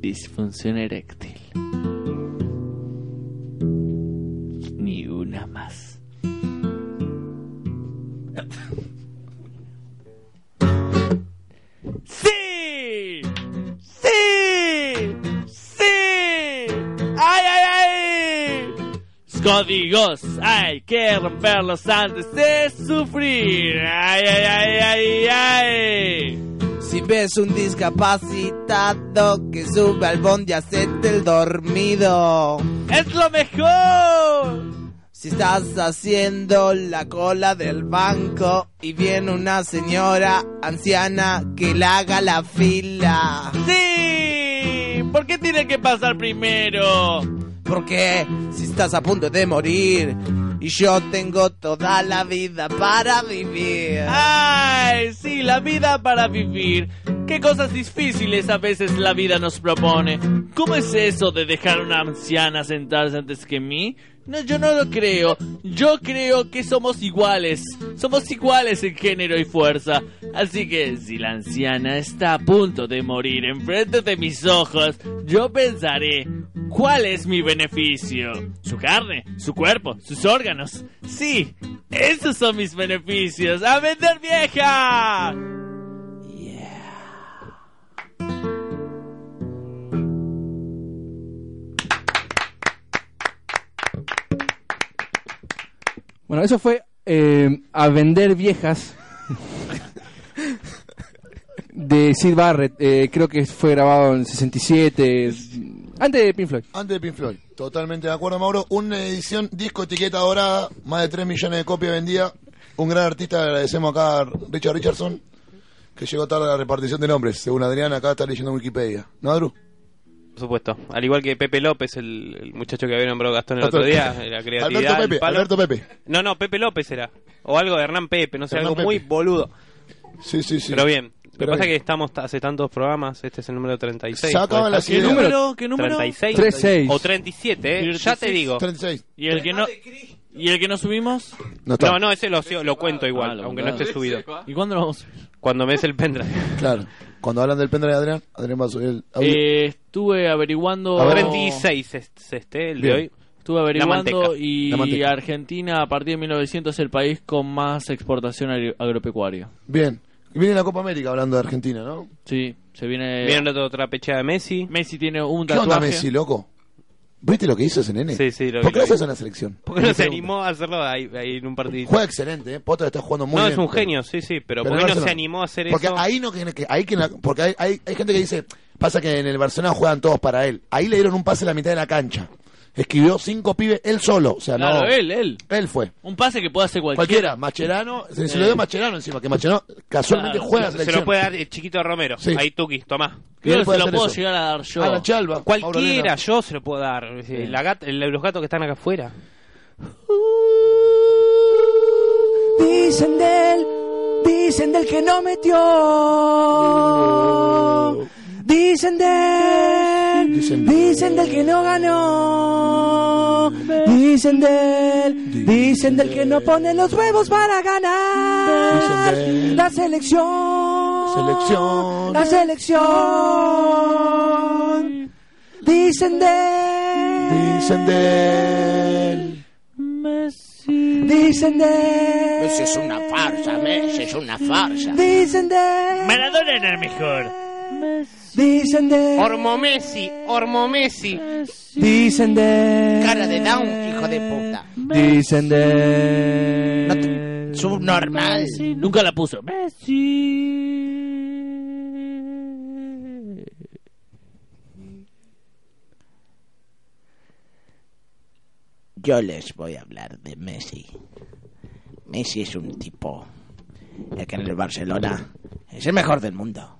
Speaker 3: Disfunción eréctil. Códigos hay que romperlos antes de sufrir. ¡Ay, ay, ay, ay, ay!
Speaker 5: Si ves un discapacitado que sube al bondi, hacete el dormido.
Speaker 3: ¡Es lo mejor!
Speaker 5: Si estás haciendo la cola del banco y viene una señora anciana que le haga la fila.
Speaker 3: ¡Sí! ¿Por qué tiene que pasar primero?
Speaker 5: Porque si estás a punto de morir y yo tengo toda la vida para vivir.
Speaker 3: ¡Ay! Sí, la vida para vivir. Qué cosas difíciles a veces la vida nos propone. ¿Cómo es eso de dejar a una anciana sentarse antes que mí? No, yo no lo creo. Yo creo que somos iguales. Somos iguales en género y fuerza. Así que si la anciana está a punto de morir enfrente de mis ojos, yo pensaré, ¿cuál es mi beneficio? Su carne, su cuerpo, sus órganos. Sí, esos son mis beneficios. ¡A vender vieja!
Speaker 1: Bueno, eso fue eh, a vender viejas de Sid Barrett. Eh, creo que fue grabado en 67, antes de Pink.
Speaker 4: Antes de Pink. Totalmente de acuerdo, Mauro. Una edición disco etiqueta dorada, más de 3 millones de copias vendidas. Un gran artista, agradecemos acá a Richard Richardson, que llegó tarde a la repartición de nombres. Según Adrián, acá está leyendo Wikipedia. ¿No, Adru?
Speaker 25: Por supuesto. Al igual que Pepe López, el, el muchacho que había nombrado Gastón el
Speaker 4: Otro-
Speaker 25: día, la creatividad.
Speaker 4: Alberto Pepe,
Speaker 25: el palo.
Speaker 4: Alberto Pepe.
Speaker 25: No, no, Pepe López era. O algo de Hernán Pepe, no sé,
Speaker 4: Hernán
Speaker 25: algo muy
Speaker 4: Pepe.
Speaker 25: boludo.
Speaker 4: Sí, sí, sí.
Speaker 25: Pero bien. Lo que pasa es
Speaker 4: bien.
Speaker 25: que estamos t- hace tantos programas, este es el número 36.
Speaker 4: Se acaban
Speaker 25: ¿puede
Speaker 4: las ideas. ¿Qué número?
Speaker 3: ¿Qué número?
Speaker 25: 36.
Speaker 1: 36.
Speaker 25: O 37, eh, ya te digo.
Speaker 4: 36.
Speaker 3: ¿Y el que no, ¿y el que no subimos?
Speaker 4: No está.
Speaker 25: No, no, ese lo, lo cuento igual,
Speaker 3: Ah, lo
Speaker 25: aunque no
Speaker 3: contás.
Speaker 25: esté subido.
Speaker 3: ¿Y cuándo lo vamos a subir?
Speaker 25: Cuando me des el pendrive.
Speaker 4: Claro. Cuando hablan del pendrive de Adrián, Adrián va a subir el audio.
Speaker 3: Eh, estuve averiguando.
Speaker 25: A ver, 36 es, es este, el de
Speaker 4: Bien.
Speaker 25: hoy.
Speaker 3: Estuve
Speaker 25: La
Speaker 3: averiguando
Speaker 25: manteca.
Speaker 3: y
Speaker 4: La.
Speaker 3: Argentina a partir de 1900 es el país con más exportación agri- agropecuaria.
Speaker 4: Bien. Y viene la Copa América hablando de Argentina, ¿no?
Speaker 3: Sí, se viene.
Speaker 25: Vieron otra, otra pecha de Messi.
Speaker 3: Messi tiene un
Speaker 4: ¿Qué
Speaker 3: tatuaje.
Speaker 4: onda Messi, loco? ¿Viste lo que hizo ese nene?
Speaker 25: Sí, sí, lo
Speaker 4: ¿Por qué
Speaker 25: lo
Speaker 4: haces
Speaker 25: vi.
Speaker 4: en la selección?
Speaker 25: ¿Por qué no se animó a hacerlo ahí, ahí en un partido?
Speaker 4: Juega excelente, ¿eh? Potter está jugando muy
Speaker 25: no,
Speaker 4: bien.
Speaker 25: es un
Speaker 4: pero-
Speaker 25: genio, sí, sí, pero,
Speaker 4: pero
Speaker 25: ¿por qué no se animó a hacer
Speaker 4: Porque
Speaker 25: eso?
Speaker 4: ahí no que, que- ahí que porque hay, hay, hay gente que dice, pasa que en el Barcelona juegan todos para él. Ahí le dieron un pase a la mitad de la cancha. Escribió cinco pibes él solo. O sea,
Speaker 3: Claro,
Speaker 4: no.
Speaker 3: él, él.
Speaker 4: Él fue.
Speaker 3: Un pase que puede hacer
Speaker 4: Cualquiera.
Speaker 3: cualquiera.
Speaker 4: Macherano. Se, se
Speaker 3: Eh.
Speaker 4: lo dio Macherano encima, que Macherano casualmente
Speaker 2: Claro,
Speaker 4: juega a
Speaker 2: se,
Speaker 4: selección.
Speaker 2: lo puede dar el chiquito Romero.
Speaker 4: Sí.
Speaker 2: Ahí, Tuki, tomá.
Speaker 3: Creo
Speaker 4: él
Speaker 3: que
Speaker 4: puede
Speaker 3: se lo
Speaker 4: hacer
Speaker 3: puedo
Speaker 4: eso.
Speaker 3: llegar a dar yo.
Speaker 4: Alan Chalva, Mauro
Speaker 2: Cualquiera, yo se lo puedo dar. Eh, La gata- el- los gatos que están acá afuera.
Speaker 1: Dicen del, dicen del que no metió. Dicen del, dicen del que no ganó. Dicen del, dicen del que no pone los huevos para ganar. La selección,
Speaker 4: Selección.
Speaker 1: la selección. Dicen del,
Speaker 4: Dicen de él.
Speaker 1: dicen del.
Speaker 5: Messi es una farsa, Messi es una farsa.
Speaker 1: Dicen de.
Speaker 3: Maradona era el mejor.
Speaker 1: Dicen de.
Speaker 2: Ormo Messi, Ormo Messi.
Speaker 1: Dicen de.
Speaker 5: Cara de down, hijo de puta.
Speaker 1: Dicen de.
Speaker 5: Subnormal.
Speaker 3: Nunca la puso.
Speaker 5: Yo les voy a hablar de Messi. Messi es un tipo el que en el Barcelona es el mejor del mundo.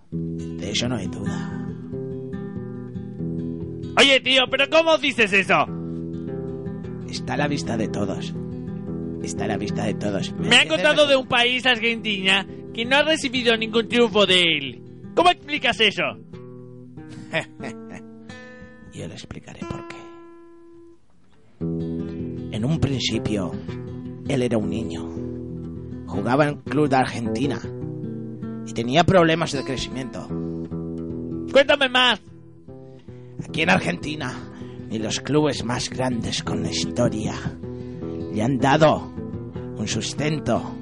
Speaker 5: De eso no hay duda.
Speaker 3: Oye, tío, ¿pero cómo dices eso?
Speaker 5: Está a la vista de todos. Está a la vista de todos.
Speaker 3: Me han contado de un país, Argentina, que no ha recibido ningún triunfo de él. ¿Cómo explicas eso? [LAUGHS]
Speaker 5: Yo le explicaré por qué. En un principio, él era un niño. Jugaba en club de Argentina. Y tenía problemas de crecimiento.
Speaker 3: Cuéntame más.
Speaker 5: Aquí en Argentina, ni los clubes más grandes con la historia le han dado un sustento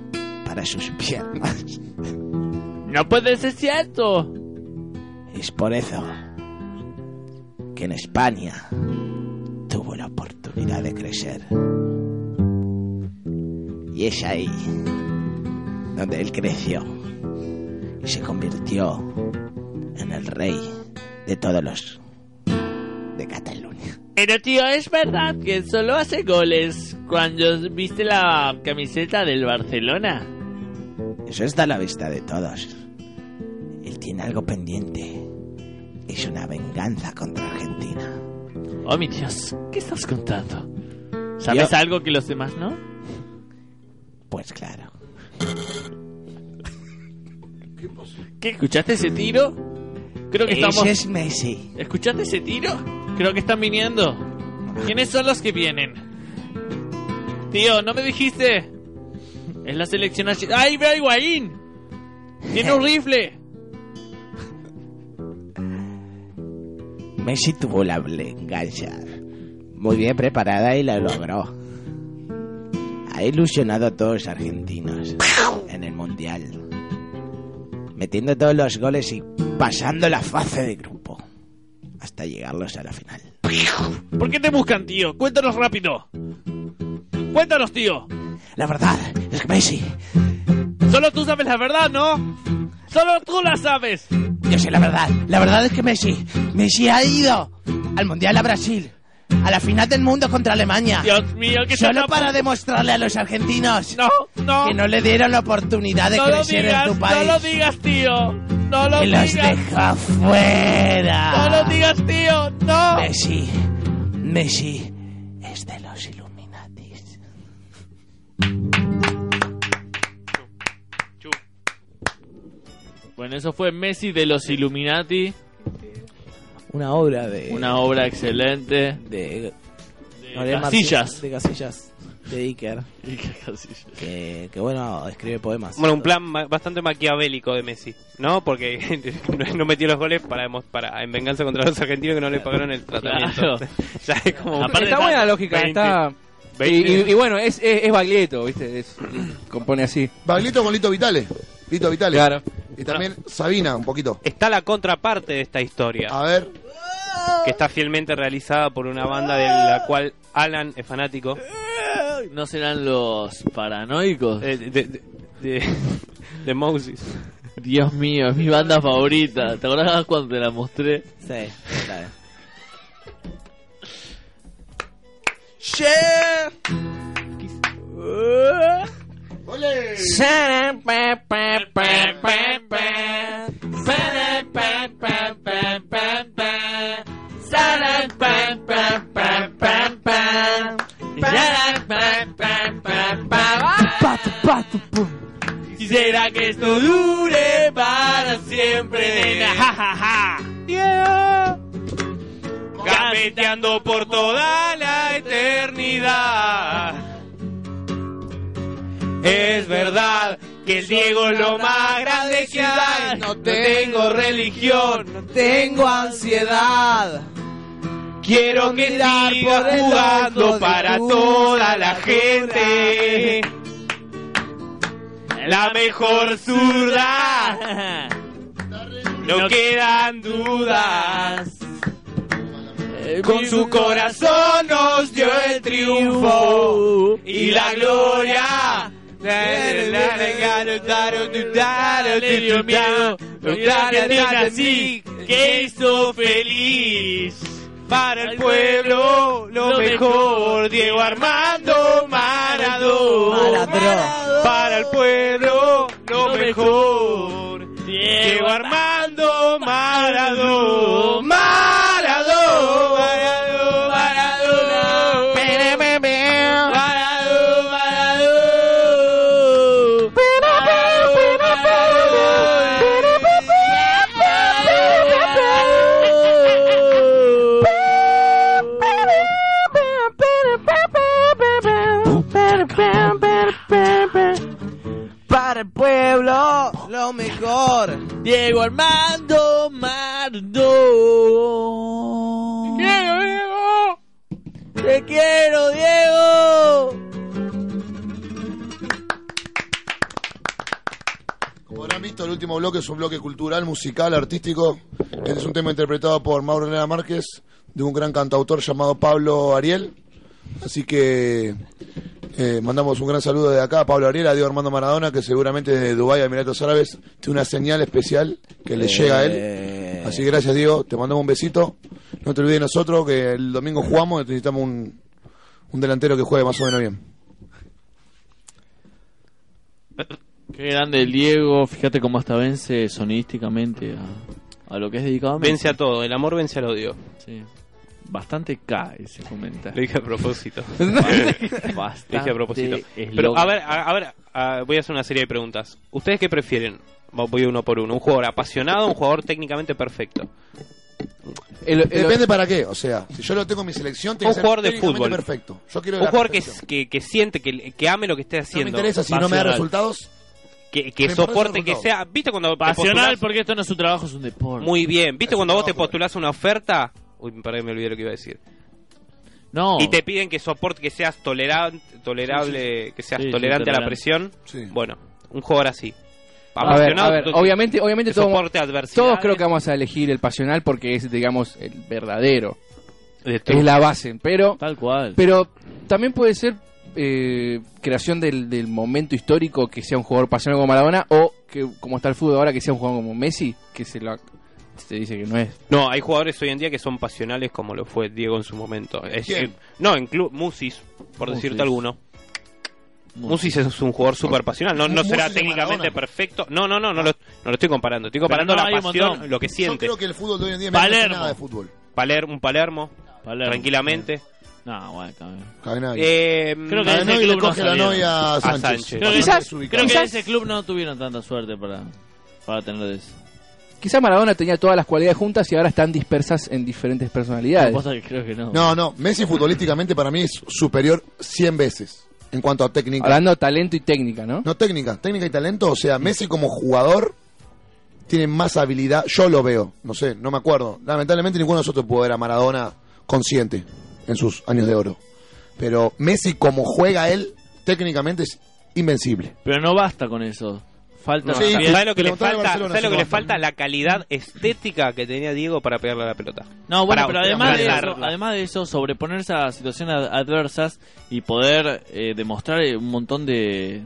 Speaker 5: para sus [LAUGHS] piernas.
Speaker 3: No puede ser cierto.
Speaker 5: Es por eso que en España tuvo la oportunidad de crecer. Y es ahí donde él creció y se convirtió en el rey de todos los de Cataluña.
Speaker 3: Pero tío, es verdad que solo hace goles cuando viste la camiseta del Barcelona.
Speaker 5: Eso está a la vista de todos. Él tiene algo pendiente. Es una venganza contra Argentina.
Speaker 3: Oh, mi Dios, ¿qué estás contando? ¿Sabes
Speaker 5: Yo-
Speaker 3: algo que los demás no?
Speaker 5: Pues claro.
Speaker 3: ¿Qué? ¿Escuchaste ese tiro? Creo que estamos...
Speaker 5: Es Messi.
Speaker 3: ¿Escuchaste ese tiro? Creo que están viniendo. ¿Quiénes son los que vienen? Tío, ¿no me dijiste? Es la selección... ¡Ay, ve a Higuaín! ¡Tiene un rifle! [LAUGHS]
Speaker 5: Messi tuvo la venganza muy bien preparada y la logró. Ha ilusionado a todos los argentinos en el Mundial. Metiendo todos los goles y pasando la fase de grupo. Hasta llegarlos a la final.
Speaker 3: ¿Por qué te buscan, tío? Cuéntanos rápido. Cuéntanos, tío.
Speaker 5: La verdad es que Messi,
Speaker 3: Solo tú sabes la verdad, ¿no? Solo tú la sabes.
Speaker 5: yo sé la verdad. La verdad es que Messi, Messi ha ido al Mundial a Brasil. A la final del mundo contra Alemania.
Speaker 3: Dios mío, que
Speaker 5: Solo para demostrarle a los argentinos
Speaker 3: No, no.
Speaker 5: que no le dieron la oportunidad de
Speaker 3: no
Speaker 5: crecer
Speaker 3: digas,
Speaker 5: en tu país.
Speaker 3: no lo digas, tío. No lo
Speaker 5: que los
Speaker 3: digas.
Speaker 5: deja fuera.
Speaker 3: No lo digas, tío. No.
Speaker 5: Messi, Messi es de los Illuminatis.
Speaker 3: Bueno, eso fue Messi de los Illuminati.
Speaker 26: Una obra de.
Speaker 3: Una obra excelente.
Speaker 26: De.
Speaker 3: De
Speaker 26: Gabriel
Speaker 3: Casillas.
Speaker 26: De Casillas. De Iker. [LAUGHS] Que, que bueno, escribe poemas.
Speaker 2: Bueno, un plan ma- bastante maquiavélico de Messi, ¿no? Porque [LAUGHS] no metió los goles para, demos- para en venganza contra los argentinos que no le pagaron el tratamiento.
Speaker 3: Claro. [LAUGHS]
Speaker 2: ya es como...
Speaker 27: está buena la lógica,
Speaker 2: 20,
Speaker 27: está... Y,
Speaker 2: 20.
Speaker 27: y- y bueno, es, es, es Baglietto, ¿viste? Es- compone así.
Speaker 4: Baglietto con Lito Vitale. Lito Vitale.
Speaker 27: Claro.
Speaker 4: Y también Sabina, un poquito.
Speaker 2: Está la contraparte de esta historia.
Speaker 4: A ver.
Speaker 2: Que está fielmente realizada por una banda de la cual Alan es fanático.
Speaker 3: ¿No serán los paranoicos?
Speaker 2: Eh, de, de, de- de Moses.
Speaker 3: Dios mío, es mi banda favorita. ¿Te acordás cuando te la mostré?
Speaker 26: Sí, claro.
Speaker 5: noche.
Speaker 3: Quisiera que esto dure para siempre, nena. Ja, ja, ja. Yeah. Gambeteando por toda la eternidad. Es verdad que el Diego es lo más grande que hay. No tengo religión, no
Speaker 5: Tengo ansiedad.
Speaker 3: Quiero que siga jugando para toda la gente. La mejor zurda. No quedan dudas. Con su corazón nos dio el triunfo y la gloria. Dios mío, así que hizo feliz para el pueblo lo mejor Diego Armando Maradona. Para el pueblo lo mejor Diego Armando Maradona Maradona
Speaker 5: el pueblo, lo mejor.
Speaker 3: Diego Armando Maradona quiero Diego
Speaker 5: Te quiero, Diego.
Speaker 4: Como habrán visto, el último bloque es un bloque cultural, musical, artístico. Este es un tema interpretado por Mauro Elena Márquez, de un gran cantautor llamado Pablo Ariel. Así que eh, mandamos un gran saludo de acá a Pablo Ariel, a Diego Armando Maradona, que seguramente desde Dubái, Emiratos Árabes, tiene una señal especial que le llega a él. Así que gracias, Diego. Te mandamos un besito. No te olvides de nosotros que el domingo jugamos y necesitamos un, un delantero que juegue más o menos bien.
Speaker 3: Qué grande el Diego, fíjate cómo hasta vence sonísticamente a, a lo que es dedicado.
Speaker 2: Vence a todo, el amor vence al odio.
Speaker 3: Sí. Bastante cae ese comentario.
Speaker 2: Lo dije a propósito. [LAUGHS]
Speaker 3: Bastante
Speaker 2: Lo dije a propósito. Pero a ver, a, a ver, a- voy a hacer una serie de preguntas. ¿Ustedes qué prefieren? Voy uno por uno. ¿Un jugador apasionado o un jugador técnicamente perfecto?
Speaker 4: Depende para qué. O sea, si yo lo tengo en mi selección, tiene
Speaker 2: Un
Speaker 4: que ser
Speaker 2: jugador de fútbol.
Speaker 4: perfecto. Yo quiero
Speaker 2: un jugador que, que, que siente, que, que ame lo que esté haciendo.
Speaker 4: interesa si no me da resultados.
Speaker 2: Que, que
Speaker 4: Me
Speaker 2: soporte, que sea. ¿Viste cuando
Speaker 3: Pasional,
Speaker 2: postulás-
Speaker 3: porque esto no es un trabajo, es un deporte.
Speaker 2: Muy bien. ¿Viste cuando vos te postulás una oferta? Uy, perdón, me olvidé lo que iba a decir.
Speaker 3: No.
Speaker 2: Y te piden que soporte, que seas tolerante, tolerable, que seas
Speaker 3: Sí, sí,
Speaker 2: tolerante a la presión. Bueno, un jugador así.
Speaker 1: A ver,
Speaker 2: Apasionado,
Speaker 1: a ver, obviamente, obviamente
Speaker 2: que
Speaker 1: todos, todos creo que vamos a elegir el pasional porque es, digamos, el verdadero.
Speaker 2: De
Speaker 1: Es la base, pero
Speaker 3: Tal cual.
Speaker 1: pero también puede ser eh, creación del, del momento histórico que sea un jugador pasional como Maradona o que como está el fútbol ahora que sea un jugador como Messi, que se lo se dice que no es.
Speaker 2: No, hay jugadores hoy en día que son pasionales como lo fue Diego en su momento. Es-
Speaker 1: ¿Quién?
Speaker 2: eh, no, en club Musis, por
Speaker 1: Musis.
Speaker 2: decirte alguno. Musis es un jugador súper pasional. No, será técnicamente
Speaker 4: Maradona.
Speaker 2: perfecto. No, no, no, no lo, no lo estoy comparando. Estoy comparando
Speaker 3: no,
Speaker 2: la pasión,
Speaker 3: montón.
Speaker 2: lo que
Speaker 4: Yo
Speaker 2: siente.
Speaker 4: creo que el fútbol de hoy en día
Speaker 2: Palermo.
Speaker 4: nada de fútbol.
Speaker 2: Paler- un Palermo,
Speaker 3: Palermo.
Speaker 2: tranquilamente.
Speaker 3: No, bueno, también.
Speaker 2: Eh,
Speaker 3: Creo que ese club no
Speaker 4: coge la novia a
Speaker 2: A
Speaker 4: Sánchez.
Speaker 3: Creo que,
Speaker 1: Quizás-
Speaker 3: creo que
Speaker 1: quizás-
Speaker 3: ese club no tuvieron tanta suerte para, para tener eso.
Speaker 1: Quizás Maradona tenía todas las cualidades juntas y ahora están dispersas en diferentes personalidades.
Speaker 3: Que creo que no.
Speaker 4: No, no. Messi futbolísticamente para mí es superior 100 veces en cuanto a técnica.
Speaker 1: Hablando de talento y técnica, ¿no?
Speaker 4: No técnica, técnica y talento. O sea, Messi como jugador tiene más habilidad. Yo lo veo, no sé, no me acuerdo. Lamentablemente ninguno de nosotros pudo ver a Maradona consciente en sus años de oro. Pero Messi como juega él, técnicamente es invencible.
Speaker 3: Pero no basta con eso. Falta
Speaker 4: No,
Speaker 3: también-
Speaker 4: sí,
Speaker 2: ¿Sabes lo que le falta?
Speaker 4: Barcelona
Speaker 2: ¿Sabes
Speaker 4: si
Speaker 2: lo que le falta? La calidad estética que tenía Diego para pegarle a la pelota.
Speaker 3: No, bueno,
Speaker 2: Para
Speaker 3: pero además de, eso, además de eso, sobreponerse a situaciones ad- adversas y poder eh, demostrar eh, un montón de,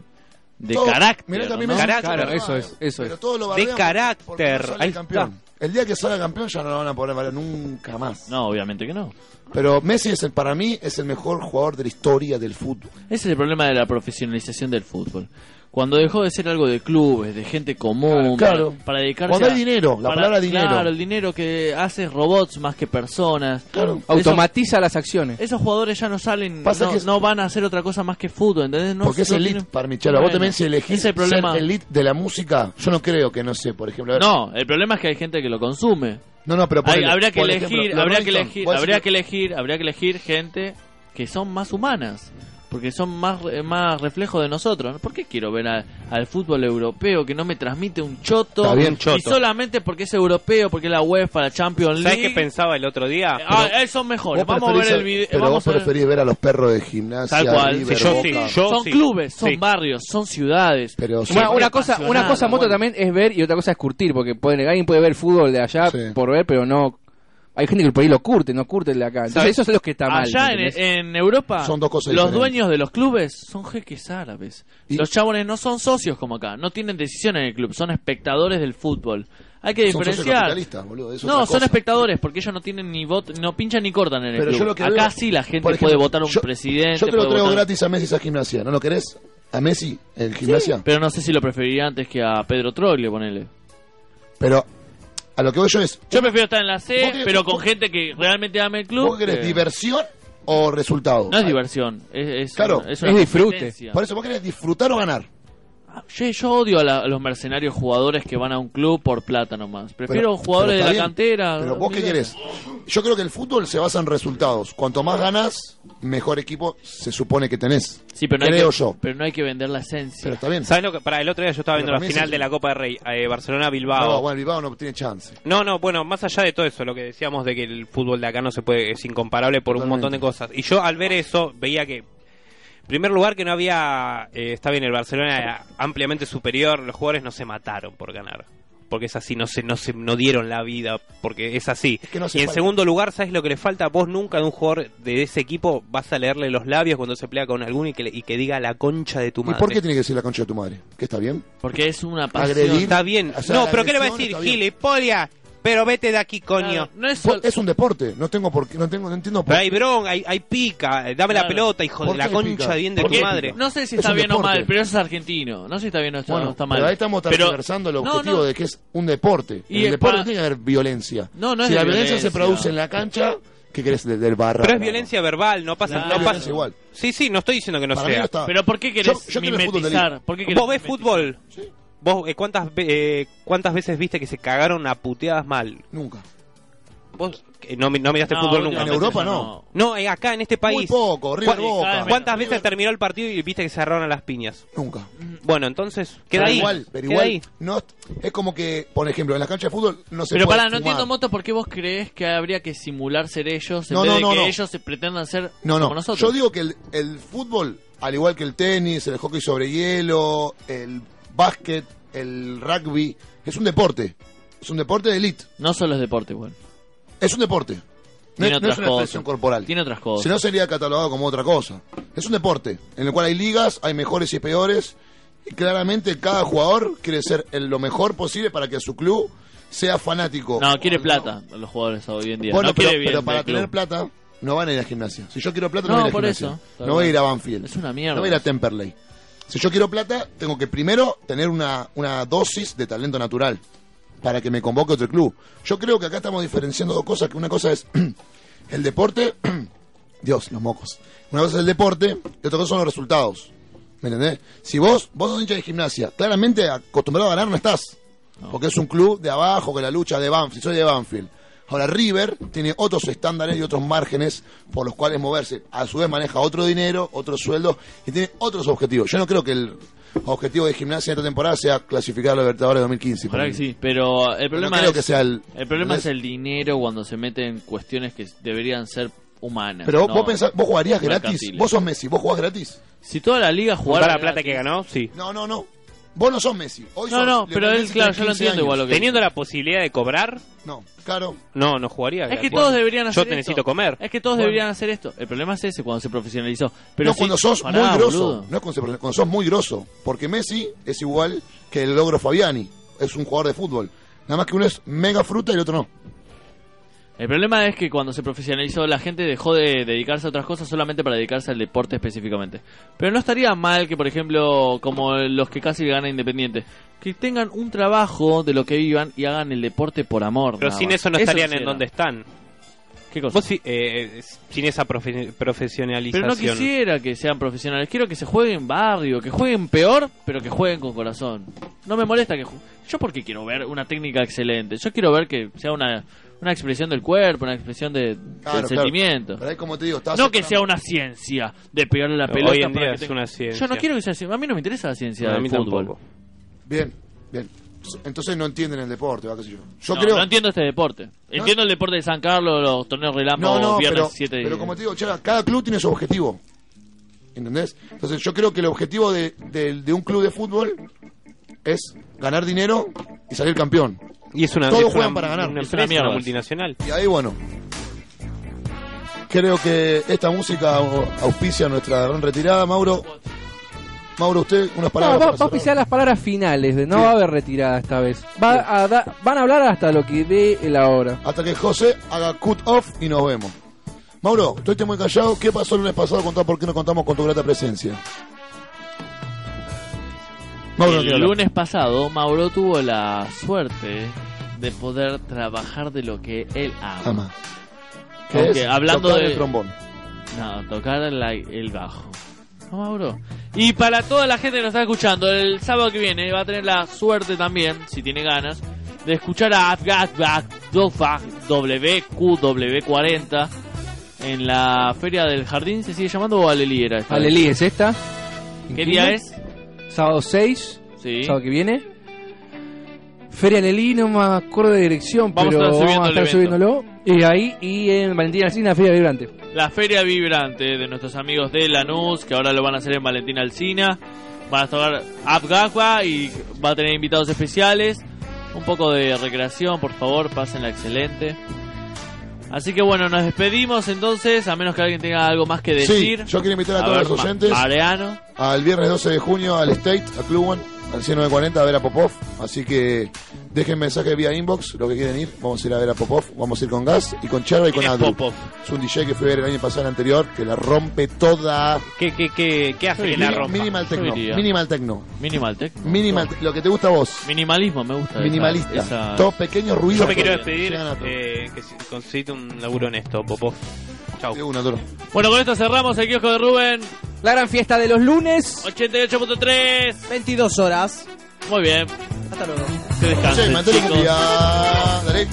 Speaker 3: de
Speaker 4: Todo-
Speaker 3: carácter.
Speaker 4: mirá que a mí
Speaker 3: ¿no?
Speaker 4: me-
Speaker 2: Carácter.
Speaker 1: Claro, eso es, eso
Speaker 4: Pero
Speaker 1: es.
Speaker 2: De carácter.
Speaker 4: no
Speaker 2: Ahí está.
Speaker 4: El día que salga campeón ya no lo van a poder valer nunca más.
Speaker 3: No, obviamente que no.
Speaker 4: Pero Messi es el, para mí es el mejor jugador de la historia del fútbol.
Speaker 3: Ese es el problema de la profesionalización del fútbol. Cuando dejó de ser algo de clubes, de gente común,
Speaker 4: Claro.
Speaker 3: para, para dedicarse
Speaker 4: Cuando
Speaker 3: a-
Speaker 4: hay dinero, la
Speaker 3: para-
Speaker 4: palabra dinero.
Speaker 3: Claro, el dinero que hace robots más que personas. Eso-
Speaker 1: Automatiza las acciones.
Speaker 3: esos jugadores ya no salen,
Speaker 4: Pasa
Speaker 3: no,
Speaker 4: que es-
Speaker 3: no van a hacer otra cosa más que fútbol, ¿entendés? No,
Speaker 4: Porque es
Speaker 3: no
Speaker 4: elite,
Speaker 3: tienen-
Speaker 4: para Michela. Vos
Speaker 3: Bueno,
Speaker 4: también si elegís
Speaker 3: ese es el problema.
Speaker 4: ser elite de la música, yo no creo que, no sé, por ejemplo...
Speaker 3: No, el problema es que hay gente que lo consume.
Speaker 4: No, no, pero
Speaker 3: Hay-
Speaker 4: ponele,
Speaker 3: habría que
Speaker 4: por
Speaker 3: elegir,
Speaker 4: ejemplo,
Speaker 3: habría que
Speaker 4: Rolling
Speaker 3: elegir,
Speaker 4: vos
Speaker 3: habría
Speaker 4: que
Speaker 3: elegir, habría que elegir gente que son más humanas, porque son más más reflejo de nosotros. ¿Por qué quiero ver a- al fútbol europeo que no me transmite un choto?
Speaker 2: Está bien,
Speaker 3: y
Speaker 2: choto.
Speaker 3: solamente porque es europeo, porque es la UEFA, la Champions
Speaker 2: ¿Sabes
Speaker 3: League.
Speaker 2: qué pensaba el otro día?
Speaker 3: Ah, eh, son mejores. Vamos a ver el video.
Speaker 4: Pero
Speaker 3: vamos
Speaker 4: vos
Speaker 3: a ver-
Speaker 4: preferís ver a los perros de gimnasia,
Speaker 3: Tal cual.
Speaker 4: River,
Speaker 3: Sí, yo sí, yo son
Speaker 2: sí.
Speaker 3: clubes, son
Speaker 2: Sí.
Speaker 3: barrios, son ciudades.
Speaker 4: Pero
Speaker 1: Bueno, una cosa, una cosa moto también es ver y otra cosa es curtir, porque pueden, alguien puede ver fútbol de allá por ver, pero no. Hay gente que por ahí lo curte, no curte el de acá. Entonces,
Speaker 3: ¿Sabes?
Speaker 1: eso es lo que está mal.
Speaker 3: Allá en,
Speaker 1: ¿entendés?
Speaker 3: en Europa,
Speaker 4: Son dos cosas
Speaker 3: los
Speaker 4: diferentes.
Speaker 3: dueños de los clubes son jeques árabes. Los chabones no son socios como acá, no tienen decisión en el club, son espectadores del fútbol. Hay que
Speaker 4: Son
Speaker 3: diferenciar.
Speaker 4: sociocapitalistas, boludo, es
Speaker 3: no,
Speaker 4: otra
Speaker 3: son
Speaker 4: cosa.
Speaker 3: espectadores porque ellos no tienen ni voto, no pinchan ni cortan en el
Speaker 4: Pero
Speaker 3: club.
Speaker 4: yo lo que
Speaker 3: acá
Speaker 4: veo-
Speaker 3: sí la gente
Speaker 4: por ejemplo,
Speaker 3: puede votar a un
Speaker 4: yo-
Speaker 3: presidente.
Speaker 4: Yo te lo
Speaker 3: puede
Speaker 4: traigo
Speaker 3: votar-
Speaker 4: gratis a Messi esa gimnasia. ¿No lo querés? ¿A Messi en gimnasia?
Speaker 3: Pero no sé si lo preferiría antes que a Pedro Troglio, ponele.
Speaker 4: Pero a lo que voy yo es...
Speaker 3: Yo prefiero estar en la C,
Speaker 4: ¿Vos querés-
Speaker 3: pero con
Speaker 4: vos-
Speaker 3: gente que realmente ame el club.
Speaker 4: ¿Vos querés
Speaker 3: que-
Speaker 4: diversión o resultado?
Speaker 3: No es diversión, es, es,
Speaker 4: Claro,
Speaker 3: una- es una competencia.
Speaker 4: Por eso vos querés disfrutar o ganar.
Speaker 3: Yo, yo odio a, la- a los mercenarios jugadores que van a un club por plata nomás. Prefiero
Speaker 4: Pero-
Speaker 3: jugadores
Speaker 4: pero
Speaker 3: de la
Speaker 4: bien.
Speaker 3: cantera.
Speaker 4: Pero vos qué querés. Yo creo que el fútbol se basa en resultados. Cuanto más ganas, mejor equipo se supone que tenés.
Speaker 3: Sí, pero no, hay
Speaker 4: creo
Speaker 3: que,
Speaker 4: yo.
Speaker 3: pero no hay que vender la esencia.
Speaker 4: Pero está bien.
Speaker 2: ¿Sabes lo que? Para el otro día yo estaba viendo la final
Speaker 4: es
Speaker 2: de la Copa del Rey, eh, Barcelona-Bilbao.
Speaker 4: No, bueno, Bilbao no tiene chance.
Speaker 2: No, no, bueno, más allá de todo eso, lo que decíamos de que el fútbol de acá no se puede, es incomparable por un montón de cosas. Y yo al ver eso veía que, en primer lugar, que no había, eh, está bien, el Barcelona era ampliamente superior, los jugadores no se mataron por ganar. Porque es así, no se, no se, no dieron la vida, porque es así.
Speaker 4: que no hace
Speaker 2: y en
Speaker 4: falta.
Speaker 2: segundo lugar, ¿sabes lo que le falta? Vos nunca de un jugador de ese equipo vas a leerle los labios cuando se pelea con alguno y que, le- y que diga la concha de tu
Speaker 4: ¿Y
Speaker 2: madre.
Speaker 4: por qué tiene que decir la concha de tu madre? ¿Que está bien?
Speaker 3: Porque es una pasión.
Speaker 4: Agredir.
Speaker 2: Está bien.
Speaker 4: O sea,
Speaker 2: no, pero ¿qué le va a decir? Gilipollas, pero vete de aquí, coño.
Speaker 3: no es,
Speaker 4: es un deporte. No tengo por qué, no tengo, no entiendo por
Speaker 2: Pero hay bron, hay, hay pica, eh, dame la pelota, hijo
Speaker 4: ¿Por
Speaker 2: de la
Speaker 4: qué
Speaker 2: concha
Speaker 4: pica?
Speaker 2: bien de
Speaker 4: ¿Por
Speaker 2: tu
Speaker 4: qué
Speaker 2: madre.
Speaker 3: No sé si
Speaker 4: Es
Speaker 3: está bien o mal, pero eso es argentino. No sé si está bien o está,
Speaker 4: Bueno,
Speaker 3: o está mal.
Speaker 4: pero ahí estamos
Speaker 3: Pero-
Speaker 4: transversando el objetivo
Speaker 3: no.
Speaker 4: de que es un deporte.
Speaker 3: Y
Speaker 4: en
Speaker 3: es
Speaker 4: el deporte
Speaker 3: pa-
Speaker 4: no tiene que haber violencia.
Speaker 3: No, no es
Speaker 4: si
Speaker 3: de
Speaker 4: la violencia,
Speaker 3: violencia.
Speaker 4: se produce en la cancha, ¿qué querés del, del barra?
Speaker 2: Pero es violencia verbal, no pasa,
Speaker 3: Claro.
Speaker 2: no pasa
Speaker 4: igual.
Speaker 2: Sí, sí, no estoy diciendo que no
Speaker 4: Para mí
Speaker 2: sea.
Speaker 4: no está-
Speaker 3: Pero ¿por qué querés
Speaker 4: Yo- yo el
Speaker 3: mimetizar? ¿Por qué querés
Speaker 2: ¿Vos ves
Speaker 3: mimetizar?
Speaker 2: fútbol? ¿Vos eh, cuántas, ve- eh, cuántas veces viste que se cagaron a puteadas mal?
Speaker 4: Nunca.
Speaker 2: ¿Vos eh, no, mi- no miraste
Speaker 3: No,
Speaker 2: fútbol nunca?
Speaker 4: En Europa no.
Speaker 2: No, eh, acá en este país.
Speaker 4: Muy poco, River
Speaker 2: ¿Cu-
Speaker 4: Boca.
Speaker 2: ¿Cuántas veces terminó el partido y viste que se agarraron a las piñas?
Speaker 4: Nunca.
Speaker 2: Bueno, entonces, queda
Speaker 4: pero
Speaker 2: ahí.
Speaker 4: igual, pero
Speaker 2: queda
Speaker 4: igual,
Speaker 2: ahí.
Speaker 4: no, es como que, por ejemplo, en la cancha de fútbol no se
Speaker 3: Pero
Speaker 4: puede
Speaker 3: para, no entiendo, Moto, ¿por qué vos crees que habría que simular ser ellos en
Speaker 4: No,
Speaker 3: vez
Speaker 4: no,
Speaker 3: de que
Speaker 4: no.
Speaker 3: ellos se pretendan ser
Speaker 4: No, no.
Speaker 3: como nosotros?
Speaker 4: Yo digo que el, el fútbol, al igual que el tenis, el hockey sobre hielo, el básquet, el rugby, es un deporte. Es un deporte de elite.
Speaker 3: No solo es deporte, igual.
Speaker 4: Es un deporte. No, no es
Speaker 3: otras
Speaker 4: una
Speaker 3: cosas.
Speaker 4: expresión corporal.
Speaker 3: Tiene otras cosas.
Speaker 4: Si no sería catalogado como otra cosa. Es un deporte en el cual hay ligas, hay mejores y peores. Y claramente cada jugador quiere ser el- lo mejor posible para que su club sea fanático.
Speaker 3: No, quiere plata los jugadores hoy en día.
Speaker 4: Bueno,
Speaker 3: no
Speaker 4: pero,
Speaker 3: quiere bien
Speaker 4: pero para
Speaker 3: club.
Speaker 4: tener plata no van a ir a gimnasia. Si yo quiero plata, no,
Speaker 3: No,
Speaker 4: voy a ir a gimnasia.
Speaker 3: eso.
Speaker 4: No voy a ir a Banfield.
Speaker 3: Es una mierda.
Speaker 4: No voy a ir a Temperley. Si yo quiero plata, tengo que primero tener una, una dosis de talento natural para que me convoque otro club. Yo creo que acá estamos diferenciando dos cosas, que una cosa es [CLEARS THROAT] el deporte, [CLEARS THROAT] Dios, los mocos. Una cosa es el deporte y otra cosa son los resultados. ¿Me entendés? Si vos, vos sos hincha de gimnasia, claramente acostumbrado a ganar no estás. Porque es un club de abajo que la lucha de Banfield. Soy de Banfield. Ahora River tiene otros estándares y otros márgenes por los cuales moverse. A su vez maneja otro dinero, otro sueldo y tiene otros objetivos. Yo no creo que el objetivo de gimnasia de esta temporada sea clasificar a la Libertadores 2015.
Speaker 3: Ojalá que sí, pero el problema
Speaker 4: creo
Speaker 3: es
Speaker 4: que sea el-
Speaker 3: el problema es
Speaker 4: ¿entendés?
Speaker 3: el dinero cuando se mete en cuestiones que deberían ser humanas.
Speaker 4: Pero vos,
Speaker 3: no
Speaker 4: vos pensás, vos jugarías gratis. Vos sos Messi, vos jugás gratis.
Speaker 3: Si toda la liga jugara
Speaker 2: la plata
Speaker 3: gratis-
Speaker 2: que ganó, sí.
Speaker 4: No, no, no. Vos no sos Messi. Hoy
Speaker 3: No,
Speaker 4: sos
Speaker 3: no,
Speaker 4: Lionel
Speaker 3: pero él,
Speaker 4: Messi,
Speaker 3: claro, yo lo
Speaker 4: 15
Speaker 3: entiendo igual
Speaker 4: años.
Speaker 3: lo que
Speaker 2: Teniendo la posibilidad de cobrar,
Speaker 4: No, claro.
Speaker 2: no, no jugaría.
Speaker 3: Es que todos deberían hacer
Speaker 2: Yo te
Speaker 3: esto.
Speaker 2: necesito comer.
Speaker 3: Es que todos
Speaker 4: Bueno.
Speaker 3: deberían hacer esto. El problema es ese cuando se profesionalizó. Pero
Speaker 4: no,
Speaker 3: sí-
Speaker 4: cuando sos
Speaker 3: pará,
Speaker 4: muy grosso.
Speaker 3: boludo.
Speaker 4: No es cuando, se- cuando sos muy grosso. Porque Messi es igual que el logro Fabiani. Es un jugador de fútbol. Nada más que uno es mega fruta y el otro no.
Speaker 3: El problema es que cuando se profesionalizó la gente dejó de dedicarse a otras cosas solamente para dedicarse al deporte específicamente. Pero no estaría mal que, por ejemplo, como los que casi ganan Independiente, que tengan un trabajo de lo que vivan y hagan el deporte por amor.
Speaker 25: Pero sin
Speaker 3: más.
Speaker 25: eso no estarían en donde están.
Speaker 3: ¿Qué cosa?
Speaker 25: Vos sí, eh, sin esa profe- profesionalización.
Speaker 3: Pero no quisiera que sean profesionales, quiero que se jueguen barrio, que jueguen peor, pero que jueguen con corazón. No me molesta que yo porque quiero ver una técnica excelente, yo quiero ver que sea una, una expresión del cuerpo, una expresión de,
Speaker 4: Claro,
Speaker 3: del
Speaker 4: claro.
Speaker 3: sentimiento.
Speaker 4: Pero ahí, como te digo, estás
Speaker 3: No que sea una ciencia de pegarle la
Speaker 25: Hoy
Speaker 3: pelota.
Speaker 25: en
Speaker 3: para
Speaker 25: día
Speaker 3: que
Speaker 25: es
Speaker 3: tenga-
Speaker 25: una ciencia.
Speaker 3: Yo no quiero que sea ciencia, a mí no me interesa la ciencia
Speaker 25: No, a
Speaker 3: del
Speaker 25: mí
Speaker 3: fútbol.
Speaker 25: tampoco.
Speaker 4: Bien, bien. Entonces no entienden el deporte, sé yo. Yo
Speaker 3: no,
Speaker 4: creo.
Speaker 3: no entiendo este deporte. Entiendo el deporte de San Carlos, los torneos relámpago,
Speaker 4: No, no,
Speaker 3: viernes
Speaker 4: pero,
Speaker 3: 7
Speaker 4: pero como te digo, cada club tiene su objetivo. ¿Entendés? Entonces yo creo que el objetivo de, de- de un club de fútbol es ganar dinero y salir campeón.
Speaker 25: Y es una,
Speaker 4: Todos
Speaker 25: es
Speaker 4: juegan
Speaker 25: una-
Speaker 4: para ganar.
Speaker 25: Una
Speaker 3: Es una
Speaker 25: empresa, una
Speaker 3: mierda.
Speaker 25: multinacional.
Speaker 4: Y ahí, bueno, creo que esta música au- auspicia nuestra gran retirada. Mauro, Mauro, usted, unas
Speaker 1: No,
Speaker 4: palabras.
Speaker 1: va,
Speaker 4: para
Speaker 1: va a oficiar las palabras finales, de- no va a haber retirada esta vez. Va a da- van a hablar hasta lo que dé la hora.
Speaker 4: Hasta que José haga cut off y nos vemos. Mauro, estuviste muy callado. ¿Qué pasó el lunes pasado? Contá por qué no contamos con tu grata presencia. Mauro, no
Speaker 3: el lunes pasado, Mauro tuvo la suerte de poder trabajar de lo que él ama.
Speaker 4: Ama. ¿Qué
Speaker 3: Aunque
Speaker 4: es?
Speaker 3: hablando
Speaker 4: Tocar
Speaker 3: de
Speaker 4: el trombón.
Speaker 3: No, tocar la- el bajo. No, Mauro. Y para toda la gente que nos está escuchando, el sábado que viene va a tener la suerte también, si tiene ganas, de escuchar a Afghat WQ40 en la Feria del Jardín. ¿Se sigue llamando o Alelí era esta?
Speaker 1: Alelí es esta.
Speaker 3: ¿Qué día es?
Speaker 1: Sábado 6,
Speaker 3: Sí.
Speaker 1: sábado que viene. Feria Alelí, no me acuerdo de dirección,
Speaker 3: Vamos a
Speaker 1: pero
Speaker 3: estar subiendo
Speaker 1: vamos a
Speaker 3: el
Speaker 1: estar subiéndolo. Y ahí, y en Valentina Alcina, Feria Vibrante.
Speaker 3: La Feria Vibrante de nuestros amigos de Lanús, que ahora lo van a hacer en Valentina Alcina. Van a tocar Abgagua y va a tener invitados especiales. Un poco de recreación, por favor, pásenla excelente. Así que bueno, nos despedimos entonces, a menos que alguien tenga algo más que decir.
Speaker 4: Sí, yo quiero invitar a,
Speaker 3: A
Speaker 4: todos
Speaker 3: ver,
Speaker 4: los oyentes
Speaker 3: Mariano.
Speaker 4: al viernes 12 de junio al State, a Club One, al 1940 a ver a Popov. Así que dejen mensaje vía inbox, lo que quieren ir. Vamos a ir a ver a Popov, vamos a ir con Gas y con Charla y con
Speaker 25: ¿Quién es
Speaker 4: Adru.
Speaker 25: Popov?
Speaker 4: Es un DJ que fui a ver el año pasado, el anterior, que la rompe toda.
Speaker 25: ¿Qué, qué, qué, qué hace que la rompa?
Speaker 4: Minimal
Speaker 3: Yo
Speaker 4: techno,
Speaker 3: diría.
Speaker 4: minimal techno.
Speaker 3: Minimal Tech.
Speaker 4: Minimal, lo que te gusta a vos.
Speaker 3: Minimalismo, me gusta. esa-
Speaker 4: Minimalista.
Speaker 3: esa-
Speaker 4: Todo pequeño ruido.
Speaker 25: Yo me quiero despedir,
Speaker 4: Llegan a todo.
Speaker 25: eh, que si- conseguiste un laburo honesto, Popov. Chau.
Speaker 4: De una, Doro.
Speaker 3: Bueno, con esto cerramos el kiosco de Rubén.
Speaker 1: La gran fiesta de los lunes.
Speaker 3: 88.3.
Speaker 5: 22 horas.
Speaker 3: Muy bien.
Speaker 5: Hasta luego.
Speaker 3: Que descansen, chicos.
Speaker 4: Dale.